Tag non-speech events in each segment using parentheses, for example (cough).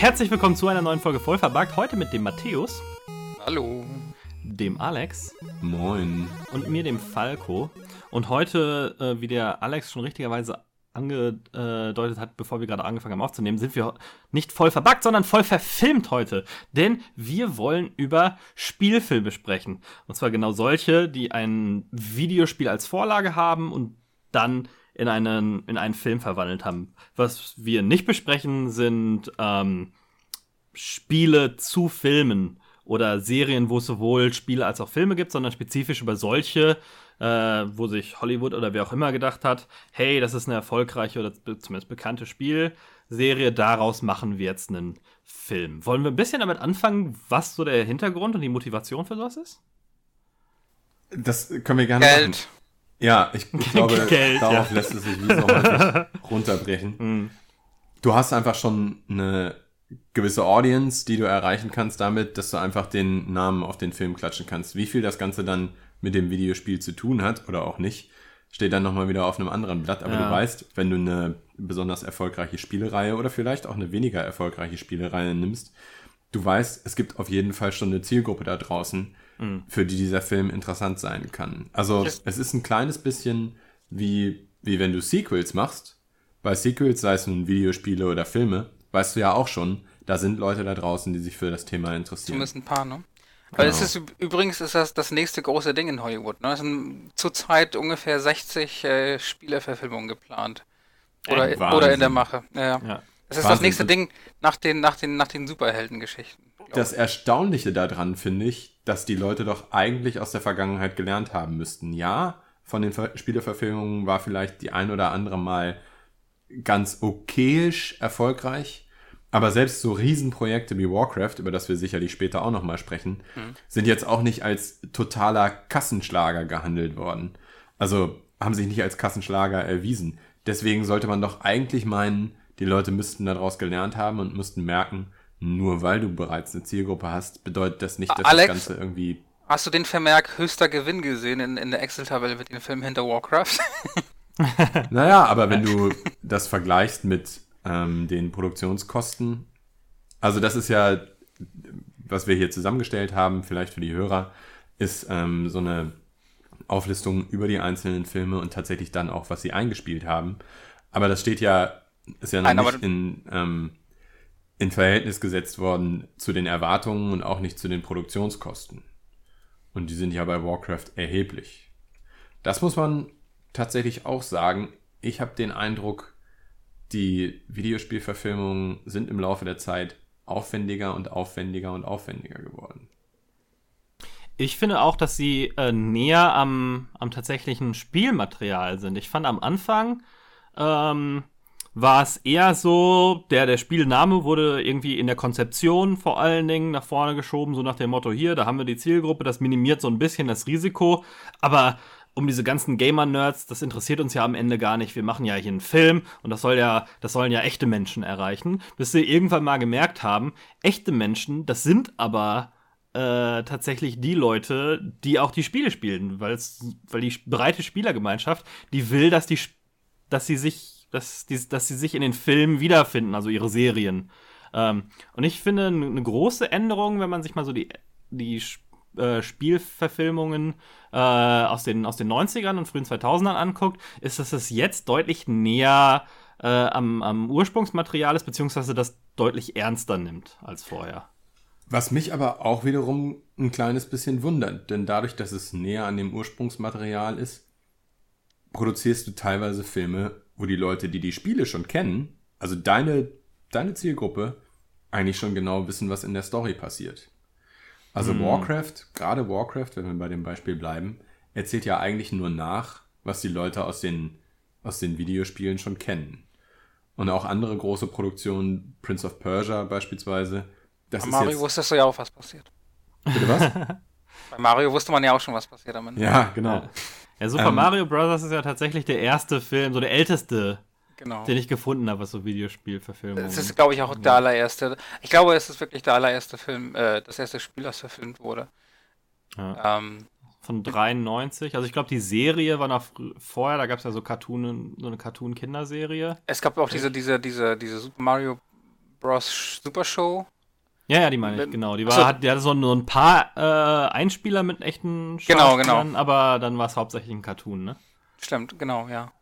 Herzlich willkommen zu einer neuen Folge Vollverbagt. Heute mit dem Matthäus. Hallo. Dem Alex. Moin. Und mir, dem Falco. Und heute, äh, wie der Alex schon richtigerweise angedeutet hat, bevor wir gerade angefangen haben aufzunehmen, sind wir nicht voll verbuggt, sondern voll verfilmt heute. Denn wir wollen über Spielfilme sprechen. Und zwar genau solche, die ein Videospiel als Vorlage haben und dann in einen, in einen Film verwandelt haben. Was wir nicht besprechen, sind ähm, Spiele zu Filmen oder Serien, wo es sowohl Spiele als auch Filme gibt, sondern spezifisch über solche, äh, wo sich Hollywood oder wer auch immer gedacht hat, hey, das ist eine erfolgreiche oder zumindest bekannte Spielserie, daraus machen wir jetzt einen Film. Wollen wir ein bisschen damit anfangen, was so der Hintergrund und die Motivation für sowas ist? Das können wir gerne Geld. machen. Ja, ich, ich (laughs) glaube, Geld, darauf ja. lässt es sich wie so häufig runterbrechen. (laughs) Mhm. Du hast einfach schon eine gewisse Audience, die du erreichen kannst damit, dass du einfach den Namen auf den Film klatschen kannst. Wie viel das Ganze dann mit dem Videospiel zu tun hat oder auch nicht, steht dann nochmal wieder auf einem anderen Blatt. Aber Ja. du weißt, wenn du eine besonders erfolgreiche Spielereihe oder vielleicht auch eine weniger erfolgreiche Spielereihe nimmst, du weißt, es gibt auf jeden Fall schon eine Zielgruppe da draußen, für die dieser Film interessant sein kann. Also es ist ein kleines bisschen wie, wie wenn du Sequels machst. Bei Sequels, sei es nun Videospiele oder Filme, weißt du ja auch schon, da sind Leute da draußen, die sich für das Thema interessieren. Zumindest ein paar, ne? Weil es Genau. ist üb- übrigens ist das das nächste große Ding in Hollywood. Ne? Es sind zurzeit ungefähr 60 äh, Spieleverfilmungen geplant. Oder, Ey, oder in der. Mache. Ja. ja. Es ist das Wahnsinn. nächste Ding nach den, nach den, nach den Superheldengeschichten. Das ich. Erstaunliche daran finde ich, dass die Leute doch eigentlich aus der Vergangenheit gelernt haben müssten. Ja, von den Ver Spieleverfilmungen war vielleicht die ein oder andere mal ganz okayisch erfolgreich. Aber selbst so Riesenprojekte wie Warcraft, über das wir sicherlich später auch nochmal sprechen, sind jetzt auch nicht als totaler Kassenschlager gehandelt worden. Also haben sich nicht als Kassenschlager erwiesen. Deswegen sollte man doch eigentlich meinen, die Leute müssten daraus gelernt haben und müssten merken, nur weil du bereits eine Zielgruppe hast, bedeutet das nicht, dass Alex? das Ganze irgendwie. Hast du den Vermerk höchster Gewinn gesehen in, in der Excel-Tabelle mit dem Film hinter Warcraft? (laughs) (laughs) Naja, aber wenn du das vergleichst mit ähm, den Produktionskosten, also das ist ja, was wir hier zusammengestellt haben, vielleicht für die Hörer, ist ähm, so eine Auflistung über die einzelnen Filme und tatsächlich dann auch, was sie eingespielt haben. Aber das steht ja, ist ja noch Nein, nicht in, ähm, in Verhältnis gesetzt worden zu den Erwartungen und auch nicht zu den Produktionskosten. Und die sind ja bei Warcraft erheblich. Das muss man tatsächlich auch sagen. Ich habe den Eindruck, die Videospielverfilmungen sind im Laufe der Zeit aufwendiger und aufwendiger und aufwendiger geworden. Ich finde auch, dass sie äh, näher am, am tatsächlichen Spielmaterial sind. Ich fand am Anfang ähm, war es eher so, der, der Spielname wurde irgendwie in der Konzeption vor allen Dingen nach vorne geschoben, so nach dem Motto, hier, da haben wir die Zielgruppe, das minimiert so ein bisschen das Risiko, aber um diese ganzen Gamer-Nerds, das interessiert uns ja am Ende gar nicht. Wir machen ja hier einen Film und das soll ja, das sollen ja echte Menschen erreichen. Bis sie irgendwann mal gemerkt haben, echte Menschen, das sind aber äh, tatsächlich die Leute, die auch die Spiele spielen, weil's, weil die breite Spielergemeinschaft, die will, dass die, dass sie sich, dass, die, dass sie sich in den Filmen wiederfinden, also ihre Serien. Ähm, und ich finde eine ne große Änderung, wenn man sich mal so die, die äh, Spielverfilmungen äh, aus, den, aus den 90ern und frühen 2000ern anguckt, ist, dass es jetzt deutlich näher äh, am, am Ursprungsmaterial ist, beziehungsweise das deutlich ernster nimmt als vorher. Was mich aber auch wiederum ein kleines bisschen wundert, denn dadurch, dass es näher an dem Ursprungsmaterial ist, produzierst du teilweise Filme, wo die Leute, die die Spiele schon kennen, also deine, deine Zielgruppe, eigentlich schon genau wissen, was in der Story passiert. Also Warcraft, gerade Warcraft, wenn wir bei dem Beispiel bleiben, erzählt ja eigentlich nur nach, was die Leute aus den, aus den Videospielen schon kennen. Und auch andere große Produktionen, Prince of Persia beispielsweise, das Bei ist Mario jetzt, wusstest du ja auch, was passiert. Bitte was? (laughs) Bei Mario wusste man ja auch schon, was passiert am Ende. ja, genau. Ja, Super Ähm, Mario Bros. ist ja tatsächlich der erste Film, so der älteste genau. Den ich gefunden habe, was so Videospielverfilmungen. Das ist, glaube ich, auch der allererste. Ich glaube, es ist wirklich der allererste Film, äh, das erste Spiel, das verfilmt wurde. Ja. Ähm, Von 93. Also ich glaube, die Serie war noch vorher, da gab es ja so Cartoon, so eine Cartoon-Kinderserie. es gab auch diese, diese, diese, diese Super Mario Bros. Super Show. Ja, ja, die meine ich, genau. Die, war, so. hat, die hatte so, nur ein paar äh, Einspieler mit echten Genau, Schauspielern, aber dann war es hauptsächlich ein Cartoon, ne? Stimmt, genau, ja.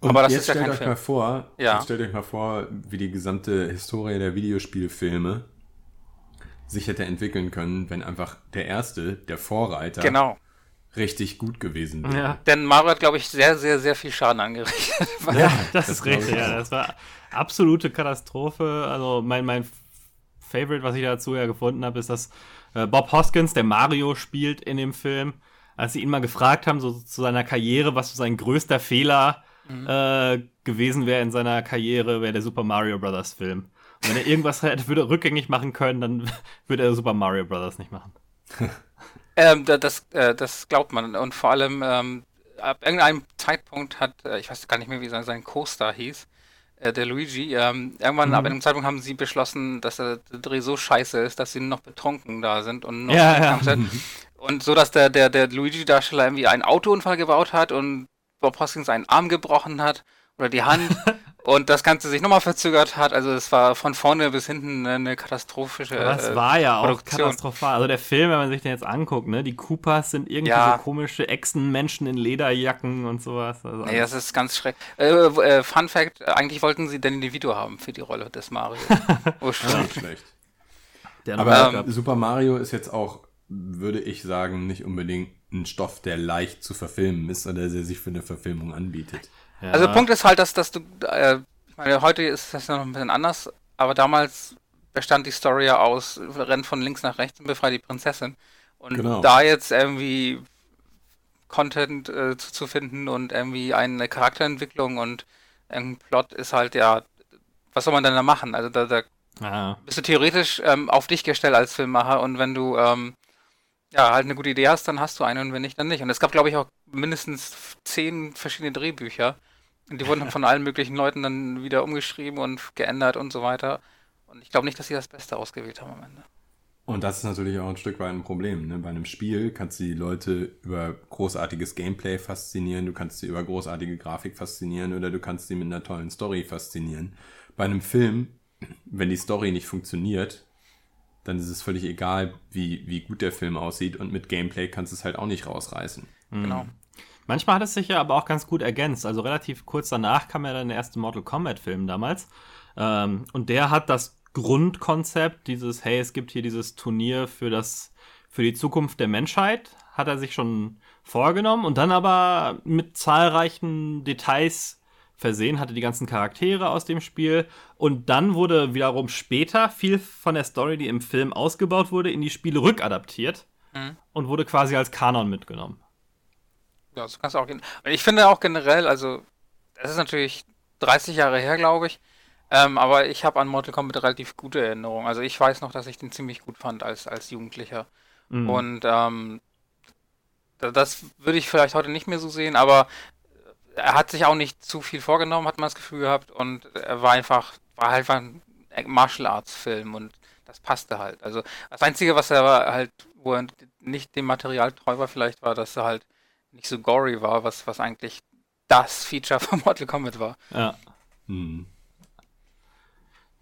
Und Aber das jetzt ist ja stellt kein euch Film. mal vor, Ja. stellt euch mal vor, wie die gesamte Historie der Videospielfilme sich hätte entwickeln können, wenn einfach der erste, der Vorreiter, Genau. richtig gut gewesen wäre. Ja. Denn Mario hat, glaube ich, sehr, sehr, sehr viel Schaden angerichtet. (laughs) Ja, das, das ist richtig. ich Ja, das war absolute Katastrophe. Also mein, mein Favorite, was ich dazu ja gefunden habe, ist, dass äh, Bob Hoskins, der Mario spielt in dem Film, als sie ihn mal gefragt haben, so zu seiner Karriere, was so sein größter Fehler äh, gewesen wäre in seiner Karriere, wäre der Super Mario Brothers Film. Und wenn er irgendwas (laughs) hätte, würde rückgängig machen können, dann (laughs) würde er Super Mario Brothers nicht machen. (laughs) Ähm, da- das, äh, das glaubt man. Und vor allem, ähm, ab irgendeinem Zeitpunkt hat, äh, ich weiß gar nicht mehr, wie sein, sein Co-Star hieß, äh, der Luigi, ähm, irgendwann ab einem Zeitpunkt haben sie beschlossen, dass der, Dreh so scheiße ist, dass sie noch betrunken da sind und Ja, noch ja. Set. Und so, dass der, der, der Luigi-Darsteller irgendwie einen Autounfall gebaut hat und Bob Hoskins einen Arm gebrochen hat oder die Hand (laughs) und das Ganze sich nochmal verzögert hat. Also es war von vorne bis hinten eine katastrophische äh, war ja auch Produktion. katastrophal. Also der Film, wenn man sich den jetzt anguckt, ne, die Koopas sind irgendwie Ja. so komische Echsenmenschen in Lederjacken und sowas. Also Nee, das ist ganz schrecklich. Äh, äh, Fun Fact, eigentlich wollten sie Danny DeVito haben für die Rolle des Mario. (laughs) Ursprünglich. Nicht schlecht. der Aber. Super Mario ist jetzt auch, würde ich sagen, nicht unbedingt ein Stoff, der leicht zu verfilmen ist oder der sich für eine Verfilmung anbietet. ja. Also der Punkt ist halt, dass, dass du, äh, ich meine, heute ist das ja noch ein bisschen anders, aber damals bestand die Story ja aus, rennt von links nach rechts und befreit die Prinzessin. Und Genau. da jetzt irgendwie Content äh, zu, zu finden und irgendwie eine Charakterentwicklung und ein Plot ist halt ja, was soll man denn da machen? Also da, da bist du theoretisch ähm, auf dich gestellt als Filmemacher und wenn du ähm, ja halt eine gute Idee hast, dann hast du eine und wenn nicht, dann nicht. Und es gab, glaube ich, auch mindestens zehn verschiedene Drehbücher. Und die wurden dann von allen möglichen Leuten dann wieder umgeschrieben und geändert und so weiter. Und ich glaube nicht, dass sie das Beste ausgewählt haben am Ende. Und das ist natürlich auch ein Stück weit ein Problem. Ne? Bei einem Spiel kannst du die Leute über großartiges Gameplay faszinieren, du kannst sie über großartige Grafik faszinieren oder du kannst sie mit einer tollen Story faszinieren. Bei einem Film, wenn die Story nicht funktioniert, dann ist es völlig egal, wie, wie gut der Film aussieht und mit Gameplay kannst du es halt auch nicht rausreißen. Genau. Manchmal hat es sich ja aber auch ganz gut ergänzt. Also relativ kurz danach kam ja dann der erste Mortal Kombat-Film damals. Ähm, und der hat das Grundkonzept, dieses, hey, es gibt hier dieses Turnier für das, für die Zukunft der Menschheit, hat er sich schon vorgenommen und dann aber mit zahlreichen Details versehen, hatte die ganzen Charaktere aus dem Spiel und dann wurde wiederum später viel von der Story, die im Film ausgebaut wurde, in die Spiele rückadaptiert Mhm. und wurde quasi als Kanon mitgenommen. Ja, so kannst du auch gehen. Ich finde auch generell, also, das ist natürlich 30 Jahre her, glaube ich. Ähm, aber ich habe an Mortal Kombat relativ gute Erinnerungen. Also ich weiß noch, dass ich den ziemlich gut fand als, als Jugendlicher. Mhm. Und ähm, da- das würde ich vielleicht heute nicht mehr so sehen, aber er hat sich auch nicht zu viel vorgenommen, hat man das Gefühl gehabt. Und er war einfach, war halt ein Martial Arts Film und das passte halt. Also das Einzige, was er halt, wo er nicht dem Material treu war, vielleicht war, dass er halt nicht so gory war, was, was eigentlich das Feature (laughs) von Mortal Kombat war. Ja. Hm.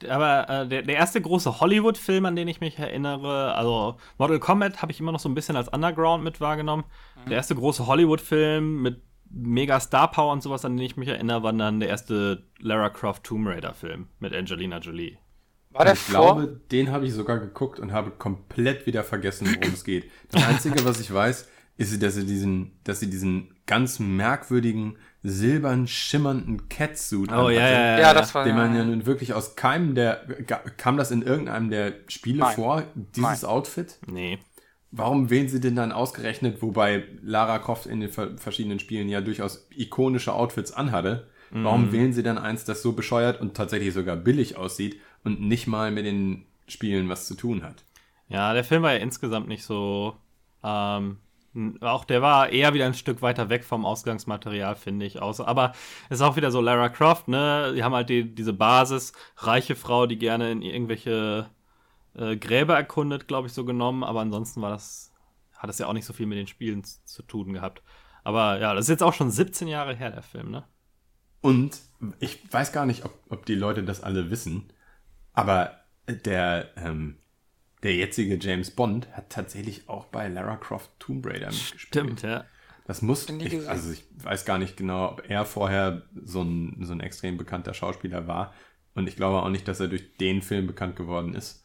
Aber äh, der, der erste große Hollywood-Film, an den ich mich erinnere, also Mortal Kombat habe ich immer noch so ein bisschen als Underground mit wahrgenommen. Der erste große Hollywood-Film mit mega Star Power und sowas, an den ich mich erinnere, war dann der erste Lara Croft Tomb Raider-Film mit Angelina Jolie. War der ich vor? glaube, den habe ich sogar geguckt und habe komplett wieder vergessen, worum es geht. Das Einzige, was ich weiß, ist, dass sie diesen, dass sie diesen ganz merkwürdigen, silbern schimmernden Catsuit Oh ja, ja, ja. ja, das war Den man ja nun wirklich aus keinem der. Kam das in irgendeinem der Spiele Nein. vor, dieses Outfit? Nee. Warum wählen sie denn dann ausgerechnet, wobei Lara Croft in den ver verschiedenen Spielen ja durchaus ikonische Outfits anhatte? Warum wählen sie dann eins, das so bescheuert und tatsächlich sogar billig aussieht und nicht mal mit den Spielen was zu tun hat? Ja, der Film war ja insgesamt nicht so, ähm, auch der war eher wieder ein Stück weiter weg vom Ausgangsmaterial, finde ich. Aus. Aber es ist auch wieder so Lara Croft, ne? Die haben halt die, diese Basis, reiche Frau, die gerne in irgendwelche äh, Gräber erkundet, glaube ich, so genommen. Aber ansonsten war das, hat es ja auch nicht so viel mit den Spielen zu tun gehabt. Aber ja, das ist jetzt auch schon 17 Jahre her, der Film, ne? Und ich weiß gar nicht, ob, ob die Leute das alle wissen, aber der, ähm, der jetzige James Bond hat tatsächlich auch bei Lara Croft Tomb Raider mitgespielt. Stimmt, ja. Das muss, ich, also ich weiß gar nicht genau, ob er vorher so ein, so ein extrem bekannter Schauspieler war. Und ich glaube auch nicht, dass er durch den Film bekannt geworden ist.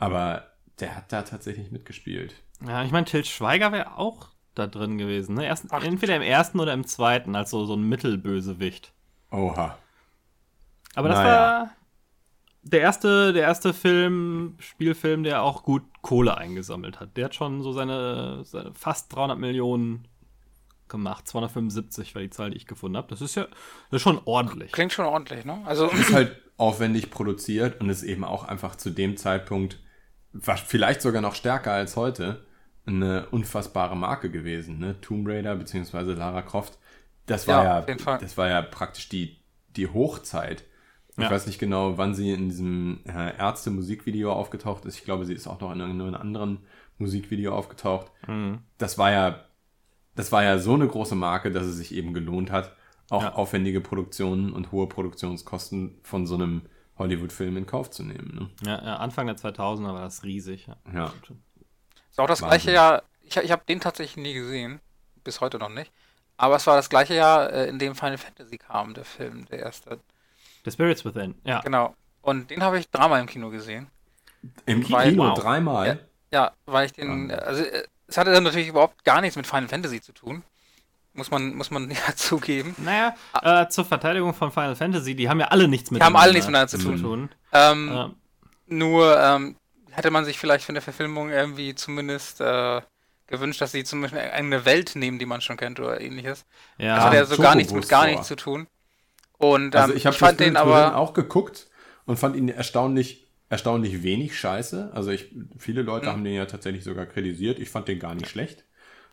Aber der hat da tatsächlich mitgespielt. Ja, ich meine, Til Schweiger wäre auch da drin gewesen. Ne? Erst, Ach, entweder im ersten oder im zweiten, als so, so ein Mittelbösewicht. Oha. Aber das naja. war der erste, der erste Film, Spielfilm, der auch gut Kohle eingesammelt hat. Der hat schon so seine, seine fast 300 Millionen gemacht. 275 war die Zahl, die ich gefunden habe. Das ist ja das ist schon ordentlich. Klingt schon ordentlich, ne? Also ist halt aufwendig produziert und ist eben auch einfach zu dem Zeitpunkt vielleicht sogar noch stärker als heute eine unfassbare Marke gewesen, ne? Tomb Raider bzw. Lara Croft. Das war ja, ja das war ja praktisch die die Hochzeit ich ja. weiß nicht genau, wann sie in diesem äh, Ärzte-Musikvideo aufgetaucht ist. Ich glaube, sie ist auch noch in irgendeinem anderen Musikvideo aufgetaucht. Mhm. Das war ja, das war ja so eine große Marke, dass es sich eben gelohnt hat, auch ja. aufwendige Produktionen und hohe Produktionskosten von so einem Hollywood-Film in Kauf zu nehmen. Ne? Ja, ja, Anfang der 2000er war das riesig. Ja. ja. Ist auch das Wahnsinn. gleiche Jahr. Ich, ich habe den tatsächlich nie gesehen, bis heute noch nicht. Aber es war das gleiche Jahr, äh, in dem Final Fantasy kam, der Film, der erste. The Spirits Within, ja. Genau. Und den habe ich dreimal im Kino gesehen. Im Kino weil, wow. dreimal? Ja, ja, weil ich den, also es hatte dann natürlich überhaupt gar nichts mit Final Fantasy zu tun. Muss man, muss man (laughs) ja zugeben. Naja, äh, zur Verteidigung von Final Fantasy, die haben ja alle nichts miteinander, die haben alle nichts miteinander zu tun. tun. Ähm, ja. Nur ähm, hätte man sich vielleicht für eine Verfilmung irgendwie zumindest äh, gewünscht, dass sie zumindest eine Welt nehmen, die man schon kennt oder ähnliches. Ja, das hat ja so gar nichts mit gar nichts zu tun. Und also ähm, also ich habe fand den aber auch geguckt und fand ihn erstaunlich erstaunlich wenig scheiße. Also ich viele Leute mhm. haben den ja tatsächlich sogar kritisiert. Ich fand den gar nicht schlecht.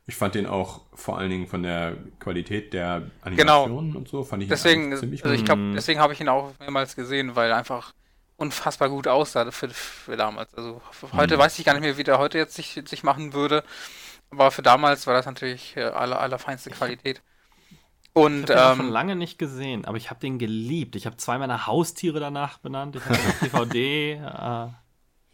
Ich fand den auch vor allen Dingen von der Qualität der Animationen genau. und so fand ich deswegen ziemlich also ich glaube mhm. deswegen habe ich ihn auch mehrmals gesehen, weil er einfach unfassbar gut aussah für, für damals. Also heute mhm. weiß ich gar nicht mehr, wie der heute jetzt sich, sich machen würde. Aber für damals war das natürlich äh, aller, allerfeinste Qualität. Und, ich habe ähm, schon lange nicht gesehen, aber ich habe den geliebt. Ich habe zwei meiner Haustiere danach benannt. Ich habe DVD. (laughs) äh,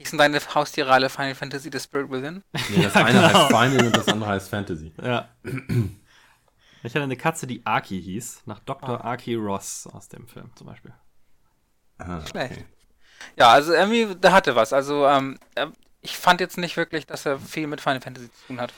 Hießen deine Haustiere alle Final Fantasy The Spirit Within? Nee, das (laughs) eine genau. heißt Final und das andere heißt Fantasy. Ja. Ich hatte eine Katze, die Aki hieß, nach Dr. Oh. Aki Ross aus dem Film zum Beispiel. Ah, okay. Ja, also irgendwie, der hatte was. Also, ähm, ich fand jetzt nicht wirklich, dass er viel mit Final Fantasy zu tun hat.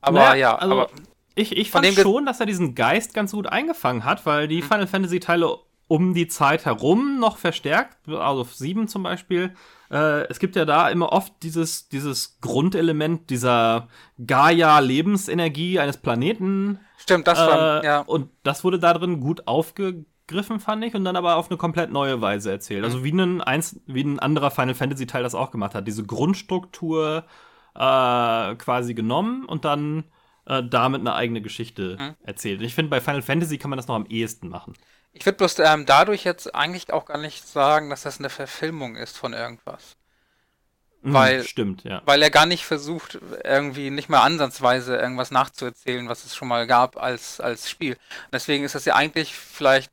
Aber naja, ja, also, aber ich, ich fand schon, dass er diesen Geist ganz gut eingefangen hat, weil die mhm. Final Fantasy Teile um die Zeit herum noch verstärkt, also 7 zum Beispiel. Äh, es gibt ja da immer oft dieses, dieses Grundelement dieser Gaia-Lebensenergie eines Planeten. Stimmt, das war, äh, ja. Und das wurde da drin gut aufgegriffen, fand ich, und dann aber auf eine komplett neue Weise erzählt. Also mhm. Wie ein, eins, wie ein anderer Final Fantasy Teil das auch gemacht hat. Diese Grundstruktur äh, quasi genommen und dann äh, damit eine eigene Geschichte mhm. erzählt. Ich finde, bei Final Fantasy kann man das noch am ehesten machen. Ich würde bloß ähm, dadurch jetzt eigentlich auch gar nicht sagen, dass das eine Verfilmung ist von irgendwas. Mhm, weil, stimmt, ja. Weil er gar nicht versucht, irgendwie nicht mal ansatzweise irgendwas nachzuerzählen, was es schon mal gab als, als Spiel. Deswegen ist das ja eigentlich vielleicht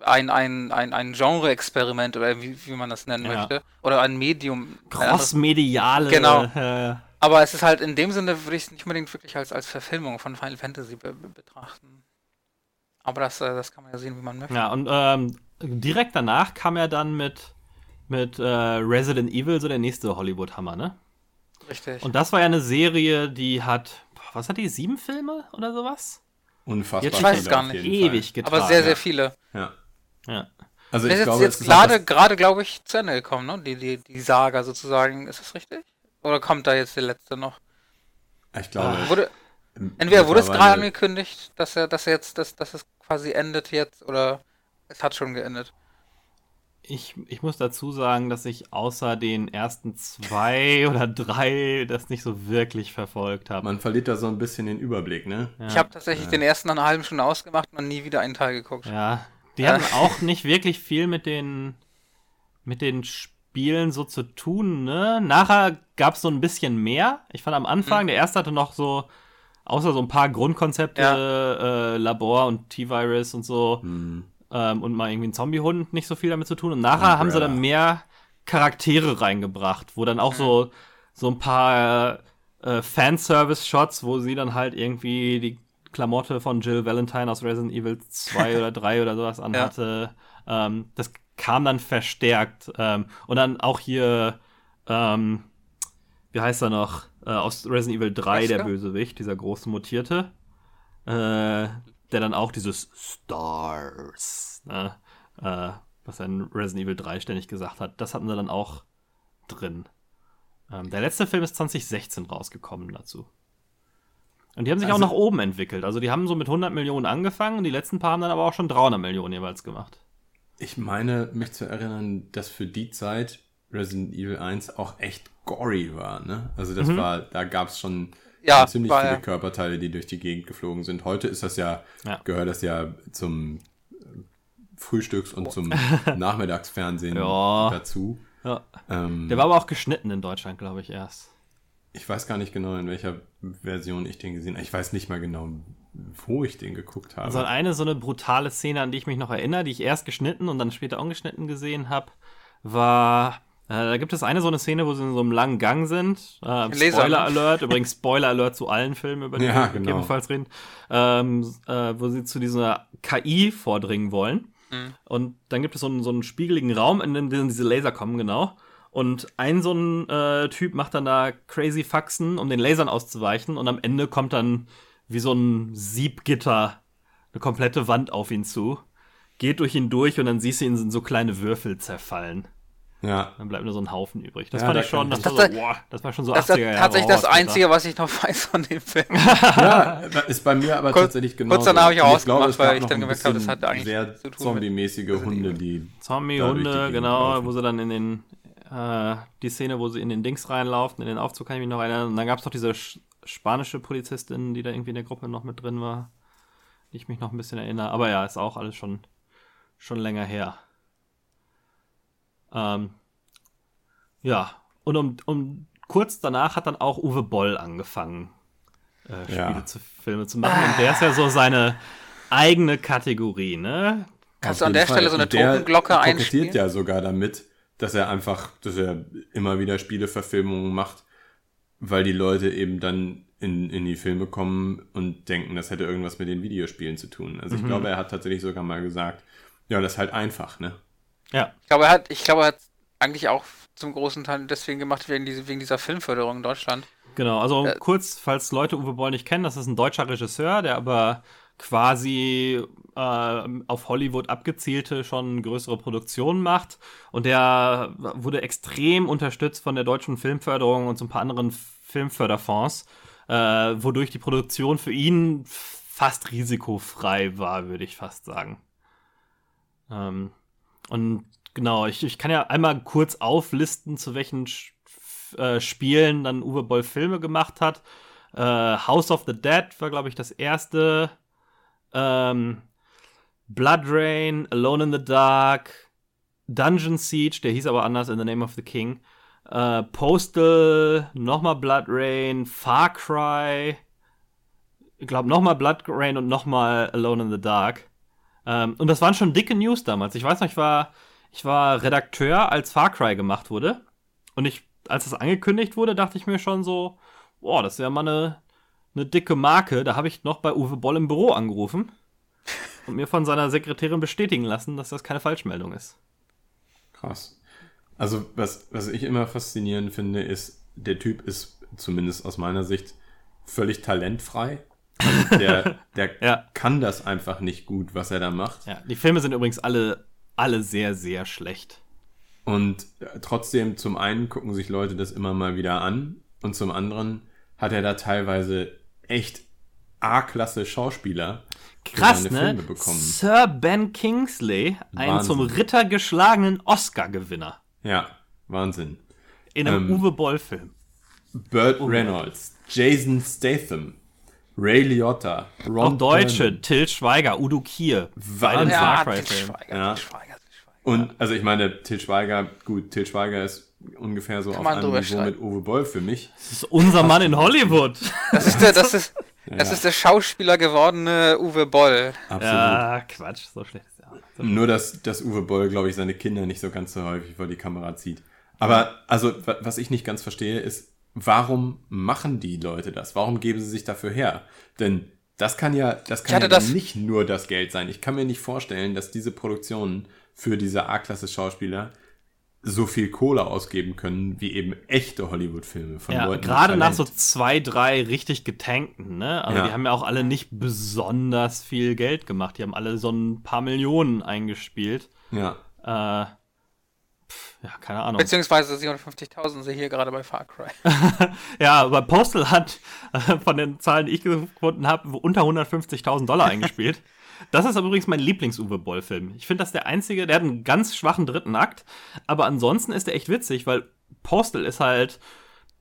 ein, ein, ein, ein Genre-Experiment oder wie, wie man das nennen ja. möchte. Oder ein Medium. Cross-mediale. Genau. Äh, aber es ist halt in dem Sinne, würde ich es nicht unbedingt wirklich als, als Verfilmung von Final Fantasy be betrachten. Aber das, äh, das kann man ja sehen, wie man möchte. Ja, und ähm, direkt danach kam er dann mit, mit äh, Resident Evil, so der nächste Hollywood-Hammer, ne? Richtig. Und das war ja eine Serie, die hat, was hat die, sieben Filme oder sowas? Unfassbar. Jetzt weiß es gar nicht. Ewig getragen. Aber sehr, sehr viele. Ja. Ja. Also ich ist glaube, jetzt, jetzt gerade, gerade, glaube ich, zu Ende gekommen, ne? Die, die, die Saga sozusagen. Ist das richtig? Oder kommt da jetzt der letzte noch? Ich glaube. Ah. Wurde, entweder wurde es gerade angekündigt, dass er, dass er jetzt, dass, dass es quasi endet jetzt, oder es hat schon geendet. Ich, ich muss dazu sagen, dass ich außer den ersten zwei (laughs) oder drei das nicht so wirklich verfolgt habe. Man verliert da so ein bisschen den Überblick, ne? Ja. Ich habe tatsächlich ja. den ersten nach einer halben Stunde ausgemacht und nie wieder einen Teil geguckt. Ja, die hatten (laughs) auch nicht wirklich viel mit den, mit den Spielen so zu tun, ne? Nachher gab es so ein bisschen mehr. Ich fand am Anfang, mhm. der erste hatte noch so, außer so ein paar Grundkonzepte, ja. äh, Labor und T-Virus und so. Mhm ähm, und mal irgendwie ein Zombiehund nicht so viel damit zu tun. Und nachher Umbrella. haben sie dann mehr Charaktere reingebracht, wo dann auch so, so ein paar äh, Fanservice-Shots, wo sie dann halt irgendwie die Klamotte von Jill Valentine aus Resident Evil 2 (laughs) oder 3 oder sowas anhatte. Ja. Ähm, das kam dann verstärkt. Ähm, und dann auch hier, ähm, wie heißt er noch? Äh, aus Resident Evil 3, Wesker? der Bösewicht, dieser große Mutierte. Äh, der dann auch dieses Stars, ne, äh, was er in Resident Evil 3 ständig gesagt hat, das hatten sie dann auch drin. Ähm, der letzte Film ist 2016 rausgekommen dazu. Und die haben sich also, auch nach oben entwickelt. Also die haben so mit 100 Millionen angefangen und die letzten paar haben dann aber auch schon 300 Millionen jeweils gemacht. Ich meine, mich zu erinnern, dass für die Zeit Resident Evil 1 auch echt gory war, ne? Also das mhm. war, da gab es schon ja, ziemlich viele ja. Körperteile, die durch die Gegend geflogen sind. Heute ist das ja, ja. gehört das ja zum Frühstücks- und zum (laughs) Nachmittagsfernsehen dazu. Ähm, Der war aber auch geschnitten in Deutschland, glaube ich, erst. Ich weiß gar nicht genau, in welcher Version ich den gesehen habe. Ich weiß nicht mal genau, wo ich den geguckt habe. Also eine so eine brutale Szene, an die ich mich noch erinnere, die ich erst geschnitten und dann später ungeschnitten gesehen habe, war äh, da gibt es eine so eine Szene, wo sie in so einem langen Gang sind. Ähm, Spoiler Alert, übrigens Spoiler Alert zu allen Filmen, über die ja, wir genau. ebenfalls reden, ähm, äh, wo sie zu dieser KI vordringen wollen. Mhm. Und dann gibt es so einen, so einen spiegeligen Raum, in dem diese Laser kommen, genau. Und ein so ein äh, Typ macht dann da crazy Faxen, um den Lasern auszuweichen. Und am Ende kommt dann wie so ein Siebgitter eine komplette Wand auf ihn zu. Geht durch ihn durch und dann siehst du ihn in so kleine Würfel zerfallen. Ja. Dann bleibt nur so ein Haufen übrig. Das ja, fand ich schon, das, das, war so, boah, das war schon so das 80er Jahre. Tatsächlich das Einzige, was ich noch weiß von dem Film. (laughs) ja, ist bei mir aber kurz, tatsächlich genau. Kurz danach habe ich auch ausgemacht, weil ich dann gemerkt habe, das hat eigentlich sehr zu tun Zombie-mäßige Hunde, die. Zombie-Hunde, genau, laufen. wo sie dann in den. Äh, die Szene, wo sie in den Dings reinlaufen, in den Aufzug kann ich mich noch erinnern. Und dann gab es noch diese spanische Polizistin, die da irgendwie in der Gruppe noch mit drin war. Die ich mich noch ein bisschen erinnere. Aber ja, ist auch alles schon, schon länger her. Ähm, ja, und um, um kurz danach hat dann auch Uwe Boll angefangen, äh, Spiele ja. zu Filme zu machen. Und der ist ja so seine eigene Kategorie, ne? Kannst du an der Fall. Stelle so eine Totenglocke einspielen? ja sogar damit, dass er einfach, dass er immer wieder Spieleverfilmungen macht, weil die Leute eben dann in, in die Filme kommen und denken, das hätte irgendwas mit den Videospielen zu tun. Also ich mhm. glaube, er hat tatsächlich sogar mal gesagt, ja, das ist halt einfach, ne? Ja. Ich glaube, er hat, ich glaube, er hat eigentlich auch zum großen Teil deswegen gemacht, wegen, diese, wegen dieser Filmförderung in Deutschland. Genau, also äh, kurz, falls Leute Uwe Boll nicht kennen, das ist ein deutscher Regisseur, der aber quasi äh, auf Hollywood abgezielte schon größere Produktionen macht und der wurde extrem unterstützt von der deutschen Filmförderung und so ein paar anderen Filmförderfonds, äh, wodurch die Produktion für ihn fast risikofrei war, würde ich fast sagen. Ähm, und genau, ich, ich kann ja einmal kurz auflisten, zu welchen äh, Spielen dann Uwe Boll Filme gemacht hat. Äh, House of the Dead war, glaube ich, das erste. Ähm, Blood Rain, Alone in the Dark, Dungeon Siege, der hieß aber anders, In the Name of the King. Äh, Postal, nochmal Blood Rain, Far Cry, ich glaube nochmal Blood Rain und nochmal Alone in the Dark. Ähm, und das waren schon dicke News damals. Ich weiß noch, ich war ich war Redakteur, als Far Cry gemacht wurde. Und ich, als das angekündigt wurde, dachte ich mir schon so, boah, das ja mal eine, eine dicke Marke. Da habe ich noch bei Uwe Boll im Büro angerufen und mir von seiner Sekretärin bestätigen lassen, dass das keine Falschmeldung ist. Krass. Also, was, was ich immer faszinierend finde, ist, der Typ ist zumindest aus meiner Sicht völlig talentfrei. Also der, der (laughs) ja. kann das einfach nicht gut, was er da macht. Ja, die Filme sind übrigens alle alle sehr, sehr schlecht. Und trotzdem, zum einen gucken sich Leute das immer mal wieder an und zum anderen hat er da teilweise echt A-Klasse Schauspieler Krass, ne? Sir Ben Kingsley, ein Wahnsinn. zum Ritter geschlagenen Oscar-Gewinner Ja, Wahnsinn. in einem Ähm, Uwe Boll-Film. Burt Reynolds, Jason Statham, Ray Liotta, Ron Auch Deutsche, Perlman. Till Schweiger, Udo Kier. Wahnsinn. Ja, Til. Schweiger, Ja. Til Schweiger, Til Schweiger. Und also ich meine, Til Schweiger, gut, Til Schweiger ist ungefähr so auf man einem Niveau mit Uwe Boll für mich. Das ist unser Mann in Hollywood. Das ist der, das ist, (laughs) das ist der Schauspieler gewordene Uwe Boll. Absolut. Ja, Quatsch, so schlecht ist er auch nicht. So Nur, dass, dass Uwe Boll, glaube ich, seine Kinder nicht so ganz so häufig vor die Kamera zieht. Aber, also, wa- was ich nicht ganz verstehe, ist, warum machen die Leute das? Warum geben sie sich dafür her? Denn das kann ja, das kann ja dann das- nicht nur das Geld sein. Ich kann mir nicht vorstellen, dass diese Produktionen für diese A-Klasse-Schauspieler so viel Kohle ausgeben können, wie eben echte Hollywood-Filme von Ja, Leuten. gerade nach so zwei, drei richtig getankten, ne? Also Ja. die haben ja auch alle nicht besonders viel Geld gemacht. Die haben alle so ein paar Millionen eingespielt. Ja. Äh, ja, keine Ahnung. Beziehungsweise 750.000 sehe ich hier gerade bei Far Cry. (laughs) Ja, aber Postal hat äh, von den Zahlen, die ich gefunden habe, unter 150.000 Dollar (laughs) eingespielt. Das ist übrigens mein Lieblings-Uwe Boll-Film. Ich finde, das der einzige, der hat einen ganz schwachen dritten Akt, aber ansonsten ist der echt witzig, weil Postal ist halt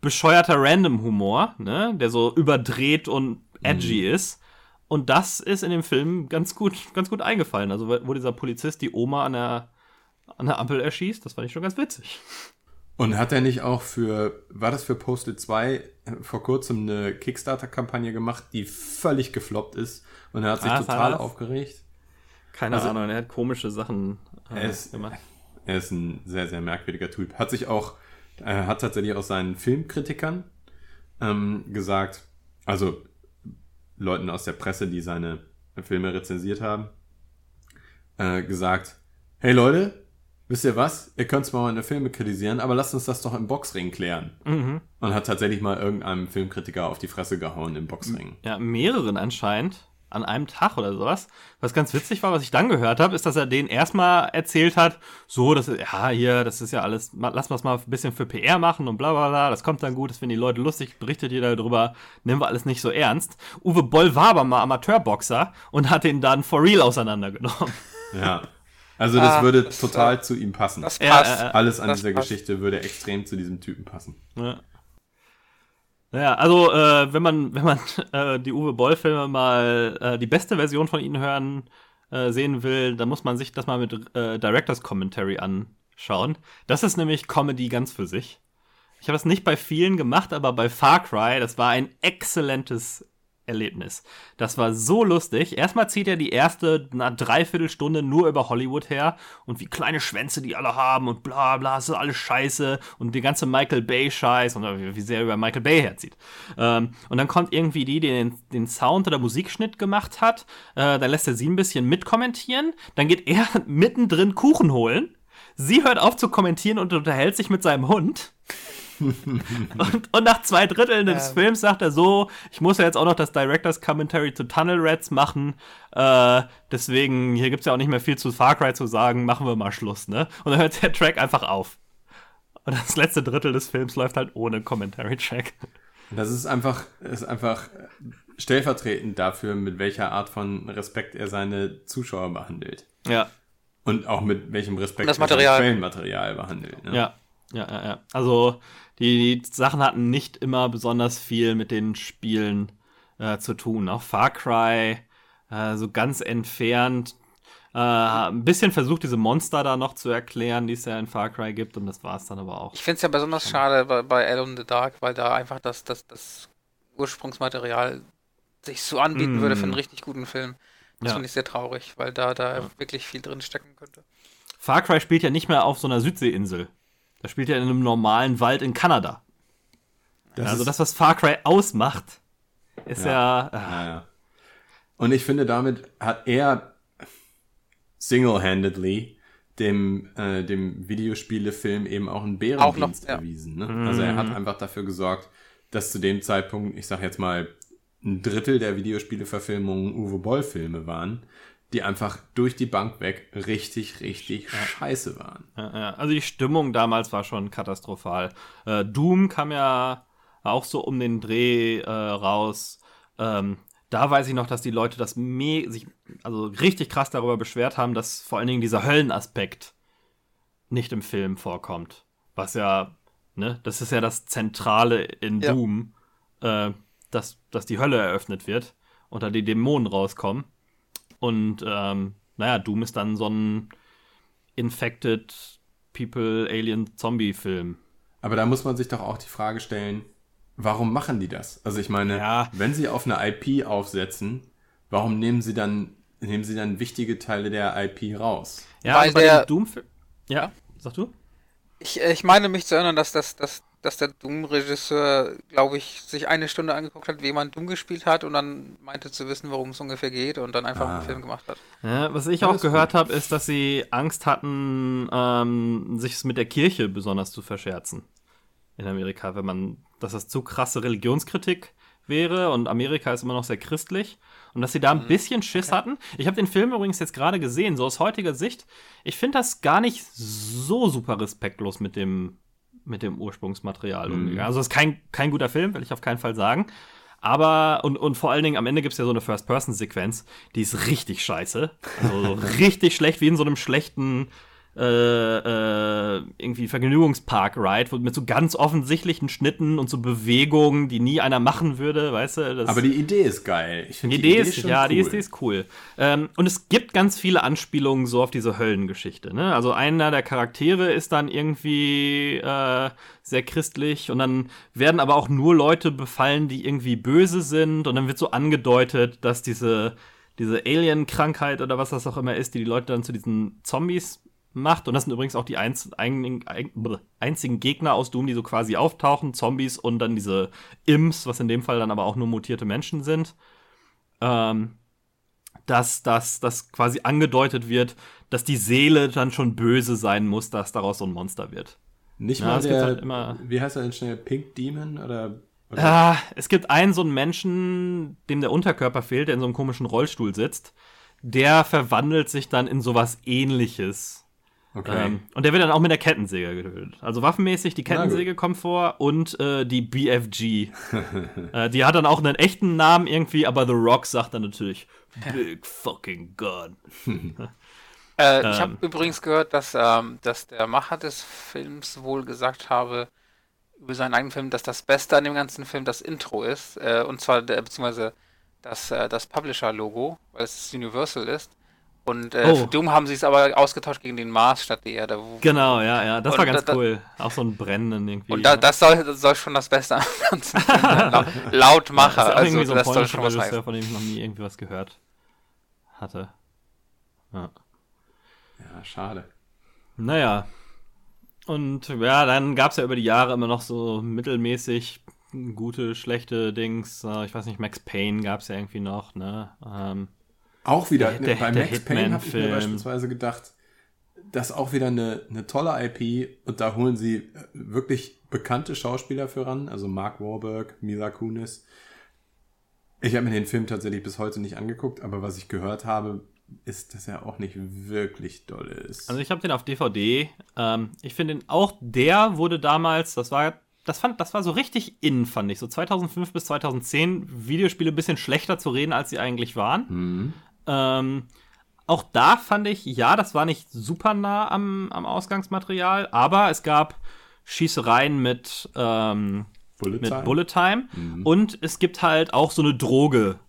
bescheuerter Random-Humor, ne, der so überdreht und edgy ist. Und das ist in dem Film ganz gut, ganz gut eingefallen. Also, wo dieser Polizist die Oma an der, an der Ampel erschießt, das fand ich schon ganz witzig. Und hat er nicht auch für, war das für Postal 2 äh, vor kurzem eine Kickstarter-Kampagne gemacht, die völlig gefloppt ist und er hat sich Ah, total das? aufgeregt? Keine Also- Ahnung, er hat komische Sachen äh, Er ist- gemacht. Er ist ein sehr, sehr merkwürdiger Typ. Hat sich auch, er hat tatsächlich auch seinen Filmkritikern ähm, gesagt, also Leuten aus der Presse, die seine Filme rezensiert haben, äh, gesagt, hey Leute, wisst ihr was? Ihr könnt zwar meine Filme kritisieren, aber lasst uns das doch im Boxring klären. Mhm. Und hat tatsächlich mal irgendeinem Filmkritiker auf die Fresse gehauen im Boxring. Ja, mehreren anscheinend. An einem Tag oder sowas. Was ganz witzig war, was ich dann gehört habe, ist, dass er denen erstmal erzählt hat, so, das ist, ja, hier, das ist ja alles, lass uns mal ein bisschen für PR machen und bla bla bla, das kommt dann gut, das finden die Leute lustig, berichtet jeder darüber, nehmen wir alles nicht so ernst. Uwe Boll war aber mal Amateurboxer und hat ihn dann for real auseinandergenommen. Ja. Also das Ah, würde das, total zu ihm passen. Das Ja, passt. äh, äh, Alles an das dieser passt. Geschichte würde extrem zu diesem Typen passen. Ja. Naja, also äh, wenn man, wenn man (laughs) äh, die Uwe Boll-Filme mal äh, die beste Version von ihnen hören äh, sehen will, dann muss man sich das mal mit äh, Directors Commentary anschauen. Das ist nämlich Comedy ganz für sich. Ich habe das nicht bei vielen gemacht, aber bei Far Cry, das war ein exzellentes Erlebnis. Das war so lustig. Erstmal zieht er die erste na, Dreiviertelstunde nur über Hollywood her und wie kleine Schwänze die alle haben und bla bla, das ist alles scheiße und die ganze Michael Bay-Scheiß und wie wie sehr er über Michael Bay herzieht. Ähm, und dann kommt irgendwie die, die den, den Sound oder Musikschnitt gemacht hat. Äh, dann lässt er sie ein bisschen mitkommentieren. Dann geht er (laughs) mittendrin Kuchen holen. Sie hört auf zu kommentieren und unterhält sich mit seinem Hund. Und, und nach zwei Dritteln des Ähm. Films sagt er so, ich muss ja jetzt auch noch das Director's Commentary zu Tunnel Rats machen. Äh, deswegen, hier gibt's ja auch nicht mehr viel zu Far Cry zu sagen, machen wir mal Schluss, ne? Und dann hört der Track einfach auf. Und das letzte Drittel des Films läuft halt ohne Commentary-Track. Das ist einfach, ist einfach stellvertretend dafür, mit welcher Art von Respekt er seine Zuschauer behandelt. Ja. Und auch mit welchem Respekt das er sein Material. Quellenmaterial behandelt. Ne? Ja, ja, ja, ja. Also die, die Sachen hatten nicht immer besonders viel mit den Spielen äh, zu tun. Auch Far Cry, äh, so ganz entfernt. Äh, ein bisschen versucht, diese Monster da noch zu erklären, die es ja in Far Cry gibt, und das war es dann aber auch. Ich finde es ja besonders schade bei, bei Alone in the Dark, weil da einfach das, das, das Ursprungsmaterial sich so anbieten Mm. würde für einen richtig guten Film. Das Ja. finde ich sehr traurig, weil da, da wirklich viel drin stecken könnte. Far Cry spielt ja nicht mehr auf so einer Südseeinsel. Das spielt ja in einem normalen Wald in Kanada. Das also das, was Far Cry ausmacht, ist ja. Ja, ja. Und ich finde, damit hat er single-handedly dem, äh, dem Videospielefilm eben auch einen Bärendienst Auch noch, ja. erwiesen. Ne? Also er hat einfach dafür gesorgt, dass zu dem Zeitpunkt, ich sag jetzt mal, ein Drittel der Videospieleverfilmungen Uwe Boll-Filme waren, die einfach durch die Bank weg richtig, richtig scheiße waren. Ja, ja. Also die Stimmung damals war schon katastrophal. Äh, Doom kam ja auch so um den Dreh äh, raus. Ähm, da weiß ich noch, dass die Leute das me sich also richtig krass darüber beschwert haben, dass vor allen Dingen dieser Höllenaspekt nicht im Film vorkommt. Was ja, ne, das ist ja das Zentrale in Ja. Doom, äh, dass, dass die Hölle eröffnet wird und da die Dämonen rauskommen. Und ähm, naja, Doom ist dann so ein Infected People Alien Zombie Film. Aber da muss man sich doch auch die Frage stellen, warum machen die das? Also ich meine, Ja. wenn sie auf eine IP aufsetzen, warum nehmen sie dann, nehmen sie dann wichtige Teile der IP raus? Ja, Weil also bei der- Doom-Film. Ja, sag du? Ich, äh, ich meine mich zu erinnern, dass, das, dass, dass der Doom-Regisseur, glaube ich, sich eine Stunde angeguckt hat, wie man Doom gespielt hat und dann meinte zu wissen, worum es ungefähr geht und dann einfach Ah. einen Film gemacht hat. Ja, was ich Ja, auch gehört habe, ist, dass sie Angst hatten, ähm, sich mit der Kirche besonders zu verscherzen. In Amerika, wenn man, dass das zu krasse Religionskritik wäre und Amerika ist immer noch sehr christlich und dass sie da ein bisschen Schiss hatten. Ich habe den Film übrigens jetzt gerade gesehen, so aus heutiger Sicht. Ich finde das gar nicht so super respektlos mit dem, mit dem Ursprungsmaterial. umgegangen. Also es ist kein, kein guter Film, will ich auf keinen Fall sagen. Aber, und, und vor allen Dingen am Ende gibt es ja so eine First-Person-Sequenz, die ist richtig scheiße. Also so (laughs) richtig schlecht, wie in so einem schlechten äh, äh, irgendwie Vergnügungspark-Ride, mit so ganz offensichtlichen Schnitten und so Bewegungen, die nie einer machen würde, weißt du? Aber die Idee ist geil. Ich die finde Idee ist, schon ja, die cool. ist, die ist cool. Ähm, und es gibt ganz viele Anspielungen so auf diese Höllengeschichte. Ne? Also einer der Charaktere ist dann irgendwie äh, sehr christlich und dann werden aber auch nur Leute befallen, die irgendwie böse sind und dann wird so angedeutet, dass diese diese Alien-Krankheit oder was das auch immer ist, die die Leute dann zu diesen Zombies macht. Und das sind übrigens auch die einz ein, ein, einzigen Gegner aus Doom, die so quasi auftauchen. Zombies und dann diese Imps, was in dem Fall dann aber auch nur mutierte Menschen sind. Ähm, dass das dass quasi angedeutet wird, dass die Seele dann schon böse sein muss, dass daraus so ein Monster wird. Nicht Ja, mal der, halt immer- wie heißt er denn schnell? Pink Demon oder? oder? Ah, es gibt einen so einen Menschen, dem der Unterkörper fehlt, der in so einem komischen Rollstuhl sitzt. Der verwandelt sich dann in sowas ähnliches. Okay. Ähm, und der wird dann auch mit der Kettensäge getötet. Also waffenmäßig, die. Kettensäge kommt vor und äh, die BFG. (laughs) äh, die hat dann auch einen echten Namen irgendwie, aber The Rock sagt dann natürlich Big fucking Gun. (laughs) (laughs) Äh, ich habe Ähm. übrigens gehört, dass, ähm, dass der Macher des Films wohl gesagt habe, über seinen eigenen Film, dass das Beste an dem ganzen Film das Intro ist. Äh, und zwar, der, beziehungsweise das, äh, das Publisher-Logo, weil es Universal ist. Und äh, Oh. für Doom haben sie es aber ausgetauscht gegen den Mars statt die Erde. Wo, Genau, ja, ja, das Und war ganz da- cool. Auch so ein Brennen irgendwie. Und da, das, soll, das soll schon das Beste am ganzen sein. (laughs) Laut, das Macher. ist ja auch also irgendwie so ein das soll polnischer schon was Regisseur, heißen. von dem ich noch nie irgendwie was gehört hatte. Ja. ja, schade. Naja. Und ja, dann gab es ja über die Jahre immer noch so mittelmäßig gute, schlechte Dings. Äh, Ich weiß nicht, Max Payne gab es ja irgendwie noch, ne? Ähm, Auch wieder, Der- der- bei der Max Payne habe ich mir beispielsweise gedacht, das ist auch wieder eine, eine tolle IP und da holen sie äh, wirklich bekannte Schauspieler für ran, also Mark Warburg, Mila Kunis. Ich habe mir den Film tatsächlich bis heute nicht angeguckt, aber was ich gehört habe, ist, dass er auch nicht wirklich doll ist. also ich habe den auf DVD. Ähm, ich finde ihn auch, der wurde damals, das war, das fand, das war so richtig in, fand ich. So 2005 bis 2010 Videospiele ein bisschen schlechter zu reden, als sie eigentlich waren. hm. Ähm, auch da fand ich, ja, das war nicht super nah am, am Ausgangsmaterial, aber es gab Schießereien mit, ähm, Bullet mit Time? Bullet Time und es gibt halt auch so eine Droge,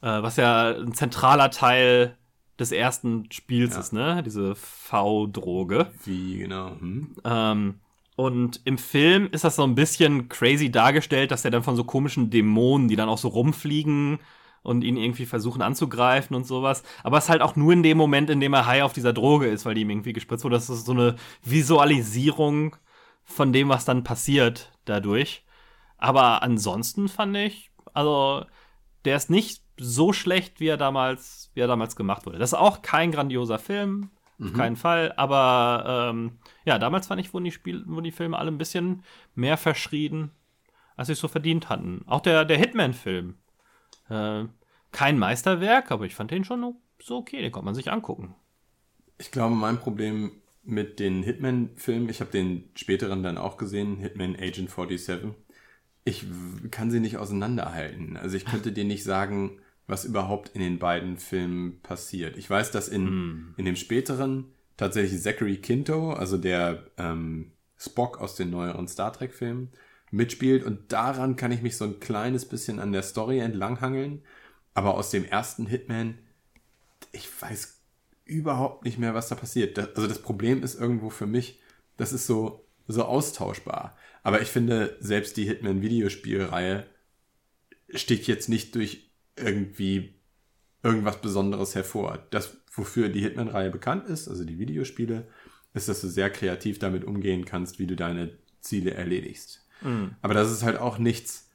äh, was ja ein zentraler Teil des ersten Spiels Ja. ist, ne? Diese V-Droge. Wie genau? Hm? Ähm, und im Film ist das so ein bisschen crazy dargestellt, dass er dann von so komischen Dämonen, die dann auch so rumfliegen und ihn irgendwie versuchen anzugreifen und sowas. Aber es ist halt auch nur in dem Moment, in dem er high auf dieser Droge ist, weil die ihm irgendwie gespritzt wurde. Das ist so eine Visualisierung von dem, was dann passiert dadurch. Aber ansonsten fand ich, also der ist nicht so schlecht, wie er damals, wie er damals gemacht wurde. Das ist auch kein grandioser Film, auf keinen Fall. Aber ähm, ja, damals fand ich, wurden die, Spiel, wurden die Filme alle ein bisschen mehr verschrien, als sie es so verdient hatten. Auch der, der Hitman-Film. Äh, kein Meisterwerk, aber ich fand den schon so okay, den konnte man sich angucken. Ich glaube, mein Problem mit den Hitman-Filmen, ich habe den späteren dann auch gesehen, Hitman Agent 47. Ich kann sie nicht auseinanderhalten. Also ich könnte dir nicht sagen, was überhaupt in den beiden Filmen passiert. Ich weiß, dass in, Hm. in dem späteren tatsächlich Zachary Quinto, also der ähm, Spock aus den neueren Star Trek-Filmen, mitspielt und daran kann ich mich so ein kleines bisschen an der Story entlanghangeln. Aber aus dem ersten Hitman, ich weiß überhaupt nicht mehr, was da passiert. Also das Problem ist irgendwo für mich, das ist so, so austauschbar. Aber ich finde, selbst die Hitman-Videospielreihe sticht jetzt nicht durch irgendwie irgendwas Besonderes hervor. Das, wofür die Hitman-Reihe bekannt ist, also die Videospiele, ist, dass du sehr kreativ damit umgehen kannst, wie du deine Ziele erledigst. Aber das ist halt auch nichts,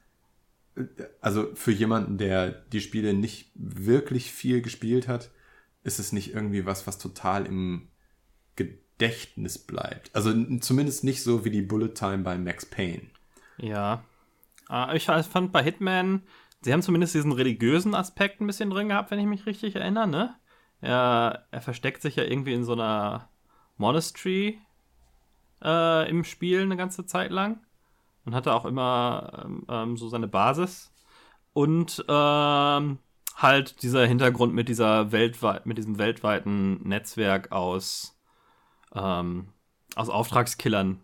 also für jemanden, der die Spiele nicht wirklich viel gespielt hat, ist es nicht irgendwie was, was total im Gedächtnis bleibt. Also zumindest nicht so wie die Bullet Time bei Max Payne. Ja. Äh, Ich fand bei Hitman, sie haben zumindest diesen religiösen Aspekt ein bisschen drin gehabt, wenn ich mich richtig erinnere, ne? Er, er versteckt sich ja irgendwie in so einer Monastery äh, im Spiel eine ganze Zeit lang und hatte auch immer ähm, ähm, so seine Basis. Und ähm, halt dieser Hintergrund mit dieser weltweit, mit diesem weltweiten Netzwerk aus, ähm, aus Auftragskillern.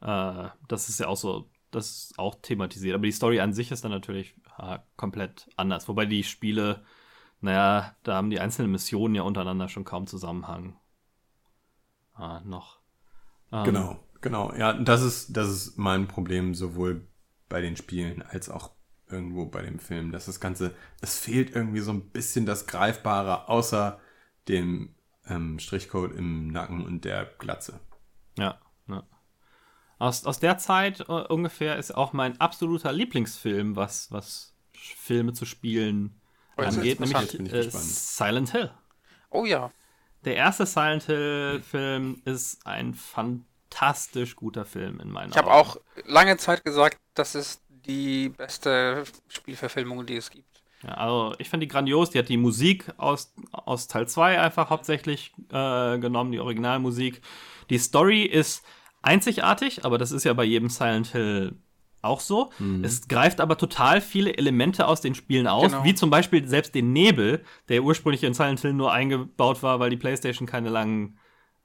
Äh, das ist ja auch so, das ist auch thematisiert. Aber die Story an sich ist dann natürlich äh, komplett anders. Wobei die Spiele, naja, da haben die einzelnen Missionen ja untereinander schon kaum Zusammenhang. Ah, noch. Ähm, Genau, genau. Ja, das ist, das ist mein Problem sowohl bei den Spielen als auch irgendwo bei dem Film. Dass das Ganze, es fehlt irgendwie so ein bisschen das Greifbare, außer dem ähm, Strichcode im Nacken und der Glatze. Ja, ja. Aus, aus der Zeit äh, ungefähr ist auch mein absoluter Lieblingsfilm, was, was Filme zu spielen Oh, angeht, interessant. nämlich äh, gespannt. Silent Hill. Oh ja. Der erste Silent Hill-Film ist ein fantastisch guter Film in meinen Ich habe Augen. auch lange Zeit gesagt, das ist die beste Spielverfilmung, die es gibt. Ja, also ich fand die grandios. Die hat die Musik aus, aus Teil 2 einfach hauptsächlich äh, genommen, die Originalmusik. Die Story ist einzigartig, aber das ist ja bei jedem Silent Hill auch so. Es greift aber total viele Elemente aus den Spielen aus, Genau. wie zum Beispiel selbst den Nebel, der ursprünglich in Silent Hill nur eingebaut war, weil die PlayStation keine langen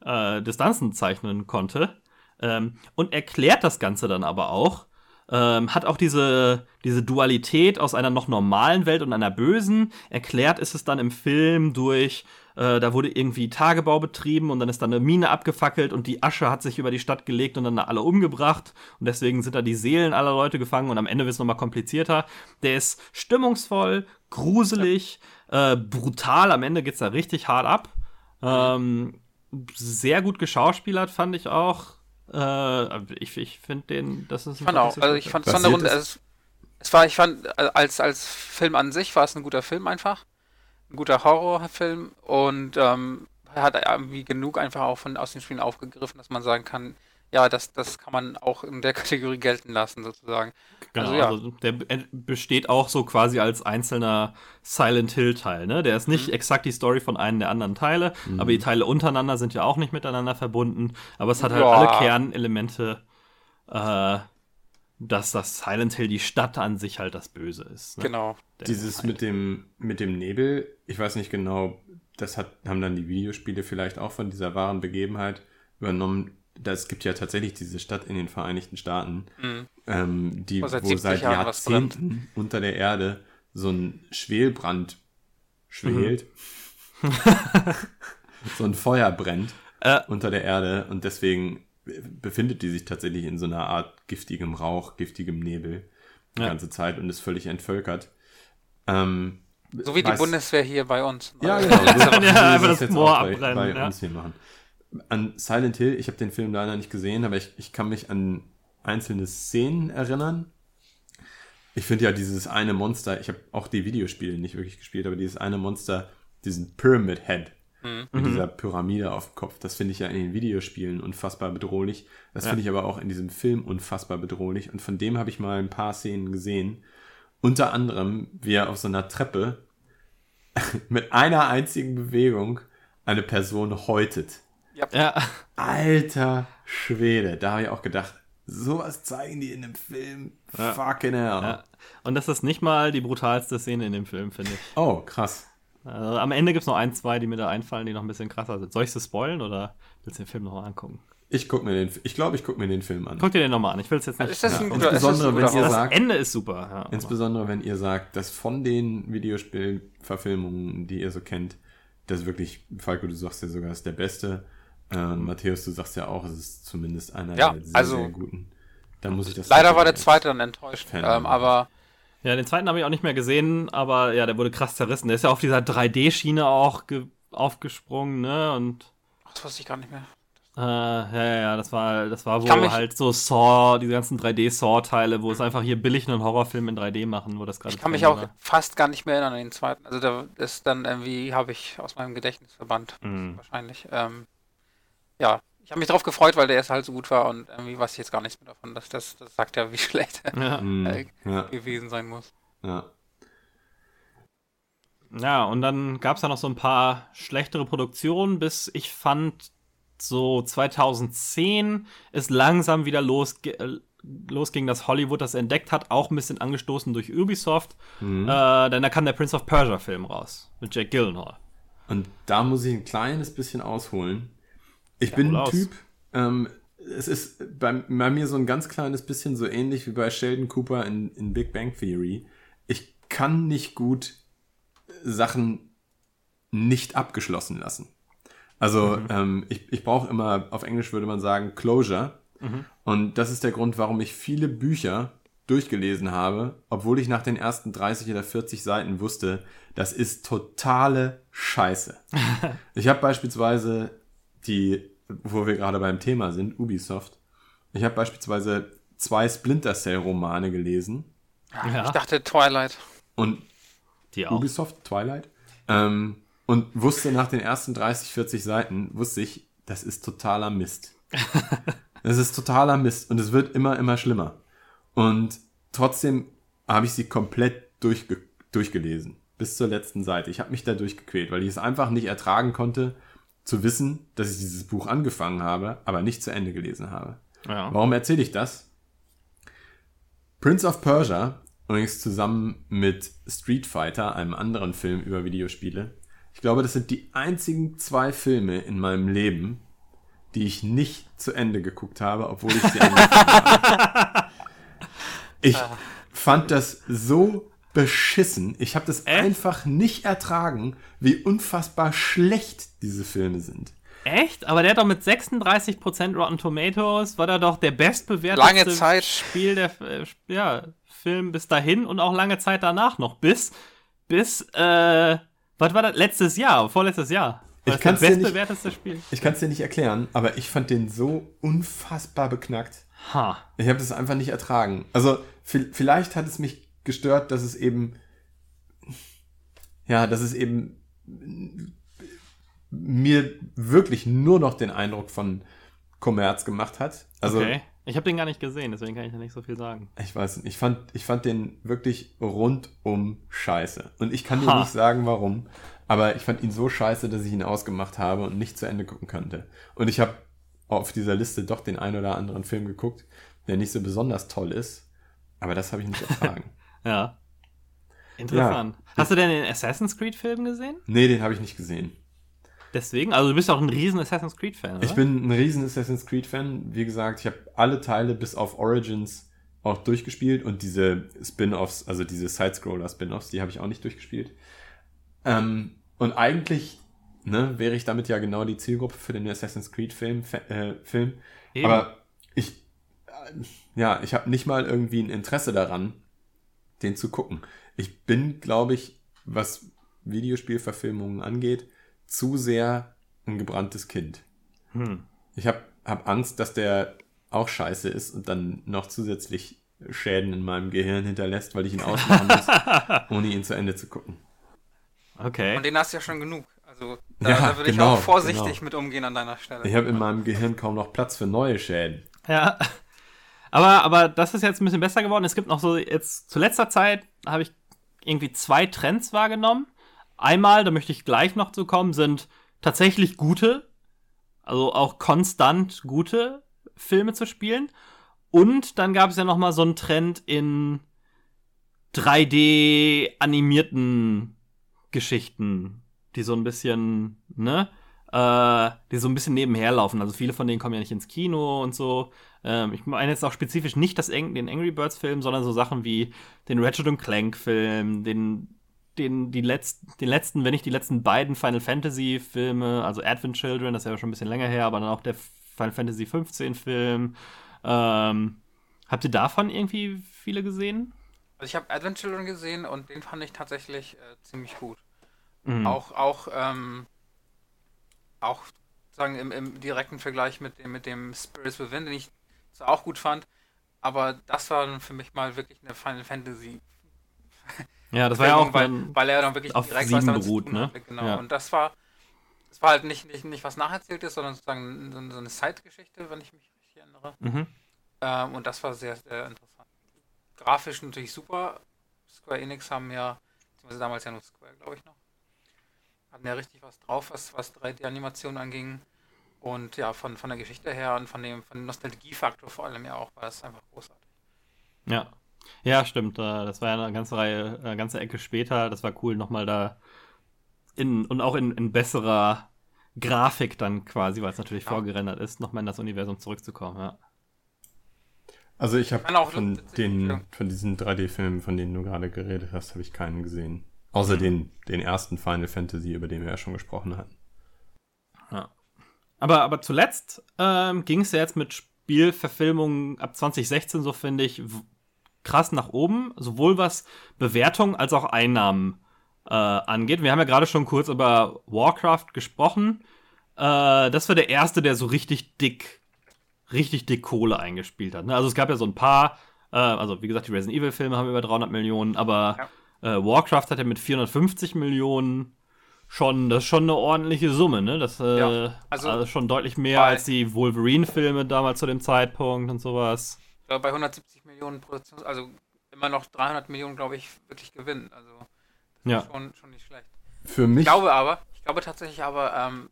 äh, Distanzen zeichnen konnte. Ähm, und erklärt das Ganze dann aber auch. Ähm, hat auch diese, diese Dualität aus einer noch normalen Welt und einer bösen. Erklärt ist es dann im Film durch, äh, da wurde irgendwie Tagebau betrieben und dann ist dann eine Mine abgefackelt und die Asche hat sich über die Stadt gelegt und dann alle umgebracht. Und deswegen sind da die Seelen aller Leute gefangen und am Ende wird es nochmal komplizierter. Der ist stimmungsvoll, gruselig, äh, brutal. Am Ende geht's da richtig hart ab. Ähm, sehr gut geschauspielert, fand ich auch. Äh, ich ich finde den, das ist ein Ich fand auch, also ich Film. fand es Runde, es- also es, es war, ich fand, äh, als, als Film an sich war es ein guter Film einfach. Ein guter Horrorfilm und ähm, er hat irgendwie genug einfach auch von, aus den Spielen aufgegriffen, dass man sagen kann, ja, das, das kann man auch in der (laughs) Kategorie gelten lassen, sozusagen. Genau, also ja. also der be- besteht auch so quasi als einzelner Silent Hill-Teil. Ne? Der ist nicht Mhm. exakt die Story von einem der anderen Teile, aber die Teile untereinander sind ja auch nicht miteinander verbunden. Aber es hat halt Ja. alle Kernelemente, äh, dass das Silent Hill, die Stadt an sich halt das Böse ist. Ne? Genau. Der Dieses mit dem, mit dem Nebel, ich weiß nicht genau, das hat, haben dann die Videospiele vielleicht auch von dieser wahren Begebenheit übernommen. Es gibt ja tatsächlich diese Stadt in den Vereinigten Staaten, Mhm. ähm, die, Wo seit wo 70 seit Jahren. Jahrzehnten unter der Erde so ein Schwelbrand schwelt. (laughs) so ein Feuer brennt Äh. unter der Erde und deswegen befindet die sich tatsächlich in so einer Art giftigem Rauch, giftigem Nebel die Ja. ganze Zeit und ist völlig entvölkert. Ähm, So wie die Bundeswehr hier bei uns. Ja, genau. (laughs) So Ja, einfach das jetzt Moor auch bei, abbrennen, bei ja. uns hier machen. An Silent Hill, ich habe den Film leider nicht gesehen, aber ich, ich kann mich an einzelne Szenen erinnern. Ich finde ja dieses eine Monster, ich habe auch die Videospiele nicht wirklich gespielt, aber dieses eine Monster, diesen Pyramid Head Mhm. mit dieser Pyramide auf dem Kopf, das finde ich ja in den Videospielen unfassbar bedrohlich. Das Ja. finde ich aber auch in diesem Film unfassbar bedrohlich. Und von dem habe ich mal ein paar Szenen gesehen. Unter anderem, wie er auf so einer Treppe (laughs) mit einer einzigen Bewegung eine Person häutet. Ja, Alter Schwede, da habe ich auch gedacht, sowas zeigen die in dem Film. Ja. Fucking hell. Ja. Und das ist nicht mal die brutalste Szene in dem Film, finde ich. Oh, krass. Also, am Ende gibt es noch ein, zwei, die mir da einfallen, die noch ein bisschen krasser sind. Soll ich sie spoilen oder willst du den Film nochmal angucken? Ich guck mir den, ich glaube, ich guck mir den Film an. Guck dir den nochmal an. Ich will es jetzt nicht. Ist das ein Ja, guter, ist das ein insbesondere, guter wenn ihr Horror? das sagt- Ende ist super. Ja, Insbesondere, wenn ihr sagt, dass von den Videospielverfilmungen, die ihr so kennt, das wirklich, Falco, du sagst ja sogar, ist der beste. Äh, Matthäus, du sagst ja auch, es ist zumindest einer Ja, der sehr, also- sehr guten. Dann muss ich das. Leider war der zweite dann enttäuscht. Ähm, aber Ja, den zweiten habe ich auch nicht mehr gesehen, aber ja, der wurde krass zerrissen. Der ist ja auf dieser 3D-Schiene auch ge- aufgesprungen, ne? Und ach, das wusste ich gar nicht mehr. äh, ja, ja, ja, das war, das war, wo kann mich- halt so Saw, diese ganzen 3D-Saw-Teile, wo es einfach hier billig einen Horrorfilm in 3D machen, wo das gerade Ich kann mich auch war. fast gar nicht mehr erinnern an den zweiten. Also da ist dann irgendwie, habe ich aus meinem Gedächtnis verbannt. Mhm. Wahrscheinlich. Ähm, ja, ich habe mich drauf gefreut, weil der erste halt so gut war und irgendwie weiß ich jetzt gar nichts mehr davon. Das, das, das sagt ja, wie (laughs) schlecht er Ja. Äh, ja, gewesen sein muss. ja. Ja, und dann gab es da noch so ein paar schlechtere Produktionen, bis ich fand, so 2010 ist langsam wieder losge äh, losging, dass Hollywood das entdeckt hat, auch ein bisschen angestoßen durch Ubisoft. Mhm. Äh, denn da kam der Prince of Persia Film raus mit Jack Gyllenhaal. Und da muss ich ein kleines bisschen ausholen. Ich Ja, bin ein. Typ, ähm, es ist bei, bei mir so ein ganz kleines bisschen so ähnlich wie bei Sheldon Cooper in, in Big Bang Theory. Ich kann nicht gut Sachen nicht abgeschlossen lassen. Also ähm, ich, ich brauche immer, auf Englisch würde man sagen, Closure. Und das ist der Grund, warum ich viele Bücher durchgelesen habe, obwohl ich nach den ersten 30 oder 40 Seiten wusste, das ist totale Scheiße. (laughs) ich habe beispielsweise die, wo wir gerade beim Thema sind, Ubisoft. Ich habe beispielsweise zwei Splinter Cell Romane gelesen Ja, Ich dachte Twilight. und die auch. Ubisoft, Twilight. Ähm, und wusste nach den ersten 30, 40 Seiten, wusste ich, das ist totaler Mist. (laughs) Das ist totaler Mist und es wird immer, immer schlimmer. Und trotzdem habe ich sie komplett durchge durchgelesen. Bis zur letzten Seite. Ich habe mich da durchgequält, weil ich es einfach nicht ertragen konnte, zu wissen, dass ich dieses Buch angefangen habe, aber nicht zu Ende gelesen habe. Ja. Warum erzähle ich das? Prince of Persia, übrigens zusammen mit Street Fighter, einem anderen Film über Videospiele. Ich glaube, das sind die einzigen zwei Filme in meinem Leben, die ich nicht zu Ende geguckt habe, obwohl ich sie angefangen habe. (laughs) Ich fand das so beschissen. Ich habe das Echt? einfach nicht ertragen, wie unfassbar schlecht diese Filme sind. Echt? Aber der hat doch mit 36% Rotten Tomatoes, war da doch der bestbewertete Lange Zeit. Spiel der äh, ja, Film bis dahin und auch lange Zeit danach noch. Bis, bis, äh, was war das? Letztes Jahr, vorletztes Jahr. Ich War das bestbewerteste Spiel. Ich kann es dir nicht erklären, aber ich fand den so unfassbar beknackt. Ha. Ich habe das einfach nicht ertragen. Also vi- vielleicht hat es mich gestört, dass es eben ja, dass es eben mir wirklich nur noch den Eindruck von Kommerz gemacht hat. Also okay. Ich habe den gar nicht gesehen, deswegen kann ich da nicht so viel sagen. ich weiß nicht, ich fand ich fand den wirklich rundum scheiße und ich kann dir Ha. nicht sagen warum, aber ich fand ihn so scheiße, dass ich ihn ausgemacht habe und nicht zu Ende gucken konnte. Und ich habe auf dieser Liste doch den ein oder anderen Film geguckt, der nicht so besonders toll ist, aber das habe ich nicht ertragen. (laughs) Ja. Interessant. Hast du denn den Assassin's Creed Film gesehen? nee, den habe ich nicht gesehen. Deswegen? Also du bist auch ein riesen Assassin's Creed Fan, oder? Ich bin ein riesen Assassin's Creed Fan. Wie gesagt, ich habe alle Teile bis auf Origins auch durchgespielt und diese Spin-offs, also diese Sidescroller Spin-offs, die habe ich auch nicht durchgespielt. Ähm, und eigentlich ne, wäre ich damit ja genau die Zielgruppe für den Assassin's Creed Film. Fa- Äh, Film. Aber ich, äh, ja, ich habe nicht mal irgendwie ein Interesse daran, den zu gucken. Ich bin, glaube ich, was Videospielverfilmungen angeht, zu sehr ein gebranntes Kind. Hm. Ich habe hab Angst, dass der auch scheiße ist und dann noch zusätzlich Schäden in meinem Gehirn hinterlässt, weil ich ihn ausmachen muss, (laughs) ohne ihn zu Ende zu gucken. Okay. Und den hast du ja schon genug. Also da, Ja, da würde genau, ich auch vorsichtig genau. mit umgehen an deiner Stelle. Ich habe in meinem Gehirn kaum noch Platz für neue Schäden. Ja. Aber, aber das ist jetzt ein bisschen besser geworden. Es gibt noch so, jetzt zu letzter Zeit habe ich irgendwie zwei Trends wahrgenommen. Einmal, da möchte ich gleich noch zu kommen, sind tatsächlich gute, also auch konstant gute Filme zu spielen. Und dann gab es ja noch mal so einen Trend in 3D animierten Geschichten, die so ein bisschen, ne, äh, die so ein bisschen nebenher laufen. Also viele von denen kommen ja nicht ins Kino und so. Ähm, ich meine jetzt auch spezifisch nicht das, den Angry Birds Film, sondern so Sachen wie den Ratchet Clank Film, den den, die letzten, den letzten, wenn nicht die letzten beiden Final Fantasy Filme, also Advent Children, das ist ja schon ein bisschen länger her, aber dann auch der Final Fantasy 15 Film. Ähm, habt ihr davon irgendwie viele gesehen? Also ich habe Advent Children gesehen und den fand ich tatsächlich äh, ziemlich gut. Mhm. Auch, auch, ähm, auch sagen im, im, direkten Vergleich mit dem, mit dem Spirits Within, den ich zwar auch gut fand, aber das war dann für mich mal wirklich eine Final Fantasy. (laughs) Ja, das war ja auch weil, weil er dann wirklich auf direkt sieben was beruht, ne? Hatte, genau. Ja. Und das war, das war halt nicht, nicht, nicht was nacherzählt ist, sondern sozusagen so, so eine Zeitgeschichte, wenn ich mich richtig erinnere. Mhm. Ähm, und das war sehr, sehr interessant. Grafisch natürlich super. Square Enix haben ja, beziehungsweise damals ja nur Square, glaube ich noch, hatten ja richtig was drauf, was, was 3D-Animationen anging. Und ja, von, von der Geschichte her und von dem, von dem Nostalgiefaktor vor allem ja auch, war das einfach großartig. Ja. Ja, stimmt. Äh, das war ja eine ganze Reihe, eine ganze Ecke später. Das war cool, nochmal da in, und auch in, in besserer Grafik dann quasi, weil es natürlich ja. vorgerendert ist, nochmal in das Universum zurückzukommen, ja. Also ich habe von den, von diesen 3D-Filmen, von denen du gerade geredet hast, habe ich keinen gesehen. Außer den, den ersten Final Fantasy, über den wir ja schon gesprochen hatten. Ja. Aber, aber zuletzt ähm, ging es ja jetzt mit Spielverfilmungen ab 2016, so finde ich, krass nach oben, sowohl was Bewertung als auch Einnahmen äh, angeht. Wir haben ja gerade schon kurz über Warcraft gesprochen. Äh, das war der erste, der so richtig dick, richtig dick Kohle eingespielt hat. Ne? Also es gab ja so ein paar, äh, also wie gesagt, die Resident Evil Filme haben über 300 Millionen, aber ja äh, Warcraft hat ja mit 450 Millionen schon, das ist schon eine ordentliche Summe, ne? Das äh, ja, also, also, schon deutlich mehr als die Wolverine-Filme damals zu dem Zeitpunkt und sowas. bei 170 Millionen Produktions, also immer noch 300 Millionen, glaube ich, wirklich gewinnen. Also das ja. ist schon, schon nicht schlecht. Für mich. Ich glaube aber, ich glaube tatsächlich aber, ähm,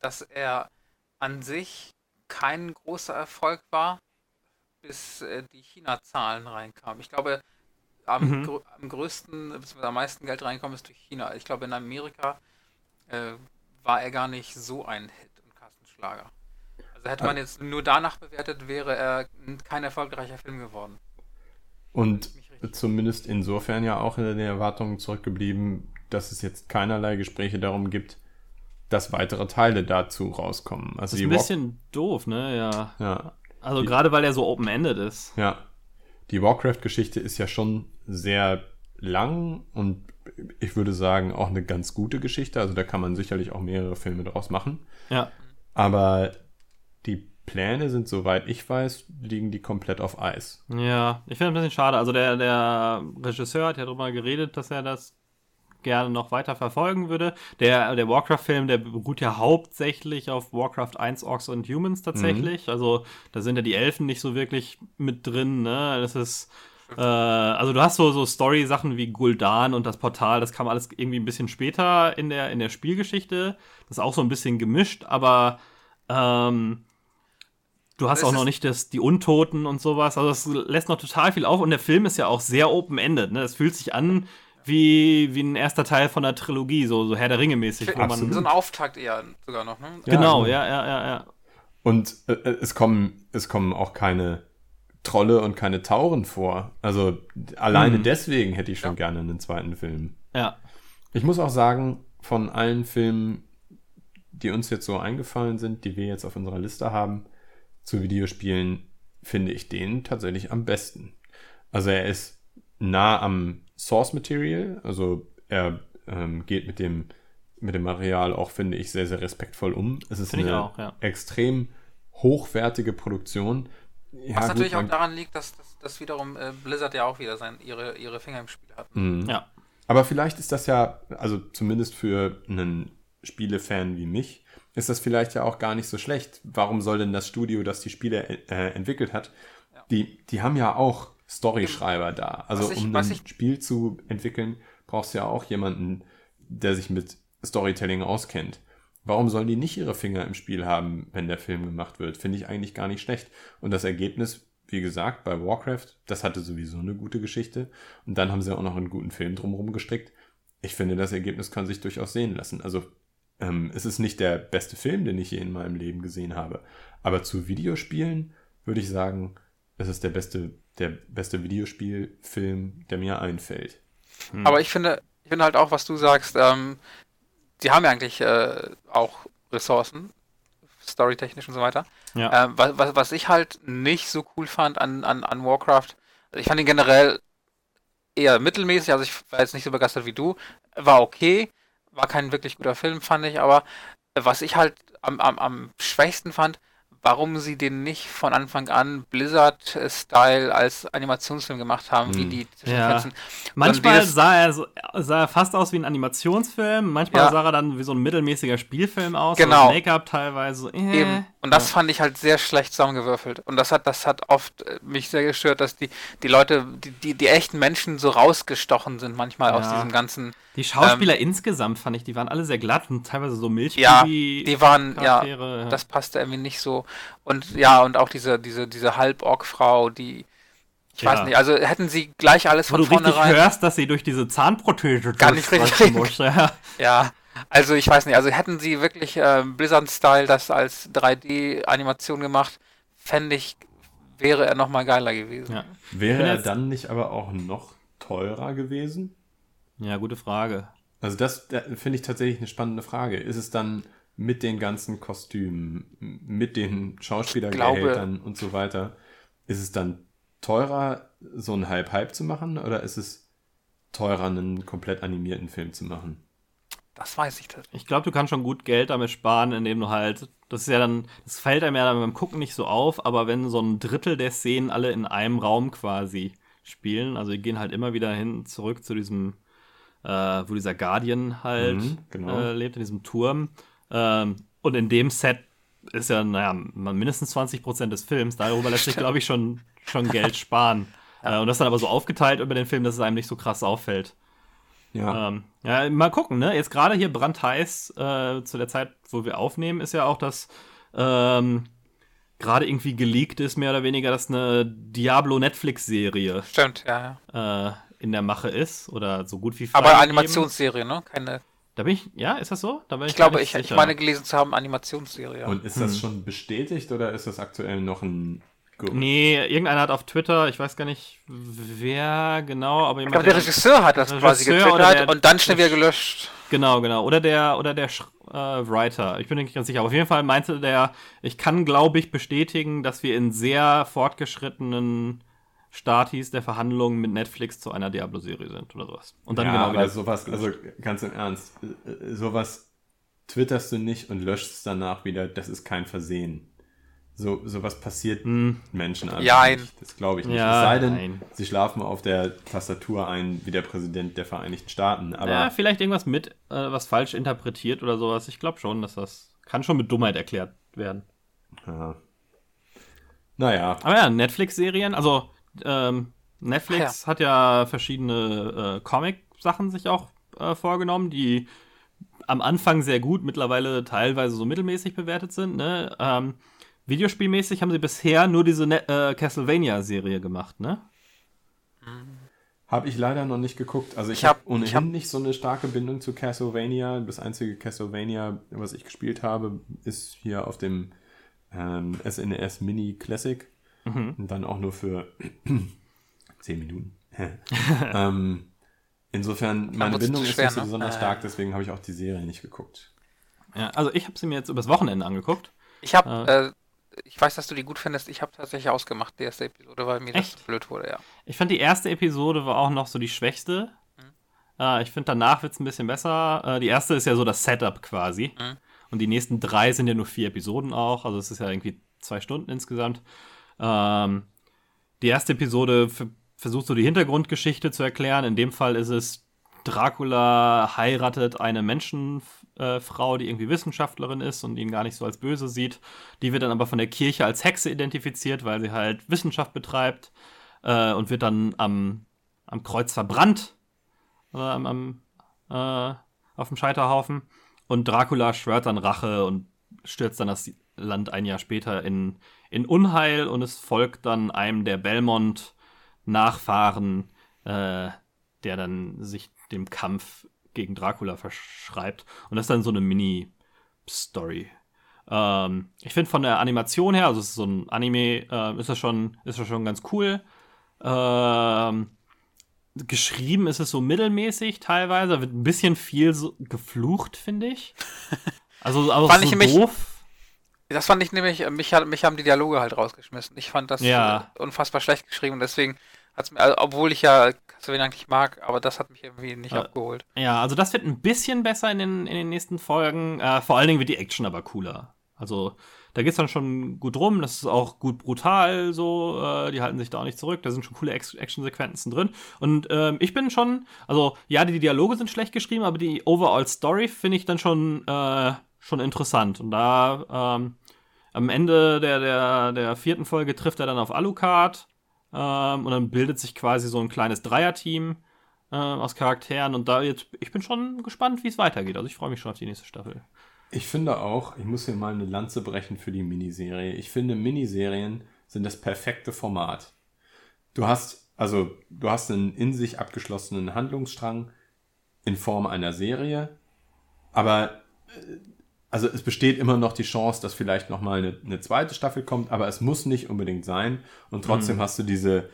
dass er an sich kein großer Erfolg war, bis äh, die China-Zahlen reinkamen. Ich glaube, am, mhm. gr am größten, bzw. am meisten Geld reinkommen ist durch China. Ich glaube, in Amerika äh, war er gar nicht so ein Hit und Kassenschlager. Also hätte man jetzt nur danach bewertet, wäre er kein erfolgreicher Film geworden. Und zumindest insofern ja auch in den Erwartungen zurückgeblieben, dass es jetzt keinerlei Gespräche darum gibt, dass weitere Teile dazu rauskommen. Also das ist ein bisschen doof, ne? Ja. ja. Also gerade weil er so open-ended ist. Ja. Die Warcraft-Geschichte ist ja schon sehr lang und ich würde sagen auch eine ganz gute Geschichte. Also da kann man sicherlich auch mehrere Filme draus machen. Ja. Aber die Pläne sind, soweit ich weiß, liegen die komplett auf Eis. Ja, ich finde es ein bisschen schade. Also der, der Regisseur hat ja darüber geredet, dass er das gerne noch weiter verfolgen würde. Der, der Warcraft-Film, der beruht ja hauptsächlich auf Warcraft 1 Orcs und Humans tatsächlich. Mhm. Also da sind ja die Elfen nicht so wirklich mit drin. Ne? Das ist äh, also du hast so, so Story-Sachen wie Gul'dan und das Portal, das kam alles irgendwie ein bisschen später in der, in der Spielgeschichte. Das ist auch so ein bisschen gemischt, aber ähm, du hast das auch noch nicht das, die Untoten und sowas. Also das lässt noch total viel auf und der Film ist ja auch sehr open-ended. Ne? Es fühlt sich an wie, wie ein erster Teil von der Trilogie, so, so Herr der Ringe mäßig. so ein Auftakt eher sogar noch, ne? Genau, ja, ja, ja, ja. Und äh, es kommen, es kommen auch keine Trolle und keine Tauren vor. Also alleine mhm. deswegen hätte ich schon ja. gerne einen zweiten Film. Ja. Ich muss auch sagen, von allen Filmen, die uns jetzt so eingefallen sind, die wir jetzt auf unserer Liste haben, zu Videospielen, finde ich den tatsächlich am besten. Also er ist nah am Source Material, also er ähm, geht mit dem, mit dem Material auch, finde ich, sehr, sehr respektvoll um. Es ist Find eine auch, ja. extrem hochwertige Produktion, ja, Was natürlich auch daran liegt, dass, dass, dass wiederum äh, Blizzard ja auch wieder sein, ihre, ihre Finger im Spiel hat. Mhm. Ja. Aber vielleicht ist das ja, also zumindest für einen Spielefan wie mich, ist das vielleicht ja auch gar nicht so schlecht. Warum soll denn das Studio, das die Spiele äh, entwickelt hat, ja. die, die haben ja auch Storyschreiber da. Also ich, um ein ich, Spiel zu entwickeln, brauchst du ja auch jemanden, der sich mit Storytelling auskennt. Warum sollen die nicht ihre Finger im Spiel haben, wenn der Film gemacht wird? Finde ich eigentlich gar nicht schlecht. Und das Ergebnis wie gesagt, bei Warcraft, das hatte sowieso eine gute Geschichte. Und dann haben sie auch noch einen guten Film drumherum gestrickt. Ich finde, das Ergebnis kann sich durchaus sehen lassen. Also, ähm, es ist nicht der beste Film, den ich je in meinem Leben gesehen habe. Aber zu Videospielen würde ich sagen, es ist der beste, der beste Videospielfilm, der mir einfällt. Hm. Aber ich finde, ich finde halt auch, was du sagst, ähm, die haben ja eigentlich äh, auch Ressourcen, storytechnisch und so weiter. Ja. Ähm, was, was, ich halt nicht so cool fand an, an, an Warcraft, also ich fand ihn generell eher mittelmäßig, also ich war jetzt nicht so begeistert wie du, war okay, war kein wirklich guter Film, fand ich, aber was ich halt am, am, am schwächsten fand, warum sie den nicht von Anfang an Blizzard-Style als Animationsfilm gemacht haben, hm. wie die ja. Manchmal sah er, so, sah er fast aus wie ein Animationsfilm, manchmal ja. sah er dann wie so ein mittelmäßiger Spielfilm aus, genau. Make-up teilweise. Äh. Eben. Und das ja. fand ich halt sehr schlecht zusammengewürfelt. Und das hat, das hat oft äh, mich sehr gestört, dass die, die Leute, die, die, die echten Menschen so rausgestochen sind manchmal aus diesem ganzen die Schauspieler ähm, insgesamt fand ich, die waren alle sehr glatt und teilweise so milchig. Ja, die waren, ja, ja, das passte irgendwie nicht so. Und ja, und auch diese, diese, diese Halborg-Frau, die, ich ja. weiß nicht, also hätten sie gleich alles von vornherein. Du hörst, dass sie durch diese Zahnprothese gar nicht richtig muss. Ja. (laughs) ja, also ich weiß nicht, also hätten sie wirklich äh, Blizzard-Style das als 3D-Animation gemacht, fände ich, wäre er nochmal geiler gewesen. Ja. Wäre er dann nicht aber auch noch teurer gewesen? Ja, gute Frage. Also das, das finde ich tatsächlich eine spannende Frage. Ist es dann mit den ganzen Kostümen, mit den Schauspielergehältern und so weiter, ist es dann teurer, so einen Hype-Hype zu machen oder ist es teurer, einen komplett animierten Film zu machen? Das weiß ich tatsächlich. Ich glaube, du kannst schon gut Geld damit sparen, indem du halt, das ist ja dann, das fällt einem ja dann beim Gucken nicht so auf, aber wenn so ein Drittel der Szenen alle in einem Raum quasi spielen, also die gehen halt immer wieder hin, zurück zu diesem äh, wo dieser Guardian halt mhm, genau. äh, lebt, in diesem Turm. Ähm, und in dem Set ist ja, naja, mindestens 20 Prozent des Films. Darüber lässt sich, glaube ich, schon, schon Geld sparen. (laughs) ja. äh, und das dann aber so aufgeteilt über den Film, dass es einem nicht so krass auffällt. Ja. Ähm, ja, mal gucken, ne? Jetzt gerade hier brandheiß äh, zu der Zeit, wo wir aufnehmen, ist ja auch, dass ähm, gerade irgendwie geleakt ist, mehr oder weniger, dass eine Diablo-Netflix-Serie. Stimmt, ja. ja. Äh, in der Mache ist oder so gut wie Aber Animationsserie, ne? Keine. Da bin ich, ja, ist das so? Da ich, ich glaube, ich, ich meine gelesen zu haben, Animationsserie. Und ist das hm. schon bestätigt oder ist das aktuell noch ein Gerücht? Nee, irgendeiner hat auf Twitter, ich weiß gar nicht wer genau, aber ich glaube, der Regisseur hat das quasi getwittert und dann schnell wieder gelöscht. Genau, genau. Oder der, oder der äh, Writer. Ich bin nicht ganz sicher. Aber auf jeden Fall meinte der, ich kann, glaube ich, bestätigen, dass wir in sehr fortgeschrittenen Startis der Verhandlungen mit Netflix zu einer Diablo-Serie sind oder sowas. Und dann ja, genau wieder. sowas, also ganz im Ernst, äh, sowas twitterst du nicht und löscht es danach wieder, das ist kein Versehen. So, sowas passiert hm. Menschen einfach ja, nicht. Das glaube ich nicht. Ja, es sei denn, nein. sie schlafen auf der Tastatur ein wie der Präsident der Vereinigten Staaten. Aber ja, vielleicht irgendwas mit, äh, was falsch interpretiert oder sowas. Ich glaube schon, dass das kann schon mit Dummheit erklärt werden. Ja. Naja. Aber ja, Netflix-Serien, also ähm, Netflix ja. hat ja verschiedene äh, Comic-Sachen sich auch äh, vorgenommen, die am Anfang sehr gut, mittlerweile teilweise so mittelmäßig bewertet sind. Ne? Ähm, Videospielmäßig haben sie bisher nur diese ne äh, Castlevania-Serie gemacht, ne? Habe ich leider noch nicht geguckt. Also ich, ich habe hab ohnehin hab nicht so eine starke Bindung zu Castlevania. Das einzige Castlevania, was ich gespielt habe, ist hier auf dem ähm, SNES e Mini Classic. Mhm. Und dann auch nur für (clears throat) zehn Minuten. (laughs) (laughs) ähm, insofern, meine Bindung ist nicht so ne? besonders stark, deswegen habe ich auch die Serie nicht geguckt. Ja, also ich habe sie mir jetzt übers Wochenende angeguckt. Ich habe, äh, äh, ich weiß, dass du die gut findest. Ich habe tatsächlich ausgemacht, die erste Episode, weil mir Echt? das blöd wurde, ja. Ich fand die erste Episode war auch noch so die schwächste. Mhm. Äh, ich finde, danach wird es ein bisschen besser. Äh, die erste ist ja so das Setup quasi. Mhm. Und die nächsten drei sind ja nur vier Episoden auch. Also es ist ja irgendwie zwei Stunden insgesamt. Ähm, die erste Episode versucht so die Hintergrundgeschichte zu erklären. In dem Fall ist es, Dracula heiratet eine Menschenfrau, äh, die irgendwie Wissenschaftlerin ist und ihn gar nicht so als böse sieht. Die wird dann aber von der Kirche als Hexe identifiziert, weil sie halt Wissenschaft betreibt äh, und wird dann am, am Kreuz verbrannt. Oder am, am äh, auf dem Scheiterhaufen. Und Dracula schwört dann Rache und stürzt dann das Land ein Jahr später in, in Unheil und es folgt dann einem der Belmont-Nachfahren, äh, der dann sich dem Kampf gegen Dracula verschreibt. Und das ist dann so eine Mini-Story. Ähm, ich finde von der Animation her, also es ist so ein Anime, äh, ist das schon, ist das schon ganz cool. Ähm, geschrieben ist es so mittelmäßig teilweise, wird ein bisschen viel so geflucht, finde ich. Also, aber Fand so doof. Das fand ich nämlich, mich, hat- mich haben die Dialoge halt rausgeschmissen. Ich fand das Ja. äh, unfassbar schlecht geschrieben und deswegen hat's mir, also, obwohl ich ja Castlevania eigentlich mag, aber das hat mich irgendwie nicht Ja. abgeholt. Ja, also das wird ein bisschen besser in den, in den nächsten Folgen. Äh, vor allen Dingen wird die Action aber cooler. Also da geht's dann schon gut rum. Das ist auch gut brutal so. Äh, die halten sich da auch nicht zurück. Da sind schon coole Action-Sequenzen drin. Und ähm, ich bin schon, also ja, die Dialoge sind schlecht geschrieben, aber die Overall Story finde ich dann schon, äh, schon interessant. Und da ähm, am Ende der, der, der vierten Folge trifft er dann auf Alucard. Ähm, und dann bildet sich quasi so ein kleines Dreierteam äh, aus Charakteren und da jetzt, ich bin schon gespannt, wie es weitergeht. Also ich freue mich schon auf die nächste Staffel. Ich finde auch, ich muss hier mal eine Lanze brechen für die Miniserie. Ich finde, Miniserien sind das perfekte Format. Du hast, also, du hast einen in sich abgeschlossenen Handlungsstrang in Form einer Serie, aber äh, also es besteht immer noch die Chance, dass vielleicht noch mal eine, eine zweite Staffel kommt, aber es muss nicht unbedingt sein und trotzdem hast du diese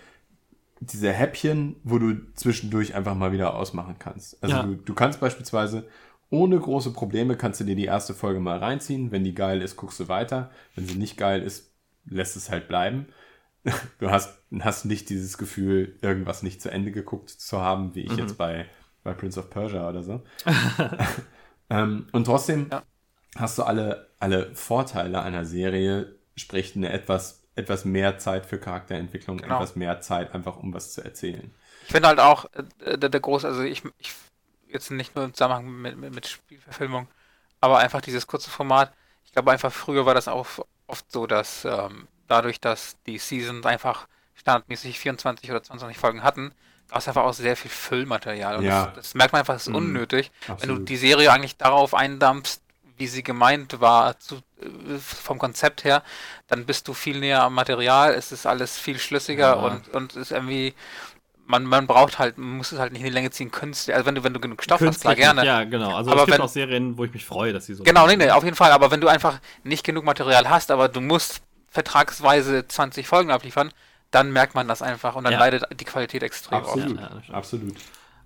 diese Häppchen, wo du zwischendurch einfach mal wieder ausmachen kannst. Also Ja. du, du kannst beispielsweise ohne große Probleme kannst du dir die erste Folge mal reinziehen. Wenn die geil ist, guckst du weiter. Wenn sie nicht geil ist, lässt es halt bleiben. (laughs) Du hast, hast nicht dieses Gefühl, irgendwas nicht zu Ende geguckt zu haben, wie ich jetzt bei, bei Prince of Persia oder so. (laughs) ähm, und trotzdem Ja. Hast du alle, alle Vorteile einer Serie, sprich eine etwas, etwas mehr Zeit für Charakterentwicklung, Genau. etwas mehr Zeit einfach, um was zu erzählen. Ich finde halt auch, äh, der, der große, also ich, ich, jetzt nicht nur im Zusammenhang mit, mit, mit Spielverfilmung, aber einfach dieses kurze Format. Ich glaube einfach, früher war das auch oft so, dass ähm, dadurch, dass die Seasons einfach standardmäßig 24 oder 22 Folgen hatten, da ist einfach auch sehr viel Füllmaterial. Und Ja. das, das merkt man einfach, das ist Mhm. unnötig. Wenn du die Serie eigentlich darauf eindampfst, wie sie gemeint war, zu, äh, vom Konzept her, dann bist du viel näher am Material, es ist alles viel schlüssiger Ja. und, und es ist irgendwie, man, man braucht halt, man muss es halt nicht in die Länge ziehen, künstlich, also wenn du, wenn du genug Stoff hast, klar, Künstlich, gerne. Ja, genau. Also Aber es gibt wenn- auch Serien, wo ich mich freue, dass sie so. Genau, nee, nee, auf jeden Fall, aber wenn du einfach nicht genug Material hast, aber du musst vertragsweise 20 Folgen abliefern, dann merkt man das einfach und dann Ja. leidet die Qualität extrem Absolut, Ja, absolut.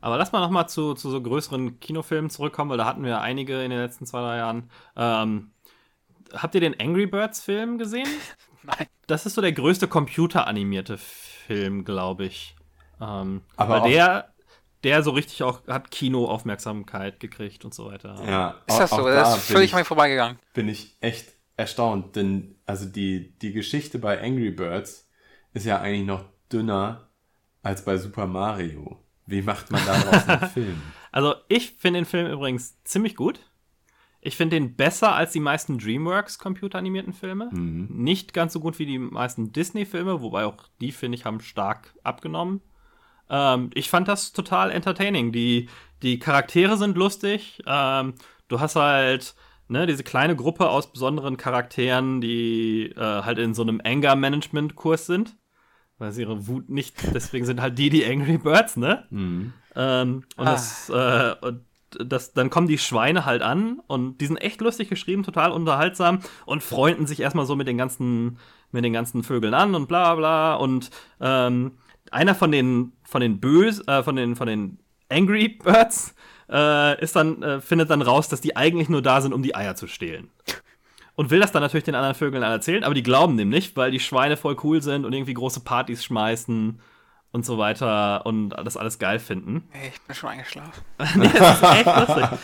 Aber lass mal noch mal zu, zu so größeren Kinofilmen zurückkommen, weil da hatten wir einige in den letzten zwei, drei Jahren. Ähm, habt ihr den Angry Birds Film gesehen? (laughs) Nein. Das ist so der größte computeranimierte Film, glaube ich. Ähm, Aber der, der so richtig auch hat Kinoaufmerksamkeit gekriegt und so weiter. Ja, Ist das auch- so? Das da ist völlig ich- an mir vorbeigegangen. bin ich echt erstaunt, denn also die, die Geschichte bei Angry Birds ist ja eigentlich noch dünner als bei Super Mario. Wie macht man daraus einen (laughs) Film? Also ich finde den Film übrigens ziemlich gut. Ich finde den besser als die meisten DreamWorks computeranimierten Filme. Mhm. Nicht ganz so gut wie die meisten Disney-Filme, wobei auch die, finde ich, haben stark abgenommen. Ähm, ich fand das total entertaining. Die, die Charaktere sind lustig. Ähm, du hast halt ne, diese kleine Gruppe aus besonderen Charakteren, die äh, halt in so einem Anger-Management-Kurs sind. Weil sie ihre Wut nicht, deswegen sind halt die die Angry Birds, ne? Mhm. Ähm, und Ah. das, äh, und das, dann kommen die Schweine halt an und die sind echt lustig geschrieben, total unterhaltsam und freunden sich erstmal so mit den ganzen, mit den ganzen Vögeln an und bla bla. Und ähm, einer von den, von den Bös, äh, von den, von den Angry Birds äh, ist dann, äh, findet dann raus, dass die eigentlich nur da sind, um die Eier zu stehlen. Und will das dann natürlich den anderen Vögeln erzählen, aber die glauben dem nicht, weil die Schweine voll cool sind und irgendwie große Partys schmeißen und so weiter und das alles geil finden. Hey, ich bin schon eingeschlafen. (laughs) nee, das ist echt lustig.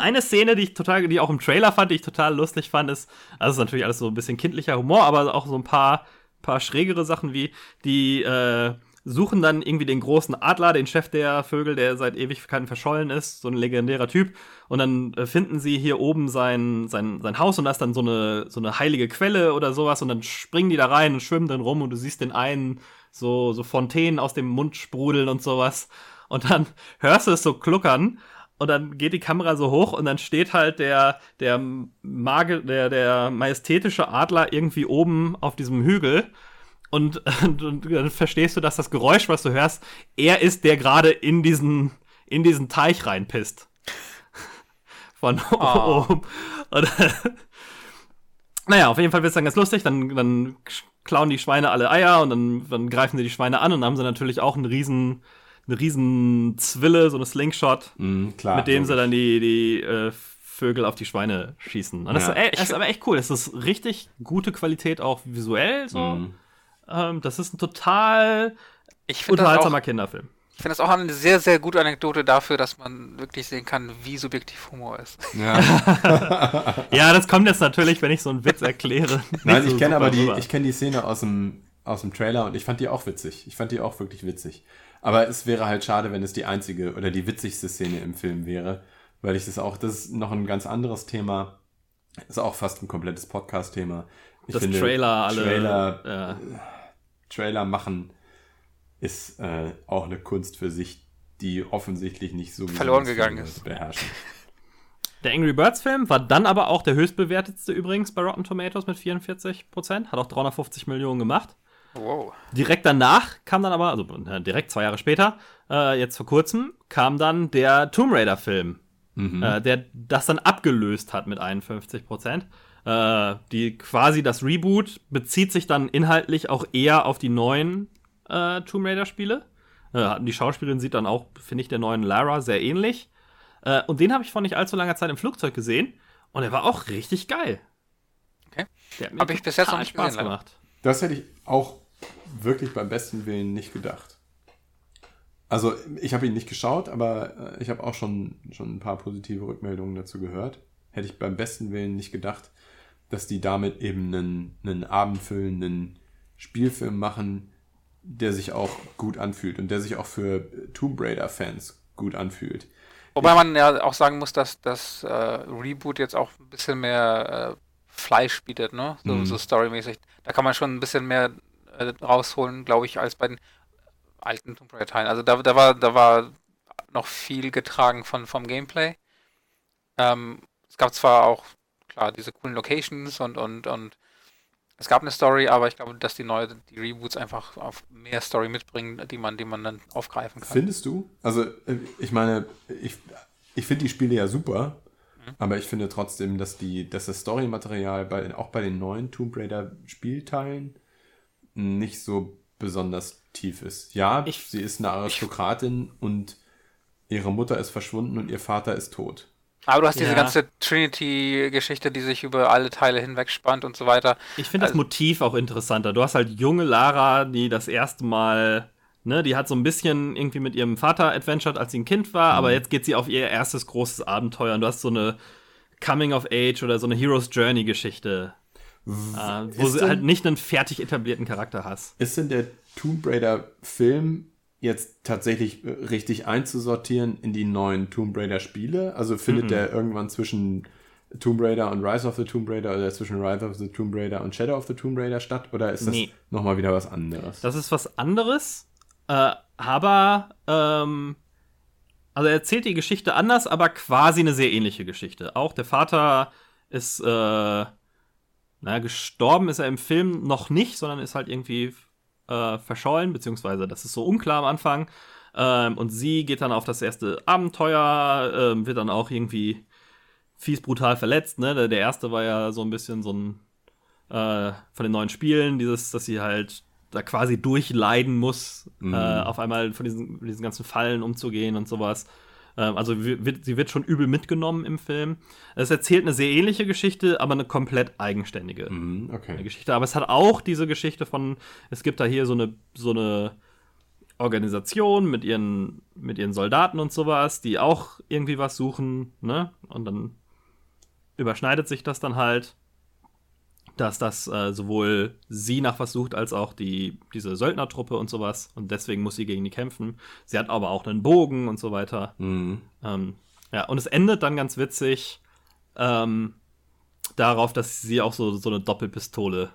Eine Szene, die ich total, die auch im Trailer fand, die ich total lustig fand, ist, also es ist natürlich alles so ein bisschen kindlicher Humor, aber auch so ein paar, paar schrägere Sachen wie, die äh, suchen dann irgendwie den großen Adler, den Chef der Vögel, der seit Ewigkeiten verschollen ist, so ein legendärer Typ, und dann äh, finden sie hier oben sein, sein, sein Haus und da ist dann so eine, so eine heilige Quelle oder sowas und dann springen die da rein und schwimmen dann rum und du siehst den einen so, so Fontänen aus dem Mund sprudeln und sowas. Und dann (laughs) hörst du es so kluckern und dann geht die Kamera so hoch und dann steht halt der, der, Mage, der, der majestätische Adler irgendwie oben auf diesem Hügel. Und, und, und dann verstehst du, dass das Geräusch, was du hörst, er ist, der gerade in diesen, in diesen Teich reinpisst. (laughs) Von Oh. oben. Und, (laughs) naja, auf jeden Fall wird es dann ganz lustig. Dann, dann klauen die Schweine alle Eier und dann, dann greifen sie die Schweine an und dann haben sie natürlich auch einen riesen, eine riesen Zwille, so eine Slingshot, Mhm, klar. mit dem sie logisch. dann die, die äh, Vögel auf die Schweine schießen. Und das, Ja. ist, ey, das ist aber echt cool. Das ist richtig gute Qualität auch visuell. So. Mhm. Ähm, das ist ein total Ich finde das, unterhaltsamer auch- Kinderfilm. ich finde das auch eine sehr, sehr gute Anekdote dafür, dass man wirklich sehen kann, wie subjektiv Humor ist. Ja. (laughs) Ja, das kommt jetzt natürlich, wenn ich so einen Witz erkläre. Nein, so ich kenne aber die, rüber. ich kenne die Szene aus dem, aus dem Trailer und ich fand die auch witzig. Ich fand die auch wirklich witzig. Aber es wäre halt schade, wenn es die einzige oder die witzigste Szene im Film wäre, weil ich das auch, das ist noch ein ganz anderes Thema. Ist auch fast ein komplettes Podcast-Thema. Ich das finde, Trailer alle. Trailer, ja. Trailer machen ist äh, auch eine Kunst für sich, die offensichtlich nicht so Verloren gegangen ist. beherrschen. Der Angry Birds Film war dann aber auch der höchstbewertetste übrigens bei Rotten Tomatoes mit 44% Hat auch 350 Millionen gemacht. Wow. Direkt danach kam dann aber, also direkt zwei Jahre später, äh, jetzt vor kurzem, kam dann der Tomb Raider Film, Mhm. äh, der das dann abgelöst hat mit 51 Äh, die quasi das Reboot bezieht sich dann inhaltlich auch eher auf die neuen äh, Tomb Raider Spiele. Äh, die Schauspielerin sieht dann auch, finde ich, der neuen Lara sehr ähnlich. Äh, und den habe ich vor nicht allzu langer Zeit im Flugzeug gesehen und er war auch richtig geil. Okay. Der hat mir Hab ich bis jetzt noch nicht Spaß gesehen, gemacht. Das hätte ich auch wirklich beim besten Willen nicht gedacht. Also, ich habe ihn nicht geschaut, aber äh, ich habe auch schon, schon ein paar positive Rückmeldungen dazu gehört. Hätte ich beim besten Willen nicht gedacht, dass die damit eben einen, einen abendfüllenden Spielfilm machen, der sich auch gut anfühlt und der sich auch für Tomb Raider-Fans gut anfühlt. Wobei man ja auch sagen muss, dass das äh, Reboot jetzt auch ein bisschen mehr äh, Fleisch bietet, ne? So, Mhm. so storymäßig. Da kann man schon ein bisschen mehr äh, rausholen, glaube ich, als bei den alten Tomb Raider Teilen. Also da, da war da war noch viel getragen von vom Gameplay. Ähm, es gab zwar auch klar diese coolen Locations und und und es gab eine Story, aber ich glaube, dass die neue die Reboots einfach auf mehr Story mitbringen, die man die man dann aufgreifen kann. Findest du? Also, äh, ich meine, ich, ich finde die Spiele ja super, aber ich finde trotzdem, dass, die, dass das Story-Material bei, auch bei den neuen Tomb Raider-Spielteilen nicht so besonders tief ist. Ja, Ich- sie ist eine Aristokratin und ihre Mutter ist verschwunden und ihr Vater ist tot. Aber du hast diese Ja. ganze Trinity-Geschichte, die sich über alle Teile hinweg spannt und so weiter. Ich finde das Also- Motiv auch interessanter. Du hast halt junge Lara, die das erste Mal, ne, die hat so ein bisschen irgendwie mit ihrem Vater adventured, als sie ein Kind war, Mhm. aber jetzt geht sie auf ihr erstes großes Abenteuer und du hast so eine Coming of Age oder so eine Hero's Journey Geschichte, äh, wo denn- halt nicht einen fertig etablierten Charakter hast. Ist denn der Tomb Raider-Film jetzt tatsächlich äh, richtig einzusortieren in die neuen Tomb Raider-Spiele? Also findet der irgendwann zwischen Tomb Raider und Rise of the Tomb Raider oder zwischen Rise of the Tomb Raider und Shadow of the Tomb Raider statt? Oder ist das Nee. nochmal wieder was anderes? Das ist was anderes, äh, aber ähm, also er erzählt die Geschichte anders, aber quasi eine sehr ähnliche Geschichte. Auch der Vater ist, äh, naja, gestorben ist er im Film noch nicht, sondern ist halt irgendwie äh, verschollen, beziehungsweise das ist so unklar am Anfang. Ähm, und sie geht dann auf das erste Abenteuer, ähm, wird dann auch irgendwie fies brutal verletzt. Ne? Der, der erste war ja so ein bisschen so ein äh, von den neuen Spielen, dieses, dass sie halt da quasi durchleiden muss, Mhm. äh, auf einmal von diesen, von diesen ganzen Fallen umzugehen und sowas. Ähm, also wir- wird, sie wird schon übel mitgenommen im Film. Es erzählt eine sehr ähnliche Geschichte, aber eine komplett eigenständige Mhm, okay. Geschichte. Aber es hat auch diese Geschichte von, es gibt da hier so eine, so eine Organisation mit ihren, mit ihren Soldaten und sowas, die auch irgendwie was suchen, ne? Und dann überschneidet sich das dann halt, dass das äh, sowohl sie nach was sucht, als auch die, diese Söldnertruppe und sowas. Und deswegen muss sie gegen die kämpfen. Sie hat aber auch einen Bogen und so weiter. Mhm. Ähm, ja, und es endet dann ganz witzig ähm, darauf, dass sie auch so, so eine Doppelpistole,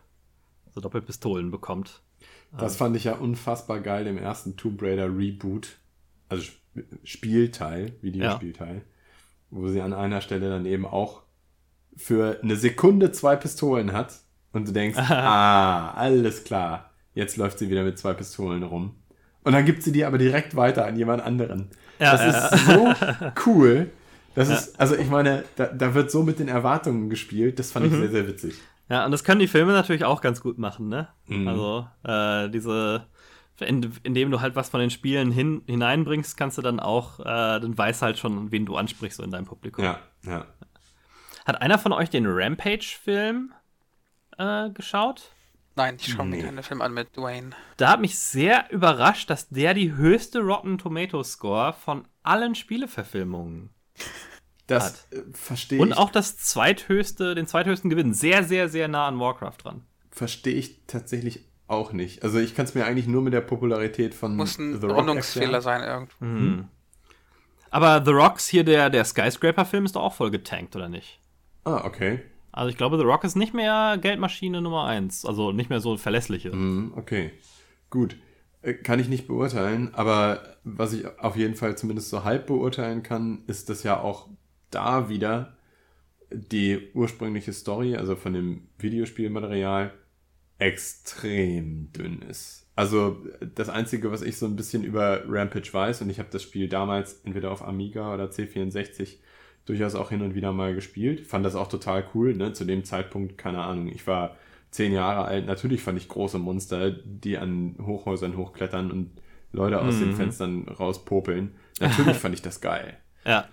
so Doppelpistolen bekommt. Das fand ich ja unfassbar geil im ersten Tomb Raider Reboot. Also Sp- Spielteil, Videospielteil. wo sie an einer Stelle dann eben auch für eine Sekunde zwei Pistolen hat und du denkst, (laughs) ah, alles klar, jetzt läuft sie wieder mit zwei Pistolen rum. Und dann gibt sie die aber direkt weiter an jemand anderen. Ja, das ja, ist so (laughs) cool. Das ist, also ich meine, da, da wird so mit den Erwartungen gespielt, das fand ich sehr, sehr witzig. Ja, und das können die Filme natürlich auch ganz gut machen, ne? Mhm. Also, äh, diese, in, indem du halt was von den Spielen hin, hineinbringst, kannst du dann auch, äh, dann weiß halt schon, wen du ansprichst so in deinem Publikum. Ja, ja. Hat einer von euch den Rampage-Film äh, geschaut? Nein, ich schaue Nee. mir keine Film an mit Dwayne. Da hat mich sehr überrascht, dass der die höchste Rotten Tomato Score von allen Spieleverfilmungen Das äh, verstehe und ich, auch das zweithöchste, den zweithöchsten Gewinn. Sehr, sehr, sehr nah an Warcraft dran. verstehe ich tatsächlich auch nicht. Also ich kann es mir eigentlich nur mit der Popularität von Muss ein The Rock Rundungsfehler erklären. sein irgendwo. Mhm. Aber The Rocks hier, der, der Skyscraper-Film, ist doch auch voll getankt, oder nicht? Ah, okay. Also ich glaube, The Rock ist nicht mehr Geldmaschine Nummer eins. Also nicht mehr so verlässliche. Mhm, okay. Gut. Äh, Kann ich nicht beurteilen, aber was ich auf jeden Fall zumindest so halb beurteilen kann, ist, dass ja auch da wieder die ursprüngliche Story, also von dem Videospielmaterial, extrem dünn ist. Also das Einzige, was ich so ein bisschen über Rampage weiß, und ich habe das Spiel damals entweder auf Amiga oder C64 durchaus auch hin und wieder mal gespielt, fand das auch total cool, ne? Zu dem Zeitpunkt, keine Ahnung, ich war zehn Jahre alt, natürlich fand ich große Monster, die an Hochhäusern hochklettern und Leute aus den Mhm. Fenstern rauspopeln. Natürlich (laughs) fand ich das geil. Ja.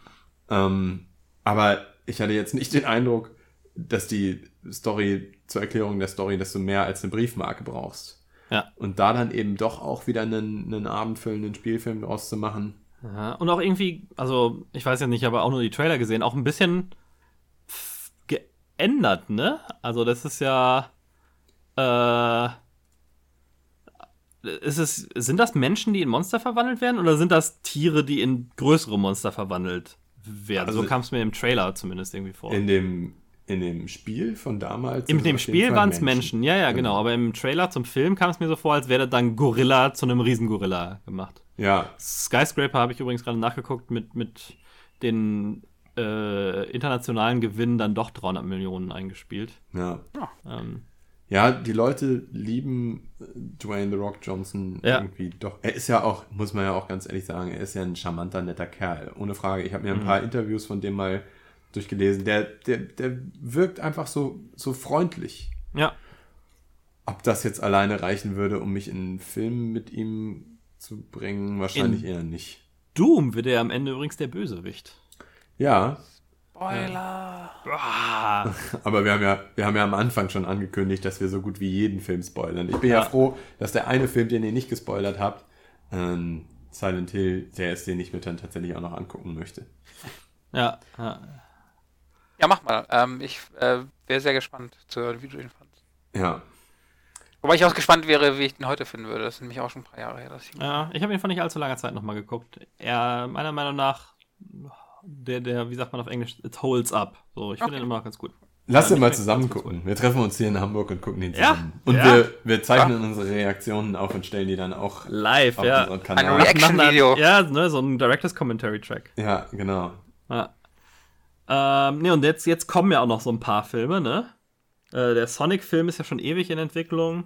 Ähm, aber ich hatte jetzt nicht den Eindruck, dass die Story zur Erklärung der Story, dass du mehr als eine Briefmarke brauchst. Ja. Und da dann eben doch auch wieder einen, einen abendfüllenden Spielfilm draus zu machen. Ja. Und auch irgendwie, also ich weiß ja nicht, aber auch nur die Trailer gesehen, auch ein bisschen geändert, ne? Also das ist ja. Äh, ist es, sind das Menschen, die in Monster verwandelt werden, oder sind das Tiere, die in größere Monster verwandelt werden? Also- so kam es mir im Trailer zumindest irgendwie vor. In dem, in dem Spiel von damals. In sind dem Spiel waren es Menschen. ja, ja, genau. Genau. Aber im Trailer zum Film kam es mir so vor, als wäre dann Gorilla zu einem Riesengorilla gemacht. Ja, Skyscraper habe ich übrigens gerade nachgeguckt mit, mit den äh, internationalen Gewinnen dann doch 300 Millionen eingespielt. ja. Ähm, Ja, die Leute lieben äh, Dwayne The Rock Johnson Ja. irgendwie doch. Er ist ja auch, muss man ja auch ganz ehrlich sagen, er ist ja ein charmanter, netter Kerl. Ohne Frage. Ich habe mir ein Mhm. paar Interviews von dem mal durchgelesen. Der, der, der wirkt einfach so, so freundlich. ja, Ob das jetzt alleine reichen würde, um mich in einen Film mit ihm zu bringen, wahrscheinlich In- eher nicht. Doom wird er am Ende übrigens der Bösewicht. Ja, Spoiler. Aber wir haben ja, wir haben ja am Anfang schon angekündigt, dass wir so gut wie jeden Film spoilern. Ich bin ja, Ja. froh, dass der eine Film, den ihr nicht gespoilert habt, ähm, Silent Hill, der ist, den ich mir dann tatsächlich auch noch angucken möchte. ja, ja. Ja, mach mal. Ähm, ich äh, wäre sehr gespannt zu hören, wie du ihn fandst. Ja. Wobei ich auch gespannt wäre, wie ich den heute finden würde. Das ist nämlich auch schon ein paar Jahre her, dass ich ihn ja. Ich habe ihn vor nicht allzu langer Zeit nochmal geguckt. Er, meiner Meinung nach, der, der, wie sagt man auf Englisch, it holds up. So, ich finde Okay. ihn immer noch ganz gut. Lass Ja, ihn mal zusammen gucken. Wir treffen uns hier in Hamburg und gucken den Ja, zusammen. Und ja. wir, wir zeichnen unsere Reaktionen auf und stellen die dann auch Live, auf ja. unseren Ein Kanal. React- Action-Video. Ja, ne, so ein Directors Commentary Track. Ja, genau. Ja. Ähm, ne, und jetzt, jetzt kommen ja auch noch so ein paar Filme, ne? Äh, der Sonic-Film ist ja schon ewig in Entwicklung.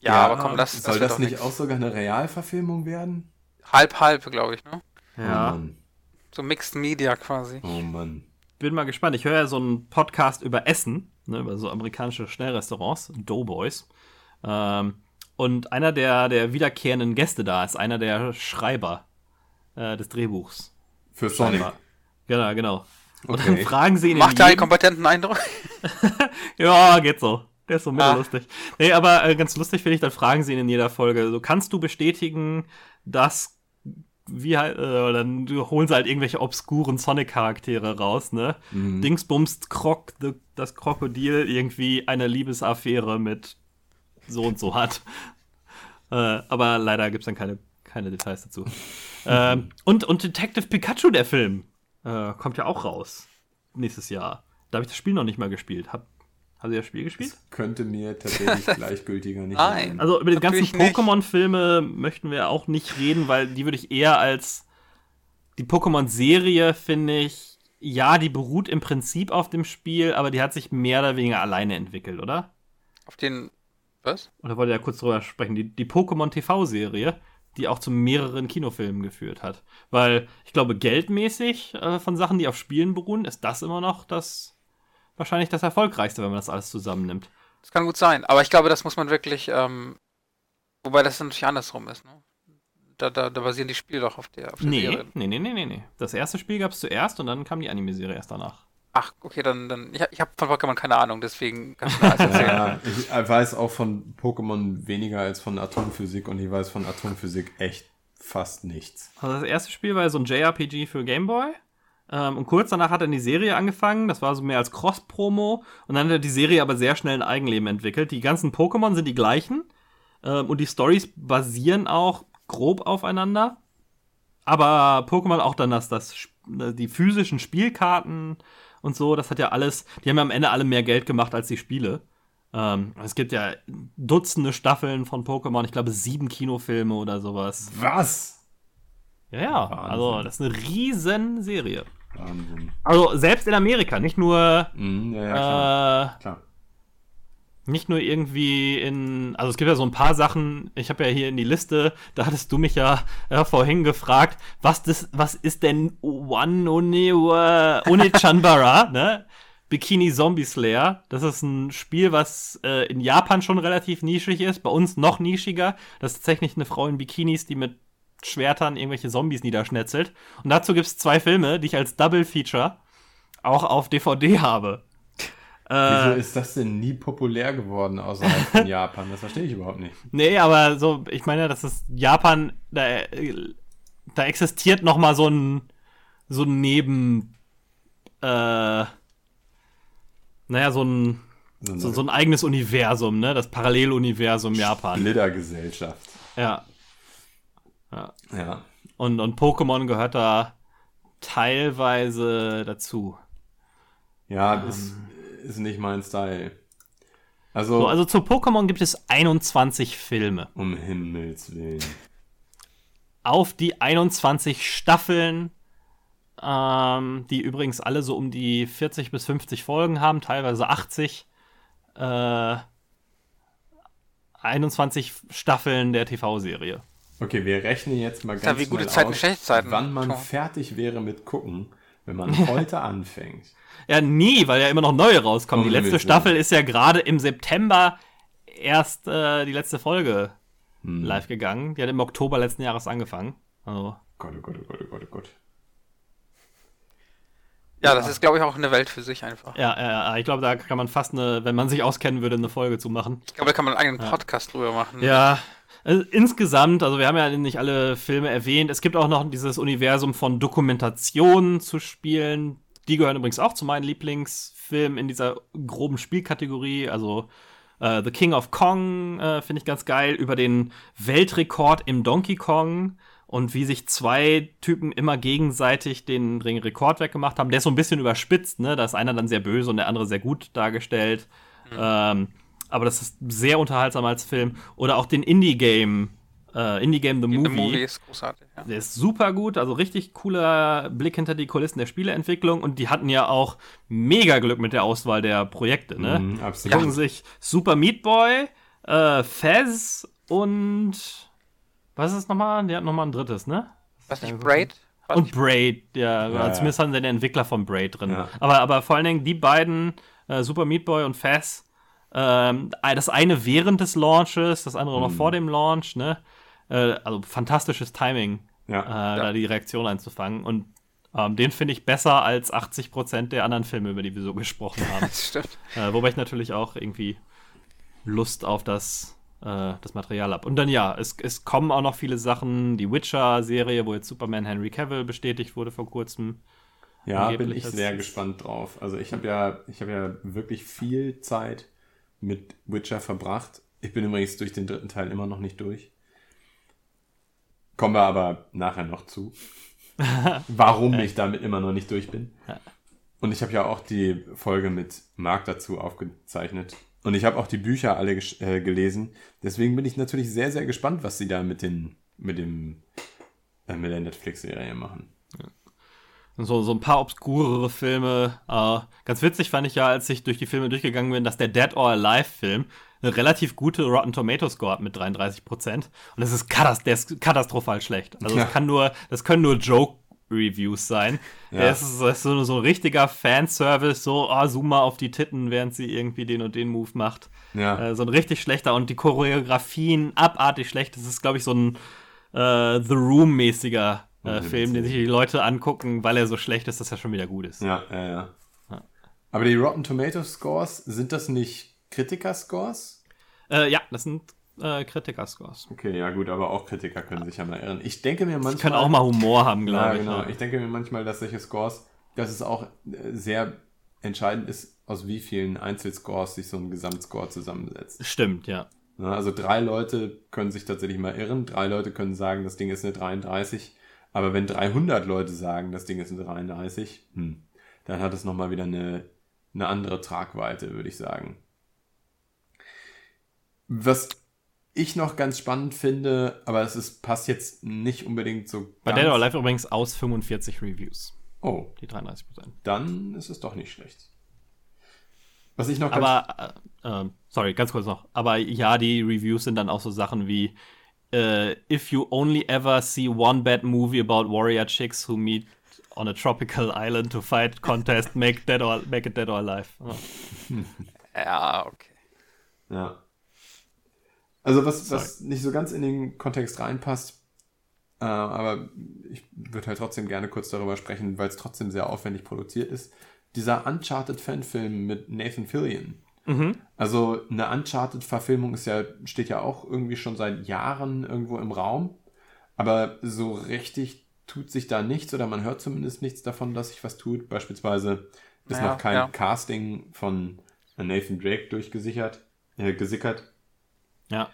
Ja, aber komm, das, Soll das doch nicht nix. auch sogar eine Realverfilmung werden? Halb, halb, glaube ich, ne? Oh Mann. So Mixed Media quasi. Oh Mann. Bin mal gespannt. Ich höre ja so einen Podcast über Essen, ne, über so amerikanische Schnellrestaurants, Doughboys. Ähm, und einer der, der wiederkehrenden Gäste da ist einer der Schreiber äh, des Drehbuchs. Für Sonic. Genau, genau. Und dann Okay. fragen sie ihn Macht er einen kompetenten Eindruck? (laughs) Ja, geht so. Der ist so Ah. mittellustig. Nee, aber äh, ganz lustig finde ich, dann fragen sie ihn in jeder Folge, so kannst du bestätigen, dass wie halt, äh, dann holen sie halt irgendwelche obskuren Sonic-Charaktere raus, ne? Mhm. Dingsbums Krok, das Krokodil irgendwie eine Liebesaffäre mit so und so hat. (laughs) Äh, aber leider gibt's dann keine, keine Details dazu. (laughs) ähm, und, und Detective Pikachu, der Film, äh, kommt ja auch raus. Nächstes Jahr. Da habe ich das Spiel noch nicht mal gespielt. Hab, hast du das Spiel gespielt? Das könnte mir tatsächlich (laughs) gleichgültiger nicht Nein. sein. Also über die ganzen. Pokémon-Filme möchten wir auch nicht reden, weil die würde ich eher als die Pokémon-Serie finde ich ja, die beruht im Prinzip auf dem Spiel, aber die hat sich mehr oder weniger alleine entwickelt, oder? Auf den. Was? Oder wollte ja kurz drüber sprechen, die, die Pokémon TV-Serie, die auch zu mehreren Kinofilmen geführt hat. Weil ich glaube, geldmäßig äh, von Sachen, die auf Spielen beruhen, ist das immer noch das wahrscheinlich das erfolgreichste, wenn man das alles zusammennimmt. Das kann gut sein, aber ich glaube, das muss man wirklich, ähm, wobei das natürlich andersrum ist, ne? Da, da, da basieren die Spiele doch auf der, auf der Nee, Serie. nee, nee, nee, nee, nee. Das erste Spiel gab es zuerst und dann kam die Anime-Serie erst danach. Ach, okay, dann, dann ich, ich habe von Pokémon keine Ahnung, deswegen kannst du mir (laughs) alles erzählen. Ja, ich weiß auch von Pokémon weniger als von Atomphysik und ich weiß von Atomphysik echt fast nichts. Also das erste Spiel war ja so ein JRPG für Game Boy. Ähm, und kurz danach hat dann die Serie angefangen. Das war so mehr als Cross-Promo. Und dann hat die Serie aber sehr schnell ein Eigenleben entwickelt. Die ganzen Pokémon sind die gleichen. Ähm, und die Stories basieren auch grob aufeinander. Aber Pokémon auch dann das, das, die physischen Spielkarten und so, das hat ja alles, die haben ja am Ende alle mehr Geld gemacht als die Spiele. Ähm, es gibt ja Dutzende Staffeln von Pokémon, ich glaube sieben Kinofilme oder sowas. Was? Ja, ja, Wahnsinn. also das ist eine riesen Serie. Wahnsinn. Also selbst in Amerika, nicht nur, Mhm, ja, ja, klar. äh, klar. nicht nur irgendwie in, also es gibt ja so ein paar Sachen, ich habe ja hier in die Liste, da hattest du mich ja äh, vorhin gefragt, was das, was ist denn One One One Chanbara, (laughs) ne? Bikini Zombie Slayer. Das ist ein Spiel, was äh, in Japan schon relativ nischig ist, bei uns noch nischiger. Das ist tatsächlich eine Frau in Bikinis, die mit Schwertern irgendwelche Zombies niederschnetzelt. Und dazu gibt es zwei Filme, die ich als Double Feature auch auf DVD habe. Wieso Äh, ist das denn nie populär geworden außerhalb von (laughs) Japan? Das verstehe ich überhaupt nicht. nee, aber so, ich meine, das ist Japan, da, da existiert noch mal so ein, so ein Neben, äh, naja, so ein, So so, so ein eigenes Universum, ne? Das Paralleluniversum Japan. Splittergesellschaft. Ja. Ja. Und, und Pokémon gehört da teilweise dazu. Ja, ist, ist nicht mein Style. Also, So, also zu Pokémon gibt es 21 Filme. um Himmels Willen. Auf die 21 Staffeln, ähm, die übrigens alle so um die 40 bis 50 Folgen haben, teilweise 80. Äh, 21 Staffeln der TV-Serie. Okay, wir rechnen jetzt mal ganz Ja, wie gute Zeiten, aus, schlechte Zeiten. wann man Schon. fertig wäre mit gucken, wenn man (laughs) heute anfängt. Ja, nie, weil ja immer noch neue rauskommen. Die letzte Staffel ist ja gerade im September erst äh, die letzte Folge Hm. live gegangen. Die hat im Oktober letzten Jahres angefangen. Also, Gott, oh Gott, oh Gott, oh Gott, oh Gott. Ja, das ist, glaube ich, auch eine Welt für sich einfach. ja, ja, ja, ich glaube, da kann man fast eine, wenn man sich auskennen würde, eine Folge zu machen. Ich glaube, da kann man einen eigenen Podcast drüber machen. Ja, also insgesamt, also wir haben ja nicht alle Filme erwähnt. Es gibt auch noch dieses Universum von Dokumentationen zu spielen. Die gehören übrigens auch zu meinen Lieblingsfilmen in dieser groben Spielkategorie. Also äh, The King of Kong äh, finde ich ganz geil über den Weltrekord im Donkey Kong und wie sich zwei Typen immer gegenseitig den, den Rekord weggemacht haben. Der ist so ein bisschen überspitzt, ne? Da ist einer dann sehr böse und der andere sehr gut dargestellt. Ähm, aber das ist sehr unterhaltsam als Film. Oder auch den Indie-Game, äh, Indie-Game The The Movie. Movie ist großartig. Ja. Der ist super gut, also richtig cooler Blick hinter die Kulissen der Spieleentwicklung. Und die hatten ja auch mega Glück mit der Auswahl der Projekte, ne? Die absolut. gucken sich Super Meat Boy, äh, Fez und was ist nochmal? Die hatten nochmal ein drittes, ne? Was nicht, Braid? Was Und Braid, ja, Ja, zumindest haben sie den Entwickler von Braid drin. Ja. Aber, aber vor allen Dingen die beiden, äh, Super Meat Boy und Faz, ähm, das eine während des Launches, das andere noch vor dem Launch, ne? Äh, also fantastisches Timing, Ja. äh, da die Reaktion einzufangen. Und ähm, den finde ich besser als 80% der anderen Filme, über die wir so (laughs) gesprochen haben. das stimmt. äh, wobei ich natürlich auch irgendwie Lust auf das, äh, das Material habe. Und dann ja, es, es kommen auch noch viele Sachen. Die Witcher-Serie, wo jetzt Superman Henry Cavill bestätigt wurde vor kurzem. Ja, bin ich sehr es- gespannt drauf. Also ich habe ja, ich habe ja wirklich viel Zeit mit Witcher verbracht. Ich bin übrigens durch den dritten Teil immer noch nicht durch. Kommen wir aber nachher noch zu. (laughs) Warum ich damit immer noch nicht durch bin. Und ich habe ja auch die Folge mit Marc dazu aufgezeichnet. Und ich habe auch die Bücher alle äh, gelesen. Deswegen bin ich natürlich sehr, sehr gespannt, was sie da mit den, mit dem, äh, mit der Netflix-Serie machen. So, so ein paar obskurere Filme. Äh, ganz witzig fand ich ja, als ich durch die Filme durchgegangen bin, dass der Dead or Alive-Film eine relativ gute Rotten Tomato Score hat mit 33% Und das ist, katast der ist katastrophal schlecht. Also Ja. das kann nur, das können nur Joke-Reviews sein. Ja. Es ist, es ist so, so ein richtiger Fanservice, so, oh, zoom mal auf die Titten, während sie irgendwie den und den Move macht. Ja. Äh, so ein richtig schlechter und die Choreografien abartig schlecht. Das ist, glaube ich, so ein äh, The Room-mäßiger äh, Film, den sich die Leute angucken, weil er so schlecht ist, dass er schon wieder gut ist. Ja, ja, ja. Aber die Rotten Tomato Scores, sind das nicht Kritiker-Scores? Äh, ja, das sind äh, Kritiker-Scores. Okay, ja gut, aber auch Kritiker können sich ja mal irren. Ich denke mir manchmal... Die können auch mal Humor haben, Ja, glaube ich. genau. ja. Ich denke mir manchmal, dass solche Scores, dass es auch äh, sehr entscheidend ist, aus wie vielen Einzelscores sich so ein Gesamtscore zusammensetzt. Stimmt, ja. Ja, also drei Leute können sich tatsächlich mal irren, drei Leute können sagen, das Ding ist eine 33, aber wenn 300 Leute sagen, das Ding ist eine 33, hm, dann hat es nochmal wieder eine, eine andere Tragweite, würde ich sagen. Was ich noch ganz spannend finde, aber es ist, passt jetzt nicht unbedingt so Bei ganz- Dead or Alive übrigens aus 45 Reviews. Oh, Die 33%. dann ist es doch nicht schlecht. Was ich noch Aber, äh, äh, sorry, ganz kurz noch. Aber ja, die Reviews sind dann auch so Sachen wie äh, If you only ever see one bad movie about warrior chicks who meet on a tropical (laughs) island to fight contest, make, dead or, make it dead or alive. Oh. (laughs) Ja, okay. Ja. Also was, was nicht so ganz in den Kontext reinpasst, äh, aber ich würde halt trotzdem gerne kurz darüber sprechen, weil es trotzdem sehr aufwendig produziert ist. Dieser Uncharted-Fanfilm mit Nathan Fillion. Also eine Uncharted-Verfilmung ist ja, steht ja auch irgendwie schon seit Jahren irgendwo im Raum, aber so richtig tut sich da nichts oder man hört zumindest nichts davon, dass sich was tut. Beispielsweise ist Naja, noch kein ja. Casting von Nathan Drake durchgesichert, äh, gesickert. Ja.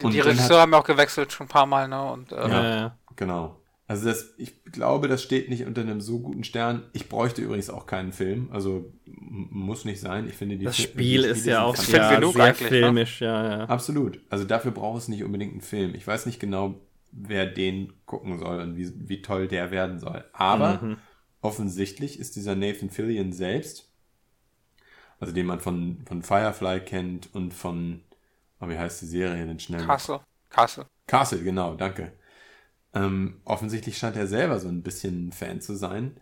Die, Und die Regisseure hat- haben ja auch gewechselt schon ein paar Mal, ne? Und äh, Ja. Äh, Genau. Also das, ich glaube, das steht nicht unter einem so guten Stern. Ich bräuchte übrigens auch keinen Film. Also muss nicht sein. Ich finde die das Fi- Spiel die ist ja auch sehr, genug sehr ne? filmisch, ja, ja. Absolut. Also dafür braucht es nicht unbedingt einen Film. Ich weiß nicht genau, wer den gucken soll und wie, wie toll der werden soll. Aber Mhm. offensichtlich ist dieser Nathan Fillion selbst, also den man von, von Firefly kennt und von, oh, wie heißt die Serie denn schnell? Kassel. Kassel. Castle, genau, danke. Ähm, offensichtlich scheint er selber so ein bisschen Fan zu sein.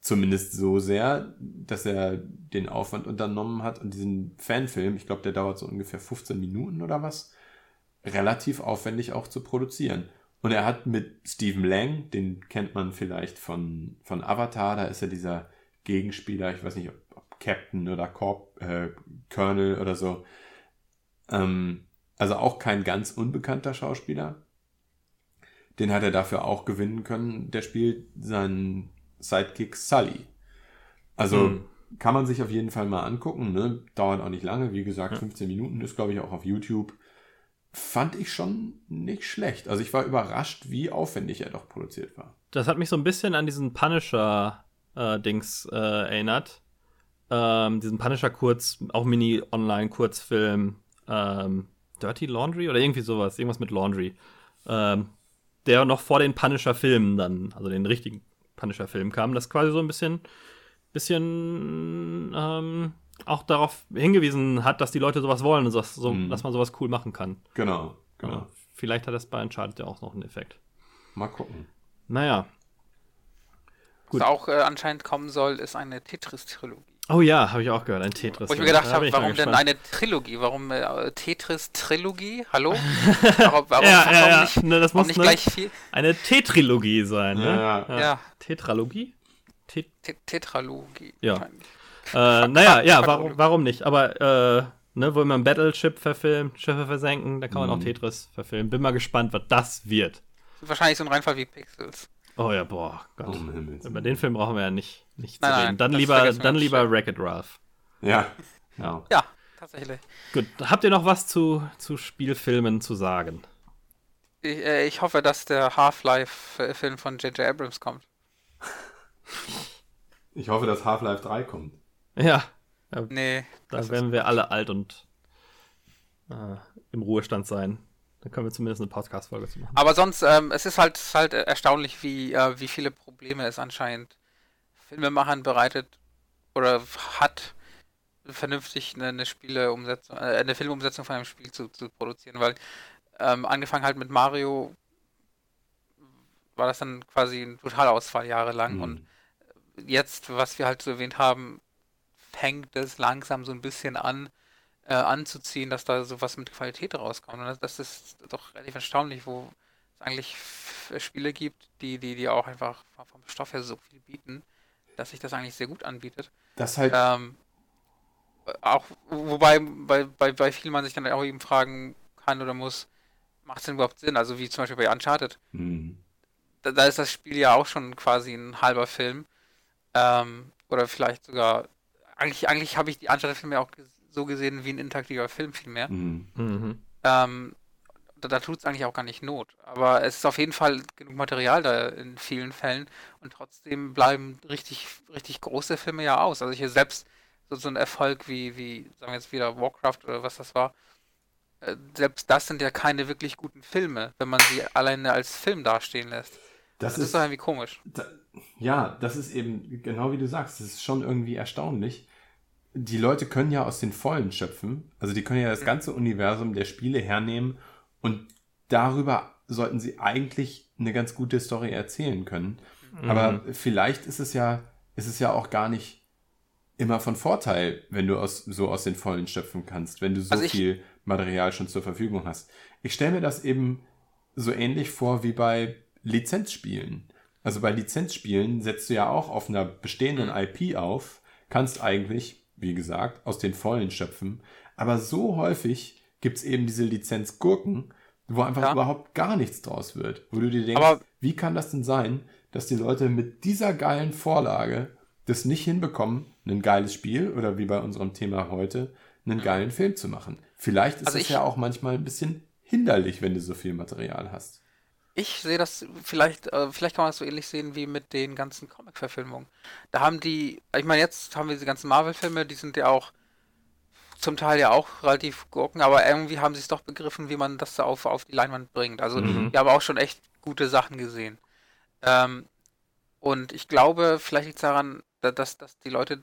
Zumindest so sehr, dass er den Aufwand unternommen hat und diesen Fanfilm, ich glaube, der dauert so ungefähr 15 Minuten oder was, relativ aufwendig auch zu produzieren. Und er hat mit Stephen Lang, den kennt man vielleicht von, von Avatar, da ist er dieser Gegenspieler, ich weiß nicht, ob, ob Captain oder Corp, äh, Colonel oder so. Ähm, also auch kein ganz unbekannter Schauspieler. Den hat er dafür auch gewinnen können. Der spielt seinen Sidekick Sully. Also Hm. kann man sich auf jeden Fall mal angucken. Ne? Dauert auch nicht lange. Wie gesagt, 15 Minuten ist, glaube ich, auch auf YouTube. Fand ich schon nicht schlecht. Also ich war überrascht, wie aufwendig er doch produziert war. Das hat mich so ein bisschen an diesen Punisher-Dings äh, erinnert. Ähm, diesen Punisher-Kurz, auch Mini-Online-Kurzfilm. Ähm, Dirty Laundry oder irgendwie sowas. Irgendwas mit Laundry. Ähm, der noch vor den Punisher-Filmen dann, also den richtigen Punisher-Film kam. Das quasi so ein bisschen, bisschen ähm, auch darauf hingewiesen hat, dass die Leute sowas wollen und sowas, so, Mhm. dass man sowas cool machen kann. Genau, genau. Ja, vielleicht hat das bei Uncharted ja auch noch einen Effekt. Mal gucken. Naja. Gut. Was auch äh, anscheinend kommen soll, ist eine Tetris-Trilogie. Oh ja, habe ich auch gehört, ein Tetris. Wo ich mir gedacht Da habe, mal warum denn eine Trilogie? Warum äh, Tetris-Trilogie? Hallo? (laughs) warum warum, Ja, warum ja, ja. nicht, Ne, das warum muss nicht ne, gleich viel? eine Tetrilogie sein, ne? Ja, ja. Ja, Tetralogie? Tet Te- Tetralogie. Ja. wahrscheinlich. äh, naja, ja, warum, warum nicht? Aber, äh, ne, wo man Battleship verfilmt, Schiffe versenken, da kann man auch Mhm. Tetris verfilmen. Bin mal gespannt, was das wird. Wahrscheinlich so ein Reinfall wie Pixels. Oh ja, boah, Oh, Gott. Himmels Über den Film brauchen wir ja nicht, nicht Nein, zu nein, reden. Dann lieber, dann lieber Wreck-It Ralph. Ja, genau. Ja, tatsächlich. Gut, habt ihr noch was zu, zu Spielfilmen zu sagen? Ich, äh, ich hoffe, dass der Half-Life-Film von J.J. Abrams kommt. Ich hoffe, dass Half-Life 3 kommt. Ja, Nee, da das ist- werden wir alle alt und äh, im Ruhestand sein. Dann können wir zumindest eine Podcast-Folge zu machen. Aber sonst, ähm, es ist halt, es ist halt erstaunlich, wie, äh, wie viele Probleme es anscheinend Filmemachern bereitet oder hat, vernünftig eine, eine Spieleumsetzung, äh, eine Filmumsetzung von einem Spiel zu, zu produzieren, weil ähm, angefangen halt mit Mario war das dann quasi ein Totalausfall jahrelang Mhm. und jetzt, was wir halt so erwähnt haben, fängt es langsam so ein bisschen an, äh, anzuziehen, dass da sowas mit Qualität rauskommt. Und das, das ist doch relativ erstaunlich, wo es eigentlich Spiele gibt, die, die, die auch einfach vom- Stoff her so viel bieten, dass sich das eigentlich sehr gut anbietet. Das halt, Ähm, auch, wobei bei, bei, bei vielen man sich dann auch eben fragen kann oder muss, macht es denn überhaupt Sinn? Also wie zum Beispiel bei Uncharted. hm. Da, da ist das Spiel ja auch schon quasi ein halber Film. Ähm, oder vielleicht sogar, eigentlich, eigentlich habe ich die Uncharted-Filme auch ges- so gesehen wie ein interaktiver Film vielmehr. Hm. Mhm. Ähm, da da tut es eigentlich auch gar nicht Not. Aber es ist auf jeden Fall genug Material da in vielen Fällen und trotzdem bleiben richtig, richtig große Filme ja aus. Also hier selbst so, so ein Erfolg wie, wie, sagen wir jetzt wieder Warcraft oder was das war, äh, selbst das sind ja keine wirklich guten Filme, wenn man sie alleine als Film dastehen lässt. das, Das ist ist, doch irgendwie komisch. da, ja, das ist eben genau wie du sagst, das ist schon irgendwie erstaunlich. Die Leute können ja aus den Vollen schöpfen, also die können ja das ganze Universum der Spiele hernehmen und darüber sollten sie eigentlich eine ganz gute Story erzählen können. Aber vielleicht ist es ja, ist es ja auch gar nicht immer von Vorteil, wenn du aus, so aus den Vollen schöpfen kannst, wenn du so Also viel Material schon zur Verfügung hast. Ich stelle mir das eben so ähnlich vor wie bei Lizenzspielen. Also bei Lizenzspielen setzt du ja auch auf einer bestehenden IP auf, kannst eigentlich, wie gesagt, aus den Vollen schöpfen. Aber so häufig gibt es eben diese Lizenzgurken, wo einfach Ja. überhaupt gar nichts draus wird. Wo du dir denkst, Aber- wie kann das denn sein, dass die Leute mit dieser geilen Vorlage das nicht hinbekommen, ein geiles Spiel oder wie bei unserem Thema heute, einen geilen Film zu machen? Vielleicht ist Also es ja auch manchmal ein bisschen hinderlich, wenn du so viel Material hast. Ich sehe das vielleicht, äh, vielleicht kann man das so ähnlich sehen wie mit den ganzen Comic-Verfilmungen. Da haben die, ich meine, jetzt haben wir diese ganzen Marvel-Filme, die sind ja auch zum Teil ja auch relativ gurken, aber irgendwie haben sie es doch begriffen, wie man das da auf, auf die Leinwand bringt. Also Mhm. wir haben auch schon echt gute Sachen gesehen. Ähm, und ich glaube, vielleicht liegt es daran, da- dass, dass die Leute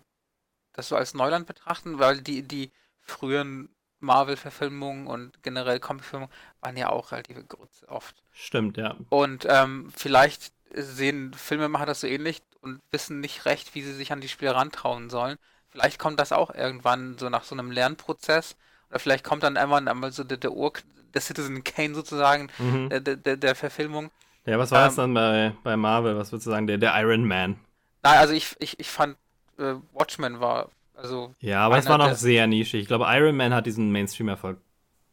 das so als Neuland betrachten, weil die, die früheren Marvel-Verfilmungen und generell Comic-Verfilmungen waren ja auch relative Grütze oft. Stimmt, ja. Und ähm, vielleicht sehen Filmemacher das so ähnlich und wissen nicht recht, wie sie sich an die Spiele rantrauen sollen. Vielleicht kommt das auch irgendwann so nach so einem Lernprozess. Oder vielleicht kommt dann irgendwann einmal so der, der Ur, der Citizen Kane sozusagen, Mhm. der, der, der, der Verfilmung. Ja, was war Ähm, das dann bei, bei Marvel? Was würdest du sagen? Der, der Iron Man. Nein, also ich, ich, ich fand äh, Watchmen war, also Ja, aber es war noch sehr nischig. Ich glaube, Iron Man hat diesen Mainstream-Erfolg.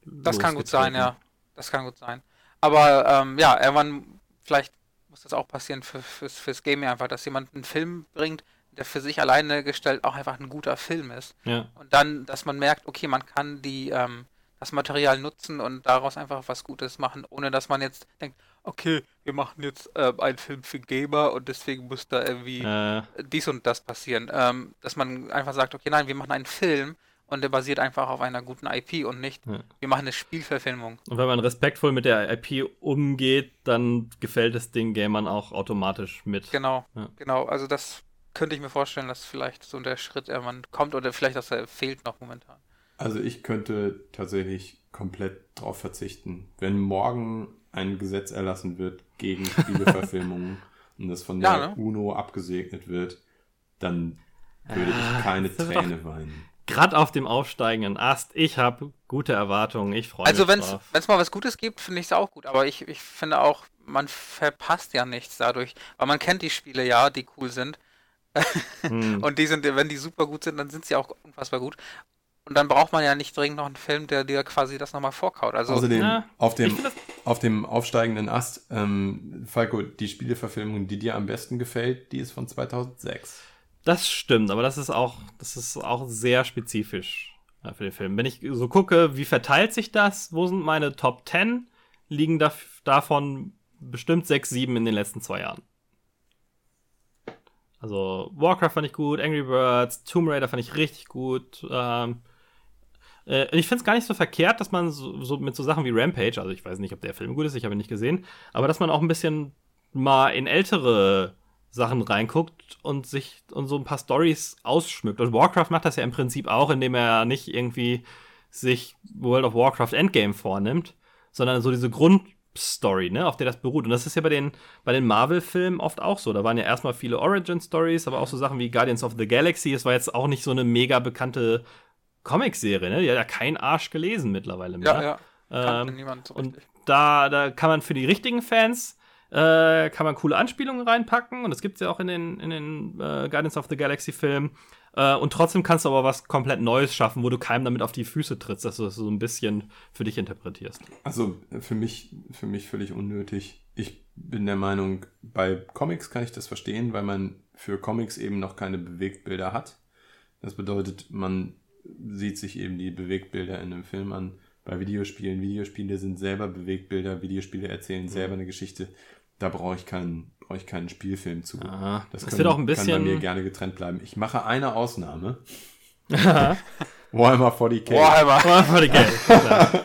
Das kann gut sein, ja. Das kann gut sein. Aber ähm, ja, irgendwann, vielleicht muss das auch passieren für, fürs, fürs Gaming einfach, dass jemand einen Film bringt, der für sich alleine gestellt auch einfach ein guter Film ist. Ja. Und dann, dass man merkt, okay, man kann die, ähm, das Material nutzen und daraus einfach was Gutes machen, ohne dass man jetzt denkt, okay, wir machen jetzt ähm, einen Film für Gamer und deswegen muss da irgendwie Äh, dies und das passieren. Ähm, dass man einfach sagt, okay, nein, wir machen einen Film und der basiert einfach auf einer guten IP und nicht, Ja. wir machen eine Spielverfilmung. und wenn man respektvoll mit der IP umgeht, dann gefällt es den Gamern auch automatisch mit. Genau, Ja. genau. Also das könnte ich mir vorstellen, dass vielleicht so der Schritt irgendwann kommt oder vielleicht, dass er fehlt noch momentan. Also ich könnte tatsächlich komplett drauf verzichten. Wenn morgen ein Gesetz erlassen wird gegen (laughs) Spieleverfilmungen und das von der Ja, ne? UNO abgesegnet wird, dann würde ich keine das Träne weinen. Gerade auf dem aufsteigenden Ast. Ich habe gute Erwartungen. Ich freue Also mich wenn drauf. es mal was Gutes gibt, finde ich es auch gut. Aber ich, ich finde auch, man verpasst ja nichts dadurch. Weil man kennt die Spiele ja, die cool sind. (laughs) Hm. Und die sind, wenn die super gut sind, dann sind sie auch unfassbar gut. Und dann braucht man ja nicht dringend noch einen Film, der dir quasi das nochmal vorkaut. Also Außerdem, na, auf, dem, auf dem aufsteigenden Ast, ähm, Falco, die Spieleverfilmung, die dir am besten gefällt, die ist von 2006. Das stimmt, aber das ist auch, das ist auch sehr spezifisch äh, für den Film. Wenn ich so gucke, wie verteilt sich das? Wo sind meine Top 10? Liegen da, davon bestimmt 6, 7 in den letzten zwei Jahren. Also Warcraft fand ich gut, Angry Birds, Tomb Raider fand ich richtig gut. Ähm, Äh, ich finde es gar nicht so verkehrt, dass man so, so, mit so Sachen wie Rampage, also ich weiß nicht, ob der Film gut ist, ich habe ihn nicht gesehen, aber dass man auch ein bisschen mal in ältere Sachen reinguckt und sich und so ein paar Stories ausschmückt. Und Warcraft macht das ja im Prinzip auch, indem er nicht irgendwie sich World of Warcraft Endgame vornimmt, sondern so diese Grundstory, ne, auf der das beruht. Und das ist ja bei den, bei den Marvel-Filmen oft auch so. Da waren ja erstmal viele Origin-Stories, aber auch so Sachen wie Guardians of the Galaxy. Es war jetzt auch nicht so eine mega bekannte Comicserie, ne? Die hat ja kein Arsch gelesen mittlerweile mehr. Ja, ja. Ähm, niemand so und da, da kann man für die richtigen Fans äh, kann man coole Anspielungen reinpacken und das gibt es ja auch in den, in den äh, Guardians of the Galaxy Filmen. Äh, und trotzdem kannst du aber was komplett Neues schaffen, wo du keinem damit auf die Füße trittst, dass du das so ein bisschen für dich interpretierst. Also für mich, für mich völlig unnötig. Ich bin der Meinung, bei Comics kann ich das verstehen, weil man für Comics eben noch keine Bewegtbilder hat. Das bedeutet, man sieht sich eben die Bewegtbilder in einem Film an. Bei Videospielen, Videospiele sind selber Bewegtbilder, Videospiele erzählen selber eine Geschichte. Da brauche ich keinen, brauche ich keinen Spielfilm zu. Aha, das, das wird auch ein bisschen kann bei mir gerne getrennt bleiben. Ich mache eine Ausnahme. (laughs) (laughs) Warhammer 40k. Warhammer, Warhammer 40k.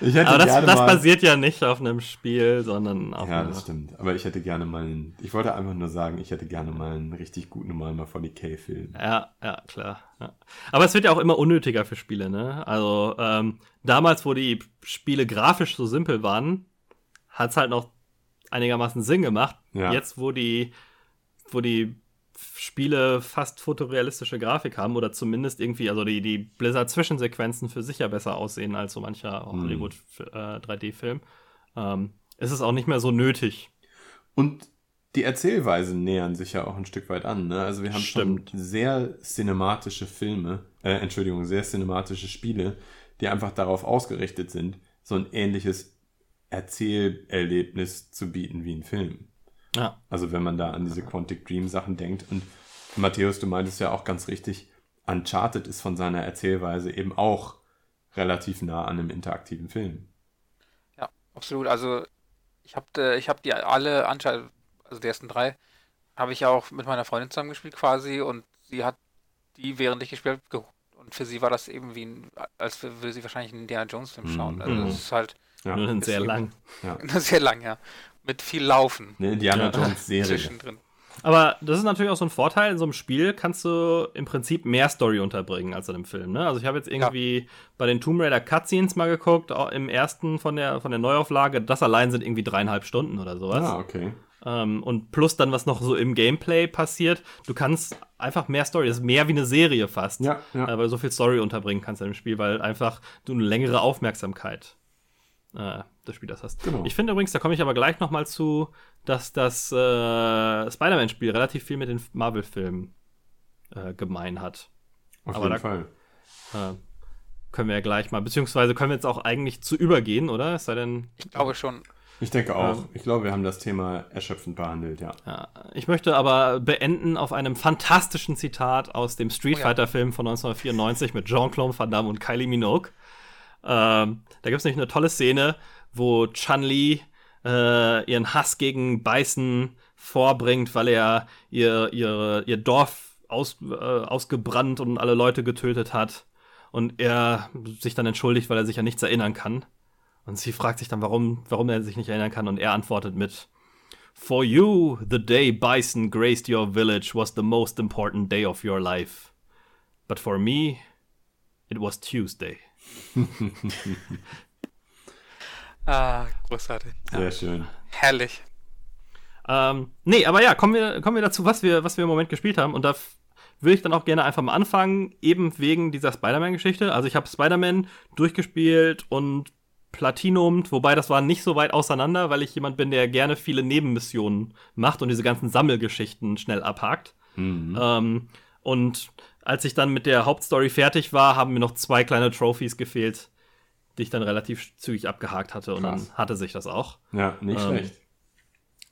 ich hätte Aber das, gerne das mal, basiert ja nicht auf einem Spiel, sondern auf Ja, das stimmt. Aber ich hätte gerne mal einen, ich wollte einfach nur sagen, ich hätte gerne mal einen richtig guten Warhammer 40k-Film. Ja, ja, klar. Ja. Aber es wird ja auch immer unnötiger für Spiele, ne? Also, ähm, damals, wo die Spiele grafisch so simpel waren, hat es halt noch einigermaßen Sinn gemacht. Ja. Jetzt, wo die, wo die Spiele fast fotorealistische Grafik haben oder zumindest irgendwie, also die, die Blizzard-Zwischensequenzen für sicher besser aussehen als so mancher mhm. Hollywood äh, 3D-Film, ähm, ist es auch nicht mehr so nötig. Und die Erzählweisen nähern sich ja auch ein Stück weit an. Ne? Also wir haben Stimmt. schon sehr cinematische Filme, äh, Entschuldigung, sehr cinematische Spiele, die einfach darauf ausgerichtet sind, so ein ähnliches Erzählerlebnis zu bieten wie ein Film. Ja. Also wenn man da an diese Quantic Dream Sachen denkt. Und Matthäus, du meintest ja auch ganz richtig, Uncharted ist von seiner Erzählweise eben auch relativ nah an einem interaktiven Film. Ja, absolut. Also ich habe äh, ich hab die alle Uncharted, also die ersten drei, habe ich auch mit meiner Freundin zusammengespielt quasi und sie hat die, während ich gespielt habe, und für sie war das eben wie ein, als würde sie wahrscheinlich einen Indiana Jones Film schauen. Mhm. Also das ist halt ja. (laughs) (laughs) Sehr lang. Ja. Sehr lang, ja mit viel Laufen. Eine Indiana Jones Serie. Zwischendrin. Aber das ist natürlich auch so ein Vorteil. In so einem Spiel kannst du im Prinzip mehr Story unterbringen als in einem Film. Ne? Also ich habe jetzt irgendwie ja. bei den Tomb Raider Cutscenes mal geguckt, im ersten von der, von der Neuauflage. Das allein sind irgendwie dreieinhalb Stunden oder sowas. Ah, okay. Ähm, und plus dann, was noch so im Gameplay passiert. Du kannst einfach mehr Story, das ist mehr wie eine Serie fast. Ja, ja. Weil du so viel Story unterbringen kannst in dem Spiel, weil einfach du eine längere Aufmerksamkeit äh, des Spielers hast. Genau. Ich finde übrigens, da komme ich aber gleich noch mal zu, dass das äh, Spider-Man-Spiel relativ viel mit den Marvel-Filmen äh, gemein hat. Auf aber jeden da, Fall. Äh, können wir ja gleich mal, beziehungsweise können wir jetzt auch eigentlich zu übergehen, oder? Es sei denn. Ich glaube schon. Ich denke auch. Ähm, ich glaube, wir haben das Thema erschöpfend behandelt, ja. ja. Ich möchte aber beenden auf einem fantastischen Zitat aus dem Street Fighter-Film von 1994 mit Jean-Claude Van Damme und Kylie Minogue. Ähm, da gibt es nämlich eine tolle Szene, wo Chun-Li äh, ihren Hass gegen Beißen vorbringt, weil er ihr, ihr, ihr Dorf aus, äh, ausgebrannt und alle Leute getötet hat. Und er sich dann entschuldigt, weil er sich an nichts erinnern kann. Und sie fragt sich dann, warum, warum er sich nicht erinnern kann. Und er antwortet mit: For you, the day Bison graced your village was the most important day of your life. But for me, it was Tuesday. Ah, großartig. Sehr ja. schön. Herrlich. Ähm, nee, aber ja, kommen wir, kommen wir dazu, was wir, was wir im Moment gespielt haben. Und da würde ich dann auch gerne einfach mal anfangen, eben wegen dieser Spider-Man-Geschichte. Also ich habe Spider-Man durchgespielt und platinumt, wobei das war nicht so weit auseinander, weil ich jemand bin, der gerne viele Nebenmissionen macht und diese ganzen Sammelgeschichten schnell abhakt. Mhm. Ähm, und als ich dann mit der Hauptstory fertig war, haben mir noch zwei kleine Trophies gefehlt, die ich dann relativ zügig abgehakt hatte. Und Krass. dann hatte sich das auch. Ja, nicht ähm, schlecht.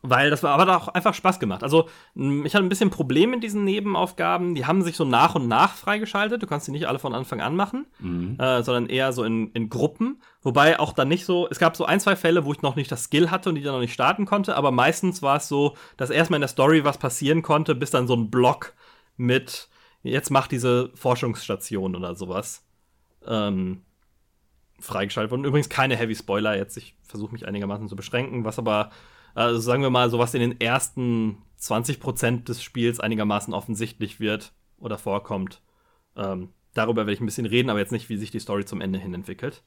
Weil das war aber auch einfach Spaß gemacht. Also, ich hatte ein bisschen Problem mit diesen Nebenaufgaben. Die haben sich so nach und nach freigeschaltet. Du kannst die nicht alle von Anfang an machen, mhm. äh, sondern eher so in, in Gruppen. Wobei auch dann nicht so, es gab so ein, zwei Fälle, wo ich noch nicht das Skill hatte und die dann noch nicht starten konnte. Aber meistens war es so, dass erstmal in der Story was passieren konnte, bis dann so ein Block mit jetzt macht diese Forschungsstation oder sowas ähm, freigeschaltet worden. Übrigens keine Heavy Spoiler jetzt. Ich versuche mich einigermaßen zu beschränken, was aber, also sagen wir mal, so was in den ersten 20% des Spiels einigermaßen offensichtlich wird oder vorkommt. Ähm, darüber werde ich ein bisschen reden, aber jetzt nicht, wie sich die Story zum Ende hin entwickelt.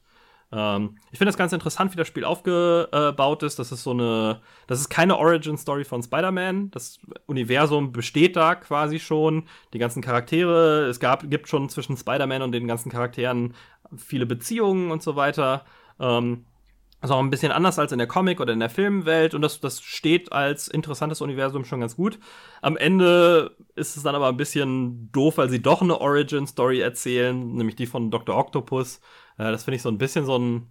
Ähm, ich finde das ganz interessant, wie das Spiel aufgebaut ist. Das ist so eine, das ist keine Origin-Story von Spider-Man. Das Universum besteht da quasi schon. Die ganzen Charaktere, es gab, gibt schon zwischen Spider-Man und den ganzen Charakteren viele Beziehungen und so weiter. Ähm, also auch ein bisschen anders als in der Comic- oder in der Filmwelt und das, das steht als interessantes Universum schon ganz gut. Am Ende ist es dann aber ein bisschen doof, weil sie doch eine Origin-Story erzählen, nämlich die von Dr. Octopus. Äh, das finde ich so ein bisschen so ein,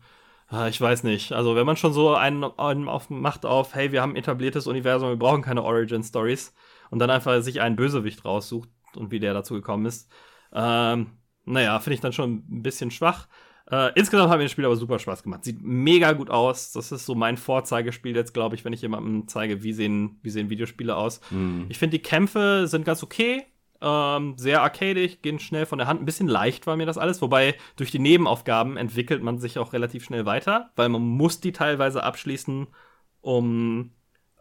äh, ich weiß nicht. Also wenn man schon so einen, einen auf, macht auf, hey, wir haben ein etabliertes Universum, wir brauchen keine Origin-Stories und dann einfach sich einen Bösewicht raussucht und wie der dazu gekommen ist. Ähm, naja, finde ich dann schon ein bisschen schwach. Äh, insgesamt hat mir das Spiel aber super Spaß gemacht. Sieht mega gut aus. Das ist so mein Vorzeigespiel jetzt, glaube ich, wenn ich jemandem zeige, wie sehen, wie sehen Videospiele aus. Mhm. Ich finde, die Kämpfe sind ganz okay. Ähm, sehr arcadig, gehen schnell von der Hand. Ein bisschen leicht war mir das alles. Wobei durch die Nebenaufgaben entwickelt man sich auch relativ schnell weiter, weil man muss die teilweise abschließen, um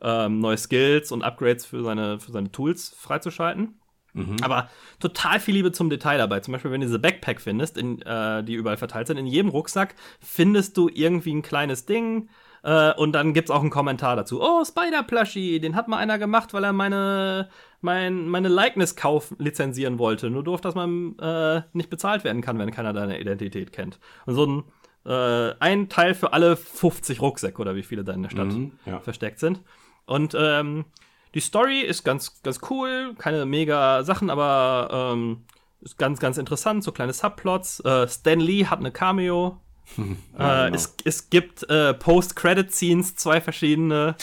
ähm, neue Skills und Upgrades für seine, für seine Tools freizuschalten. Mhm. Aber total viel Liebe zum Detail dabei. Zum Beispiel, wenn du diese Backpack findest, in, äh, die überall verteilt sind, in jedem Rucksack findest du irgendwie ein kleines Ding. Äh, und dann gibt es auch einen Kommentar dazu. Oh, Spider-Plushie, den hat mal einer gemacht, weil er meine, mein, meine Likeness-Kauf lizenzieren wollte. Nur doof, dass man äh, nicht bezahlt werden kann, wenn keiner deine Identität kennt. Und so ein, äh, ein Teil für alle 50 Rucksäcke oder wie viele da in der Stadt mhm, ja. versteckt sind. Und ähm, die Story ist ganz, ganz cool, keine mega Sachen, aber ähm, ist ganz, ganz interessant, so kleine Subplots. Äh, Stan Lee hat eine Cameo. (laughs) ja, äh, genau. es, es gibt äh, Post-Credit-Scenes, zwei verschiedene.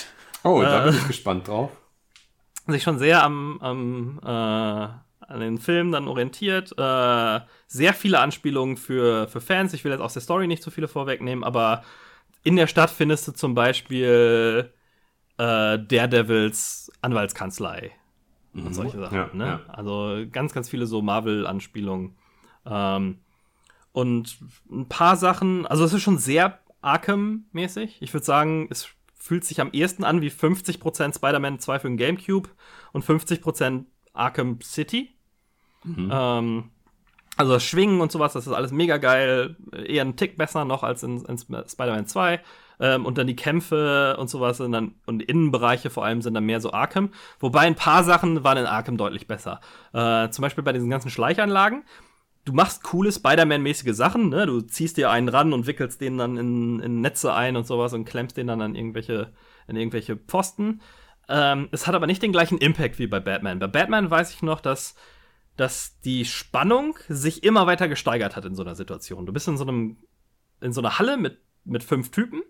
Oh, da bin ich gespannt drauf. Sich schon sehr am, am äh, an den Film dann orientiert. Äh, sehr viele Anspielungen für, für Fans. Ich will jetzt aus der Story nicht zu viele vorwegnehmen, aber in der Stadt findest du zum Beispiel äh, Daredevils Anwaltskanzlei mhm. und solche Sachen. Ja, ne? ja. Also ganz, ganz viele so Marvel-Anspielungen. Ähm, und ein paar Sachen, also es ist schon sehr Arkham-mäßig. Ich würde sagen, es fühlt sich am ehesten an wie 50% Spider-Man 2 für den GameCube und 50% Arkham City. Mhm. Ähm, also das Schwingen und sowas, das ist alles mega geil. Eher ein Tick besser noch als in, in Spider-Man 2. Ähm, und dann die Kämpfe und sowas sind dann, und Innenbereiche vor allem sind dann mehr so Arkham. Wobei ein paar Sachen waren in Arkham deutlich besser. Äh, zum Beispiel bei diesen ganzen Schleichanlagen. Du machst coole Spider-Man-mäßige Sachen, ne? Du ziehst dir einen ran und wickelst den dann in, in Netze ein und sowas und klemmst den dann an irgendwelche, in irgendwelche Pfosten. Ähm, es hat aber nicht den gleichen Impact wie bei Batman. Bei Batman weiß ich noch, dass, dass die Spannung sich immer weiter gesteigert hat in so einer Situation. Du bist in so einem, in so einer Halle mit, mit fünf Typen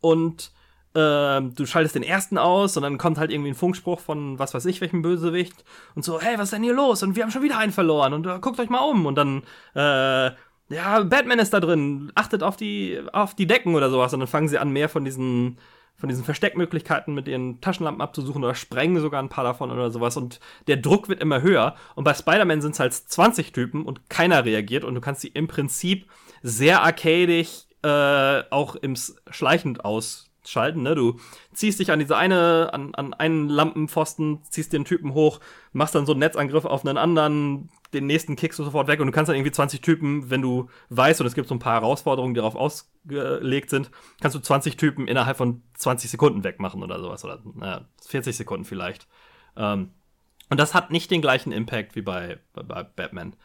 und du schaltest den ersten aus und dann kommt halt irgendwie ein Funkspruch von was weiß ich welchem Bösewicht und so, hey, was ist denn hier los? Und wir haben schon wieder einen verloren und uh, guckt euch mal um. Und dann, äh, ja, Batman ist da drin, achtet auf die, auf die Decken oder sowas. Und dann fangen sie an, mehr von diesen von diesen Versteckmöglichkeiten mit ihren Taschenlampen abzusuchen oder sprengen sogar ein paar davon oder sowas. Und der Druck wird immer höher. Und bei Spider-Man sind es halt 20 Typen und keiner reagiert. Und du kannst sie im Prinzip sehr arcadig äh, auch im schleichend ausschalten. Ne? Du ziehst dich an diese eine, an, an einen Lampenpfosten, ziehst den Typen hoch, machst dann so einen Netzangriff auf einen anderen, den nächsten kickst du sofort weg und du kannst dann irgendwie 20 Typen, wenn du weißt, und es gibt so ein paar Herausforderungen, die darauf ausgelegt sind, kannst du 20 Typen innerhalb von 20 Sekunden wegmachen oder sowas. Oder naja, 40 Sekunden vielleicht. Ähm, und das hat nicht den gleichen Impact wie bei, bei, bei Batman.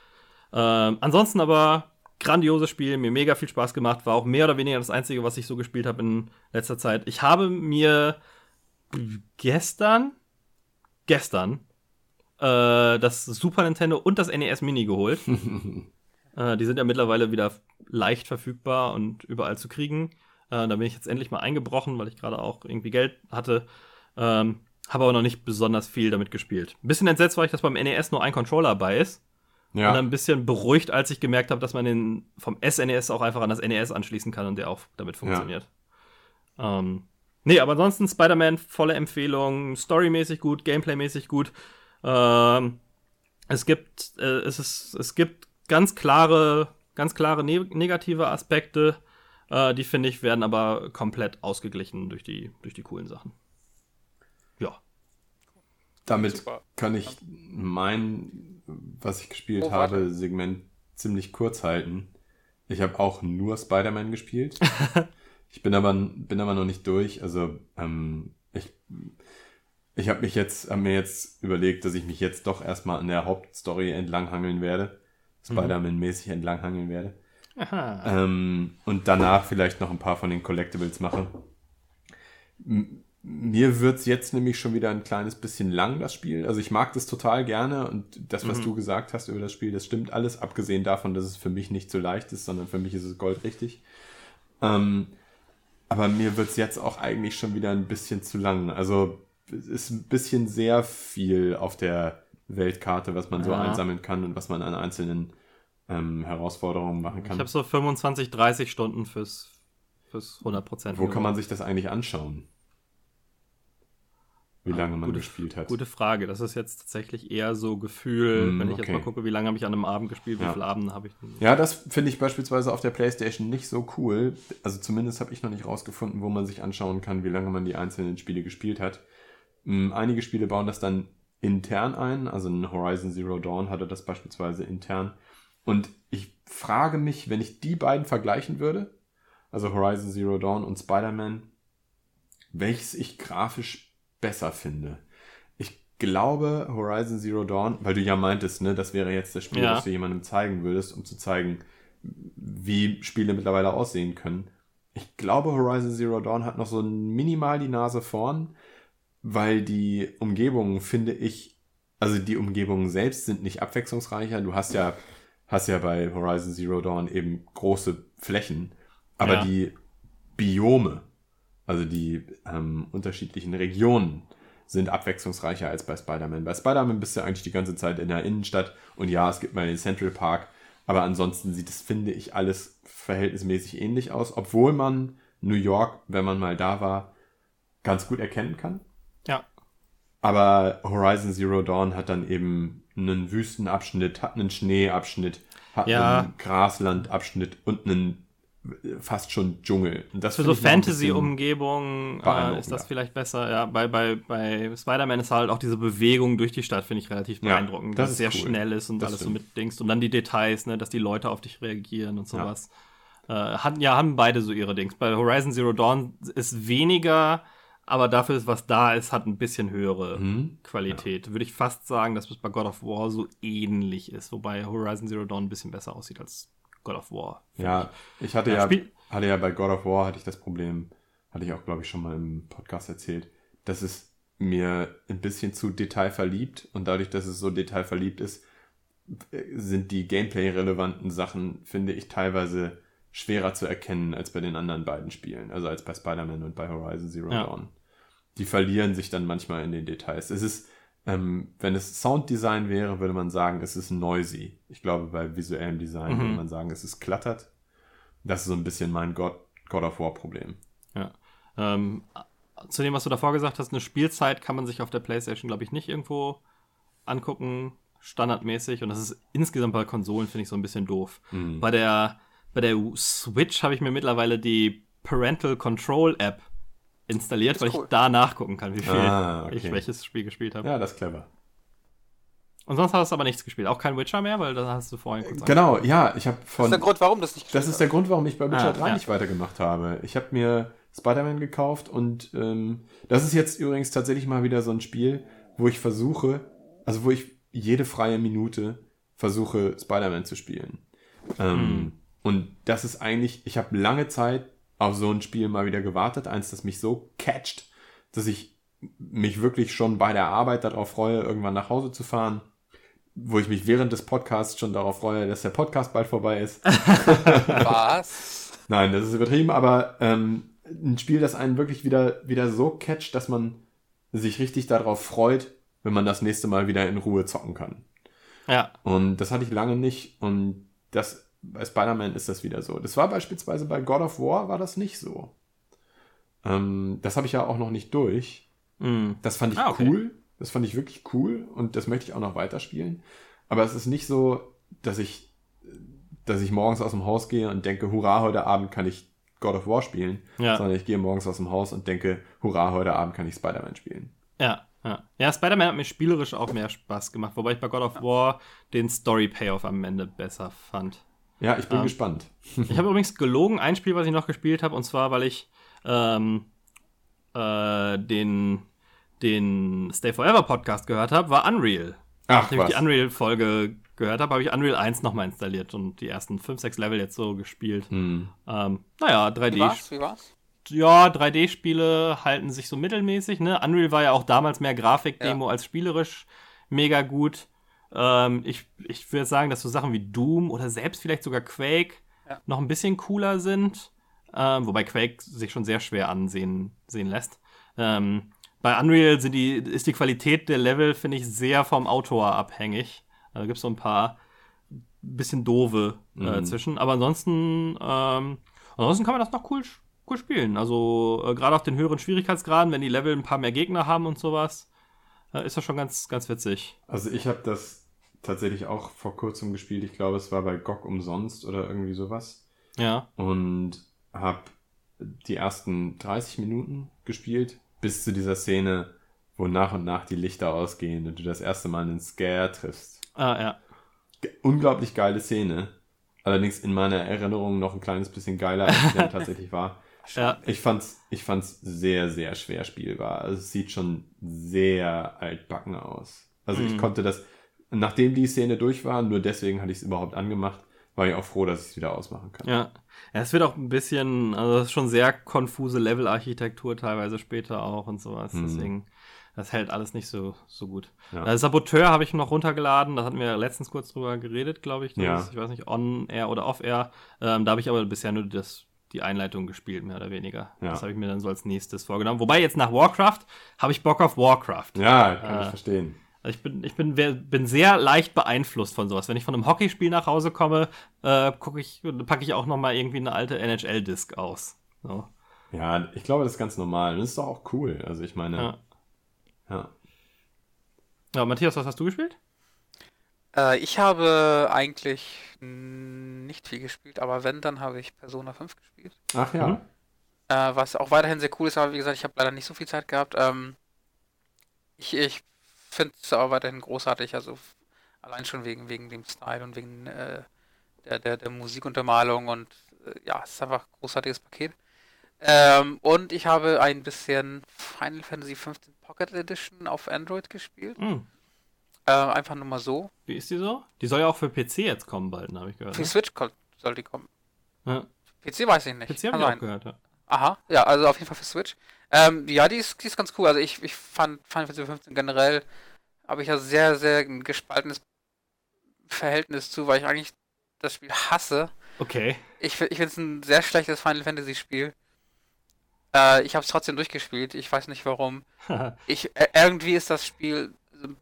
Ähm, ansonsten aber grandioses Spiel, mir mega viel Spaß gemacht, war auch mehr oder weniger das einzige, was ich so gespielt habe in letzter Zeit. Ich habe mir gestern, gestern, äh, das Super Nintendo und das NES Mini geholt. (laughs) äh, die sind ja mittlerweile wieder leicht verfügbar und überall zu kriegen. Äh, da bin ich jetzt endlich mal eingebrochen, weil ich gerade auch irgendwie Geld hatte. Ähm, habe aber noch nicht besonders viel damit gespielt. Ein bisschen entsetzt war ich, dass beim NES nur ein Controller dabei ist. Ja. Und dann ein bisschen beruhigt, als ich gemerkt habe, dass man den vom SNES auch einfach an das NES anschließen kann und der auch damit funktioniert. Ja. Ähm, nee, aber ansonsten Spider-Man, volle Empfehlung, storymäßig gut, gameplaymäßig gut. Ähm, es gibt, äh, es ist, es gibt ganz klare ganz klare ne negative Aspekte. Äh, die finde ich werden aber komplett ausgeglichen durch die, durch die coolen Sachen. Ja. Damit Super. kann ich mein, was ich gespielt Oh, habe, Segment ziemlich kurz halten. Ich habe auch nur Spider-Man gespielt. (laughs) ich bin aber, bin aber noch nicht durch. Also ähm, ich, ich habe mich jetzt, hab mir jetzt überlegt, dass ich mich jetzt doch erstmal an der Hauptstory entlanghangeln werde. Spider-Man-mäßig entlanghangeln werde. Aha. Ähm, und danach vielleicht noch ein paar von den Collectibles mache. M mir wird's jetzt nämlich schon wieder ein kleines bisschen lang, das Spiel. Also ich mag das total gerne und das, was Mhm. du gesagt hast über das Spiel, das stimmt alles, abgesehen davon, dass es für mich nicht so leicht ist, sondern für mich ist es goldrichtig. Ähm, aber mir wird's jetzt auch eigentlich schon wieder ein bisschen zu lang. Also es ist ein bisschen sehr viel auf der Weltkarte, was man so Ja. einsammeln kann und was man an einzelnen ähm, Herausforderungen machen Ich kann. habe so 25, 30 Stunden fürs, fürs 100%. Wo kann man sich das eigentlich anschauen? Wie Ah, lange man gute- gespielt hat. Gute Frage. Das ist jetzt tatsächlich eher so Gefühl, Mm, wenn ich jetzt okay. mal gucke, wie lange habe ich an einem Abend gespielt, wie Ja. viele Abende habe ich denn? Ja, das finde ich beispielsweise auf der Playstation nicht so cool. Also zumindest habe ich noch nicht rausgefunden, wo man sich anschauen kann, wie lange man die einzelnen Spiele gespielt hat. Mm, Einige Spiele bauen das dann intern ein. Also in Horizon Zero Dawn hatte das beispielsweise intern. Und ich frage mich, wenn ich die beiden vergleichen würde, also Horizon Zero Dawn und Spider-Man, welches ich grafisch besser finde. Ich glaube, Horizon Zero Dawn, weil du ja meintest, ne, das wäre jetzt das Spiel, Ja. das du jemandem zeigen würdest, um zu zeigen, wie Spiele mittlerweile aussehen können. Ich glaube, Horizon Zero Dawn hat noch so minimal die Nase vorn, weil die Umgebungen, finde ich, also die Umgebungen selbst sind nicht abwechslungsreicher. Du hast ja, hast ja bei Horizon Zero Dawn eben große Flächen, aber Ja. die Biome, also die ähm, unterschiedlichen Regionen, sind abwechslungsreicher als bei Spider-Man. Bei Spider-Man bist du eigentlich die ganze Zeit in der Innenstadt und ja, es gibt mal den Central Park, aber ansonsten sieht es, finde ich, alles verhältnismäßig ähnlich aus, obwohl man New York, wenn man mal da war, ganz gut erkennen kann. Ja. Aber Horizon Zero Dawn hat dann eben einen Wüstenabschnitt, hat einen Schneeabschnitt, hat Ja. einen Graslandabschnitt und einen fast schon Dschungel. Für so ich noch ein bisschen- Fantasy-Umgebung äh, ist das vielleicht besser. Ja, bei, bei, bei Spider-Man ist halt auch diese Bewegung durch die Stadt, finde ich relativ Ja, beeindruckend. das dass es sehr cool. schnell ist und Das alles so stimmt. mitdingst. Und dann die Details, ne, dass die Leute auf dich reagieren und sowas. Äh, hatten, ja, haben beide so ihre Dings. Bei Horizon Zero Dawn ist weniger, aber dafür ist, was da ist, hat ein bisschen höhere Mhm. Qualität. Würde ich fast sagen, dass es bei God of War so ähnlich ist, wobei Horizon Zero Dawn ein bisschen besser aussieht als God of War. Ja, ich hatte Ja, ja, hatte ja bei God of War hatte ich das Problem, hatte ich auch, glaube ich, schon mal im Podcast erzählt, dass es mir ein bisschen zu detailverliebt und dadurch, dass es so detailverliebt ist, äh, sind die Gameplay-relevanten Sachen, finde ich, teilweise schwerer zu erkennen als bei den anderen beiden Spielen, also als bei Spider-Man und bei Horizon Zero Ja. Dawn. Die verlieren sich dann manchmal in den Details. Es ist, ähm, wenn es Sounddesign wäre, würde man sagen, es ist noisy. Ich glaube, bei visuellem Design Mhm. würde man sagen, es ist klattert. Das ist so ein bisschen mein God, God of War Problem. Ja. Ähm, zu dem, was du davor gesagt hast, eine Spielzeit kann man sich auf der PlayStation, glaube ich, nicht irgendwo angucken, standardmäßig. Und das ist insgesamt bei Konsolen, finde ich, so ein bisschen doof. Mhm. Bei der, bei der Switch habe ich mir mittlerweile die Parental Control App installiert, weil cool. ich da nachgucken kann, wie viel Ah, okay. ich welches Spiel gespielt habe. Ja, das ist clever. Und sonst hast du aber nichts gespielt. Auch kein Witcher mehr, weil da hast du vorhin kurz Genau, ja, ich habe Das von. ist der Grund, warum das nicht Das ist der Grund, warum ich bei Witcher Ah, 3 ja. nicht weitergemacht habe. Ich habe mir Spider-Man gekauft und ähm, das ist jetzt übrigens tatsächlich mal wieder so ein Spiel, wo ich versuche, also wo ich jede freie Minute versuche, Spider-Man zu spielen. Ähm, Hm. Und das ist eigentlich, ich habe lange Zeit auf so ein Spiel mal wieder gewartet, eins, das mich so catcht, dass ich mich wirklich schon bei der Arbeit darauf freue, irgendwann nach Hause zu fahren, wo ich mich während des Podcasts schon darauf freue, dass der Podcast bald vorbei ist. (laughs) Was? Nein, das ist übertrieben, aber ähm, ein Spiel, das einen wirklich wieder, wieder so catcht, dass man sich richtig darauf freut, wenn man das nächste Mal wieder in Ruhe zocken kann. Ja. Und das hatte ich lange nicht und das bei Spider-Man ist das wieder so. Das war beispielsweise bei God of War war das nicht so. Ähm, das habe ich ja auch noch nicht durch. Mhm. Das fand ich Ah, okay. cool. Das fand ich wirklich cool und das möchte ich auch noch weiterspielen. Aber es ist nicht so, dass ich dass ich morgens aus dem Haus gehe und denke, hurra, heute Abend kann ich God of War spielen, Ja. sondern ich gehe morgens aus dem Haus und denke, hurra, heute Abend kann ich Spider-Man spielen. Ja, ja. Ja, Spider-Man hat mir spielerisch auch mehr Spaß gemacht, wobei ich bei God of War den Story-Payoff am Ende besser fand. Ja, ich bin Ähm, gespannt. (laughs) Ich habe übrigens gelogen, ein Spiel, was ich noch gespielt habe, und zwar, weil ich ähm, äh, den, den Stay Forever Podcast gehört habe, war Unreal. Ach, Nachdem ich die was. Unreal-Folge gehört habe, habe ich Unreal 1 nochmal installiert und die ersten 5, 6 Level jetzt so gespielt. Hm. Ähm, naja, 3D. Wie war's? Wie war's? Ja, 3D-Spiele halten sich so mittelmäßig, ne? Unreal war ja auch damals mehr Grafikdemo als spielerisch mega gut. Ähm, ich ich würde sagen, dass so Sachen wie Doom oder selbst vielleicht sogar Quake Ja. noch ein bisschen cooler sind. Ähm, wobei Quake sich schon sehr schwer ansehen sehen lässt. Ähm, bei Unreal sind die, ist die Qualität der Level, finde ich, sehr vom Autor abhängig. Da gibt es so ein paar bisschen doofe äh, Mhm. zwischen. Aber ansonsten, ähm, ansonsten kann man das noch cool, cool spielen. Also äh, gerade auf den höheren Schwierigkeitsgraden, wenn die Level ein paar mehr Gegner haben und sowas, äh, ist das schon ganz, ganz witzig. Also ich habe das tatsächlich auch vor kurzem gespielt. Ich glaube, es war bei GOG umsonst oder irgendwie sowas. Ja. Und habe die ersten 30 Minuten gespielt, bis zu dieser Szene, wo nach und nach die Lichter ausgehen und du das erste Mal einen Scare triffst. Ah, ja. Ge- Unglaublich geile Szene. Allerdings in meiner Erinnerung noch ein kleines bisschen geiler, als sie dann (laughs) tatsächlich war. Ja. Ich fand's, ich fand's sehr, sehr schwer spielbar. Also es sieht schon sehr altbacken aus. Also ich Mhm. konnte das, nachdem die Szene durch war, nur deswegen hatte ich es überhaupt angemacht, war ich auch froh, dass ich es wieder ausmachen kann. Ja. Es wird auch ein bisschen, also es ist schon sehr konfuse Levelarchitektur teilweise später auch und sowas. Mhm. Deswegen, das hält alles nicht so, so gut. Ja. Äh, Saboteur habe ich noch runtergeladen, da hatten wir letztens kurz drüber geredet, glaube ich. Das Ja. ist, ich weiß nicht, on-air oder off-air. Ähm, da habe ich aber bisher nur das, die Einleitung gespielt, mehr oder weniger. Ja. Das habe ich mir dann so als nächstes vorgenommen. Wobei jetzt nach Warcraft habe ich Bock auf Warcraft. Ja, kann Äh, ich verstehen. Also ich bin, ich bin, bin sehr leicht beeinflusst von sowas. Wenn ich von einem Hockeyspiel nach Hause komme, äh, gucke ich, packe ich auch noch mal irgendwie eine alte NHL-Disc aus. So. Ja, ich glaube, das ist ganz normal. Das ist doch auch cool. Also ich meine, Ja. ja. ja, Matthias, was hast du gespielt? Äh, ich habe eigentlich nicht viel gespielt, aber wenn, dann habe ich Persona 5 gespielt. Ach ja. Mhm. Äh, was auch weiterhin sehr cool ist, aber wie gesagt, ich habe leider nicht so viel Zeit gehabt. Ähm, ich ich finde es aber weiterhin großartig, also allein schon wegen, wegen dem Style und wegen äh, der, der, der Musikuntermalung und äh, ja, es ist einfach ein großartiges Paket. Ähm, und ich habe ein bisschen Final Fantasy 15 Pocket Edition auf Android gespielt. Hm. Äh, einfach nur mal so. Wie ist die so? Die soll ja auch für PC jetzt kommen bald, habe ich gehört. Für Ne? Switch soll die kommen. Ja. PC weiß ich nicht. PC habe ich auch sein. gehört, ja. Aha, ja, also auf jeden Fall für Switch. Ähm, ja, die ist, die ist ganz cool. Also ich, ich fand Final Fantasy 15 generell habe ich ja sehr, sehr ein gespaltenes Verhältnis zu, weil ich eigentlich das Spiel hasse. Okay. Ich, ich finde es ein sehr schlechtes Final Fantasy Spiel. Äh, ich habe es trotzdem durchgespielt. Ich weiß nicht warum. (laughs) Ich, äh, irgendwie ist das Spiel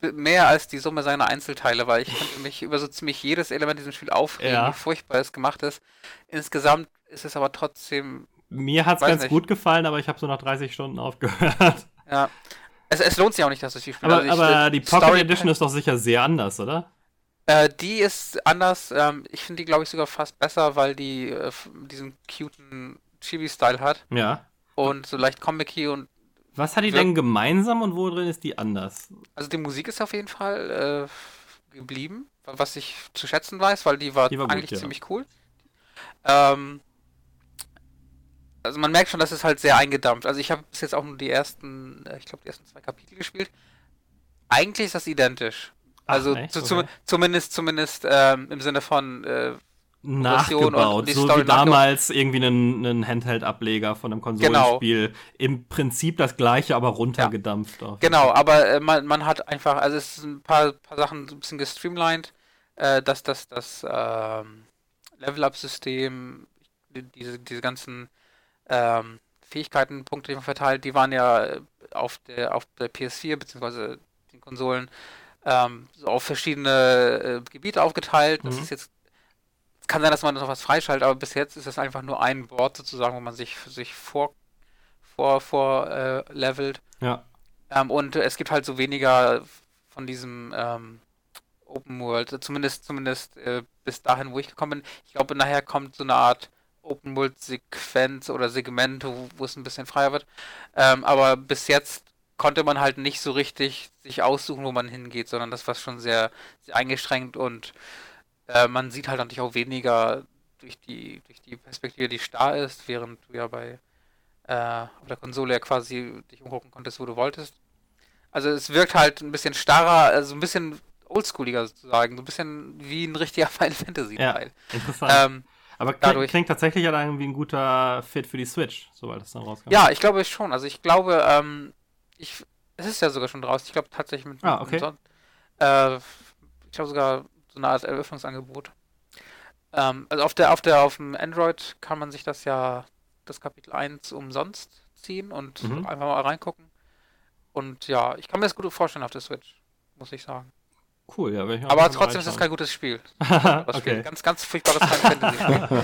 mehr als die Summe seiner Einzelteile, weil ich könnte mich über so ziemlich jedes Element in diesem Spiel aufregen, Ja. wie furchtbar es gemacht ist. Insgesamt ist es aber trotzdem Mir hat's Weiß ganz nicht. gut gefallen, aber ich habe so nach 30 Stunden aufgehört. Ja. Es, es lohnt sich auch nicht, dass ich die spiele. Aber, Also ich- aber die Pocket Story- Edition ist doch sicher sehr anders, oder? Äh, die ist anders. Ähm, ich finde die, glaube ich, sogar fast besser, weil die äh, diesen cuten Chibi-Style hat. Ja. Und so leicht comic und Was hat die denn gemeinsam und wo drin ist die anders? also die Musik ist auf jeden Fall äh, geblieben, was ich zu schätzen weiß, weil die war, Die war gut, eigentlich ja. ziemlich cool. Ähm, also man merkt schon, dass es halt sehr eingedampft. Also ich habe bis jetzt auch nur die ersten, äh, ich glaube die ersten zwei Kapitel gespielt. Eigentlich ist das identisch. Ach, Also zu, Okay. zum, zumindest zumindest ähm, im Sinne von äh, Nachgebaut, so Story wie damals irgendwie einen, einen Handheld-Ableger von einem Genau. Konsolenspiel. Im Prinzip das gleiche, aber runtergedampft. auf- Genau, aber äh, man, man hat einfach, also es sind ein paar, paar Sachen so ein bisschen gestreamlined, äh, dass das, das ähm, Level-Up-System, die, diese, diese ganzen ähm, Fähigkeiten, Punkte, die man verteilt, die waren ja äh, auf der, auf der PS4 beziehungsweise den Konsolen ähm, so auf verschiedene äh, Gebiete aufgeteilt. Das Mhm. ist jetzt, es kann sein, dass man noch was freischaltet, aber bis jetzt ist es einfach nur ein Board sozusagen, wo man sich, sich vor, vor, vor äh, levelt. Ja. Ähm, und es gibt halt so weniger von diesem ähm, Open World, zumindest zumindest äh, bis dahin, wo ich gekommen bin. Ich glaube, nachher kommt so eine Art Open World Sequenz oder Segment, wo, wo es ein bisschen freier wird. Ähm, aber bis jetzt konnte man halt nicht so richtig sich aussuchen, wo man hingeht, sondern das war schon sehr, sehr eingeschränkt und äh, man sieht halt natürlich auch weniger durch die, durch die Perspektive, die starr ist, während du ja bei äh, auf der Konsole ja quasi dich umgucken konntest, wo du wolltest. Also es wirkt halt ein bisschen starrer, also ein bisschen oldschooliger sozusagen, so ein bisschen wie ein richtiger (laughs) Final Fantasy Teil. Ja, interessant. Ähm, aber klingt, dadurch, klingt tatsächlich ja irgendwie ein guter Fit für die Switch, sobald es dann rauskommt. Ja, ich glaube schon. Also ich glaube, ähm, ich, es ist ja sogar schon draußen. Ich glaube tatsächlich mit, ah, okay. mit äh, ich glaube sogar so eine Art Eröffnungsangebot. Ähm, also auf der, auf der, auf dem Android kann man sich das ja, das Kapitel 1 umsonst ziehen und mhm. einfach mal reingucken. Und ja, ich kann mir das gut vorstellen auf der Switch, muss ich sagen. Cool, ja. Ich Aber trotzdem ist es kein gutes Spiel. (laughs) okay. Spiel. Ganz, ganz furchtbares Fantasy-Spiel.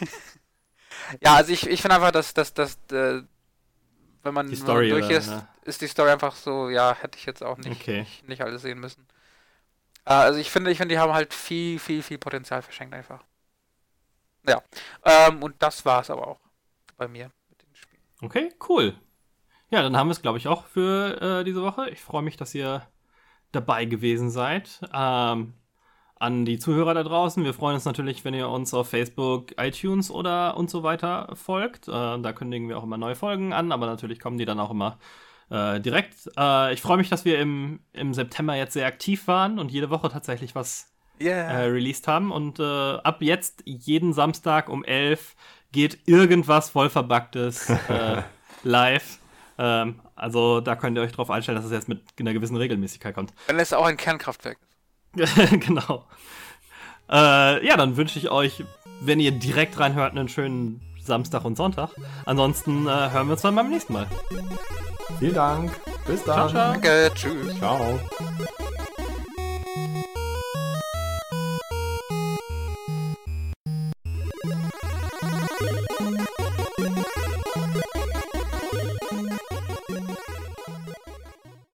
(laughs) ja, also ich, ich finde einfach, dass, dass, dass äh, wenn man, Story durch ist, ne? ist die Story einfach so, ja, hätte ich jetzt auch nicht, okay. nicht, nicht, alles sehen müssen. Äh, also ich finde, ich finde, die haben halt viel, viel, viel Potenzial verschenkt einfach. Ja. Ähm, und das war es aber auch bei mir mit den Spielen. Okay, cool. Ja, dann haben wir es, glaube ich, auch für äh, diese Woche. Ich freue mich, dass ihr dabei gewesen seid. Ähm, an die Zuhörer da draußen. Wir freuen uns natürlich, wenn ihr uns auf Facebook, iTunes oder und so weiter folgt. Äh, da kündigen wir auch immer neue Folgen an, aber natürlich kommen die dann auch immer äh, direkt. Äh, ich freue mich, dass wir im, im September jetzt sehr aktiv waren und jede Woche tatsächlich was yeah. Äh, released haben. Und äh, ab jetzt jeden Samstag um 11 geht irgendwas voll verbacktes äh, (laughs) live. Ähm, also da könnt ihr euch drauf einstellen, dass es jetzt mit einer gewissen Regelmäßigkeit kommt. Wenn es auch ein Kernkraftwerk ist. (laughs) genau. Äh, ja, dann wünsche ich euch, wenn ihr direkt reinhört, einen schönen Samstag und Sonntag. Ansonsten äh, hören wir uns dann beim nächsten Mal. Vielen Dank. Bis dann. Ciao, ciao. Danke. Tschüss. Ciao.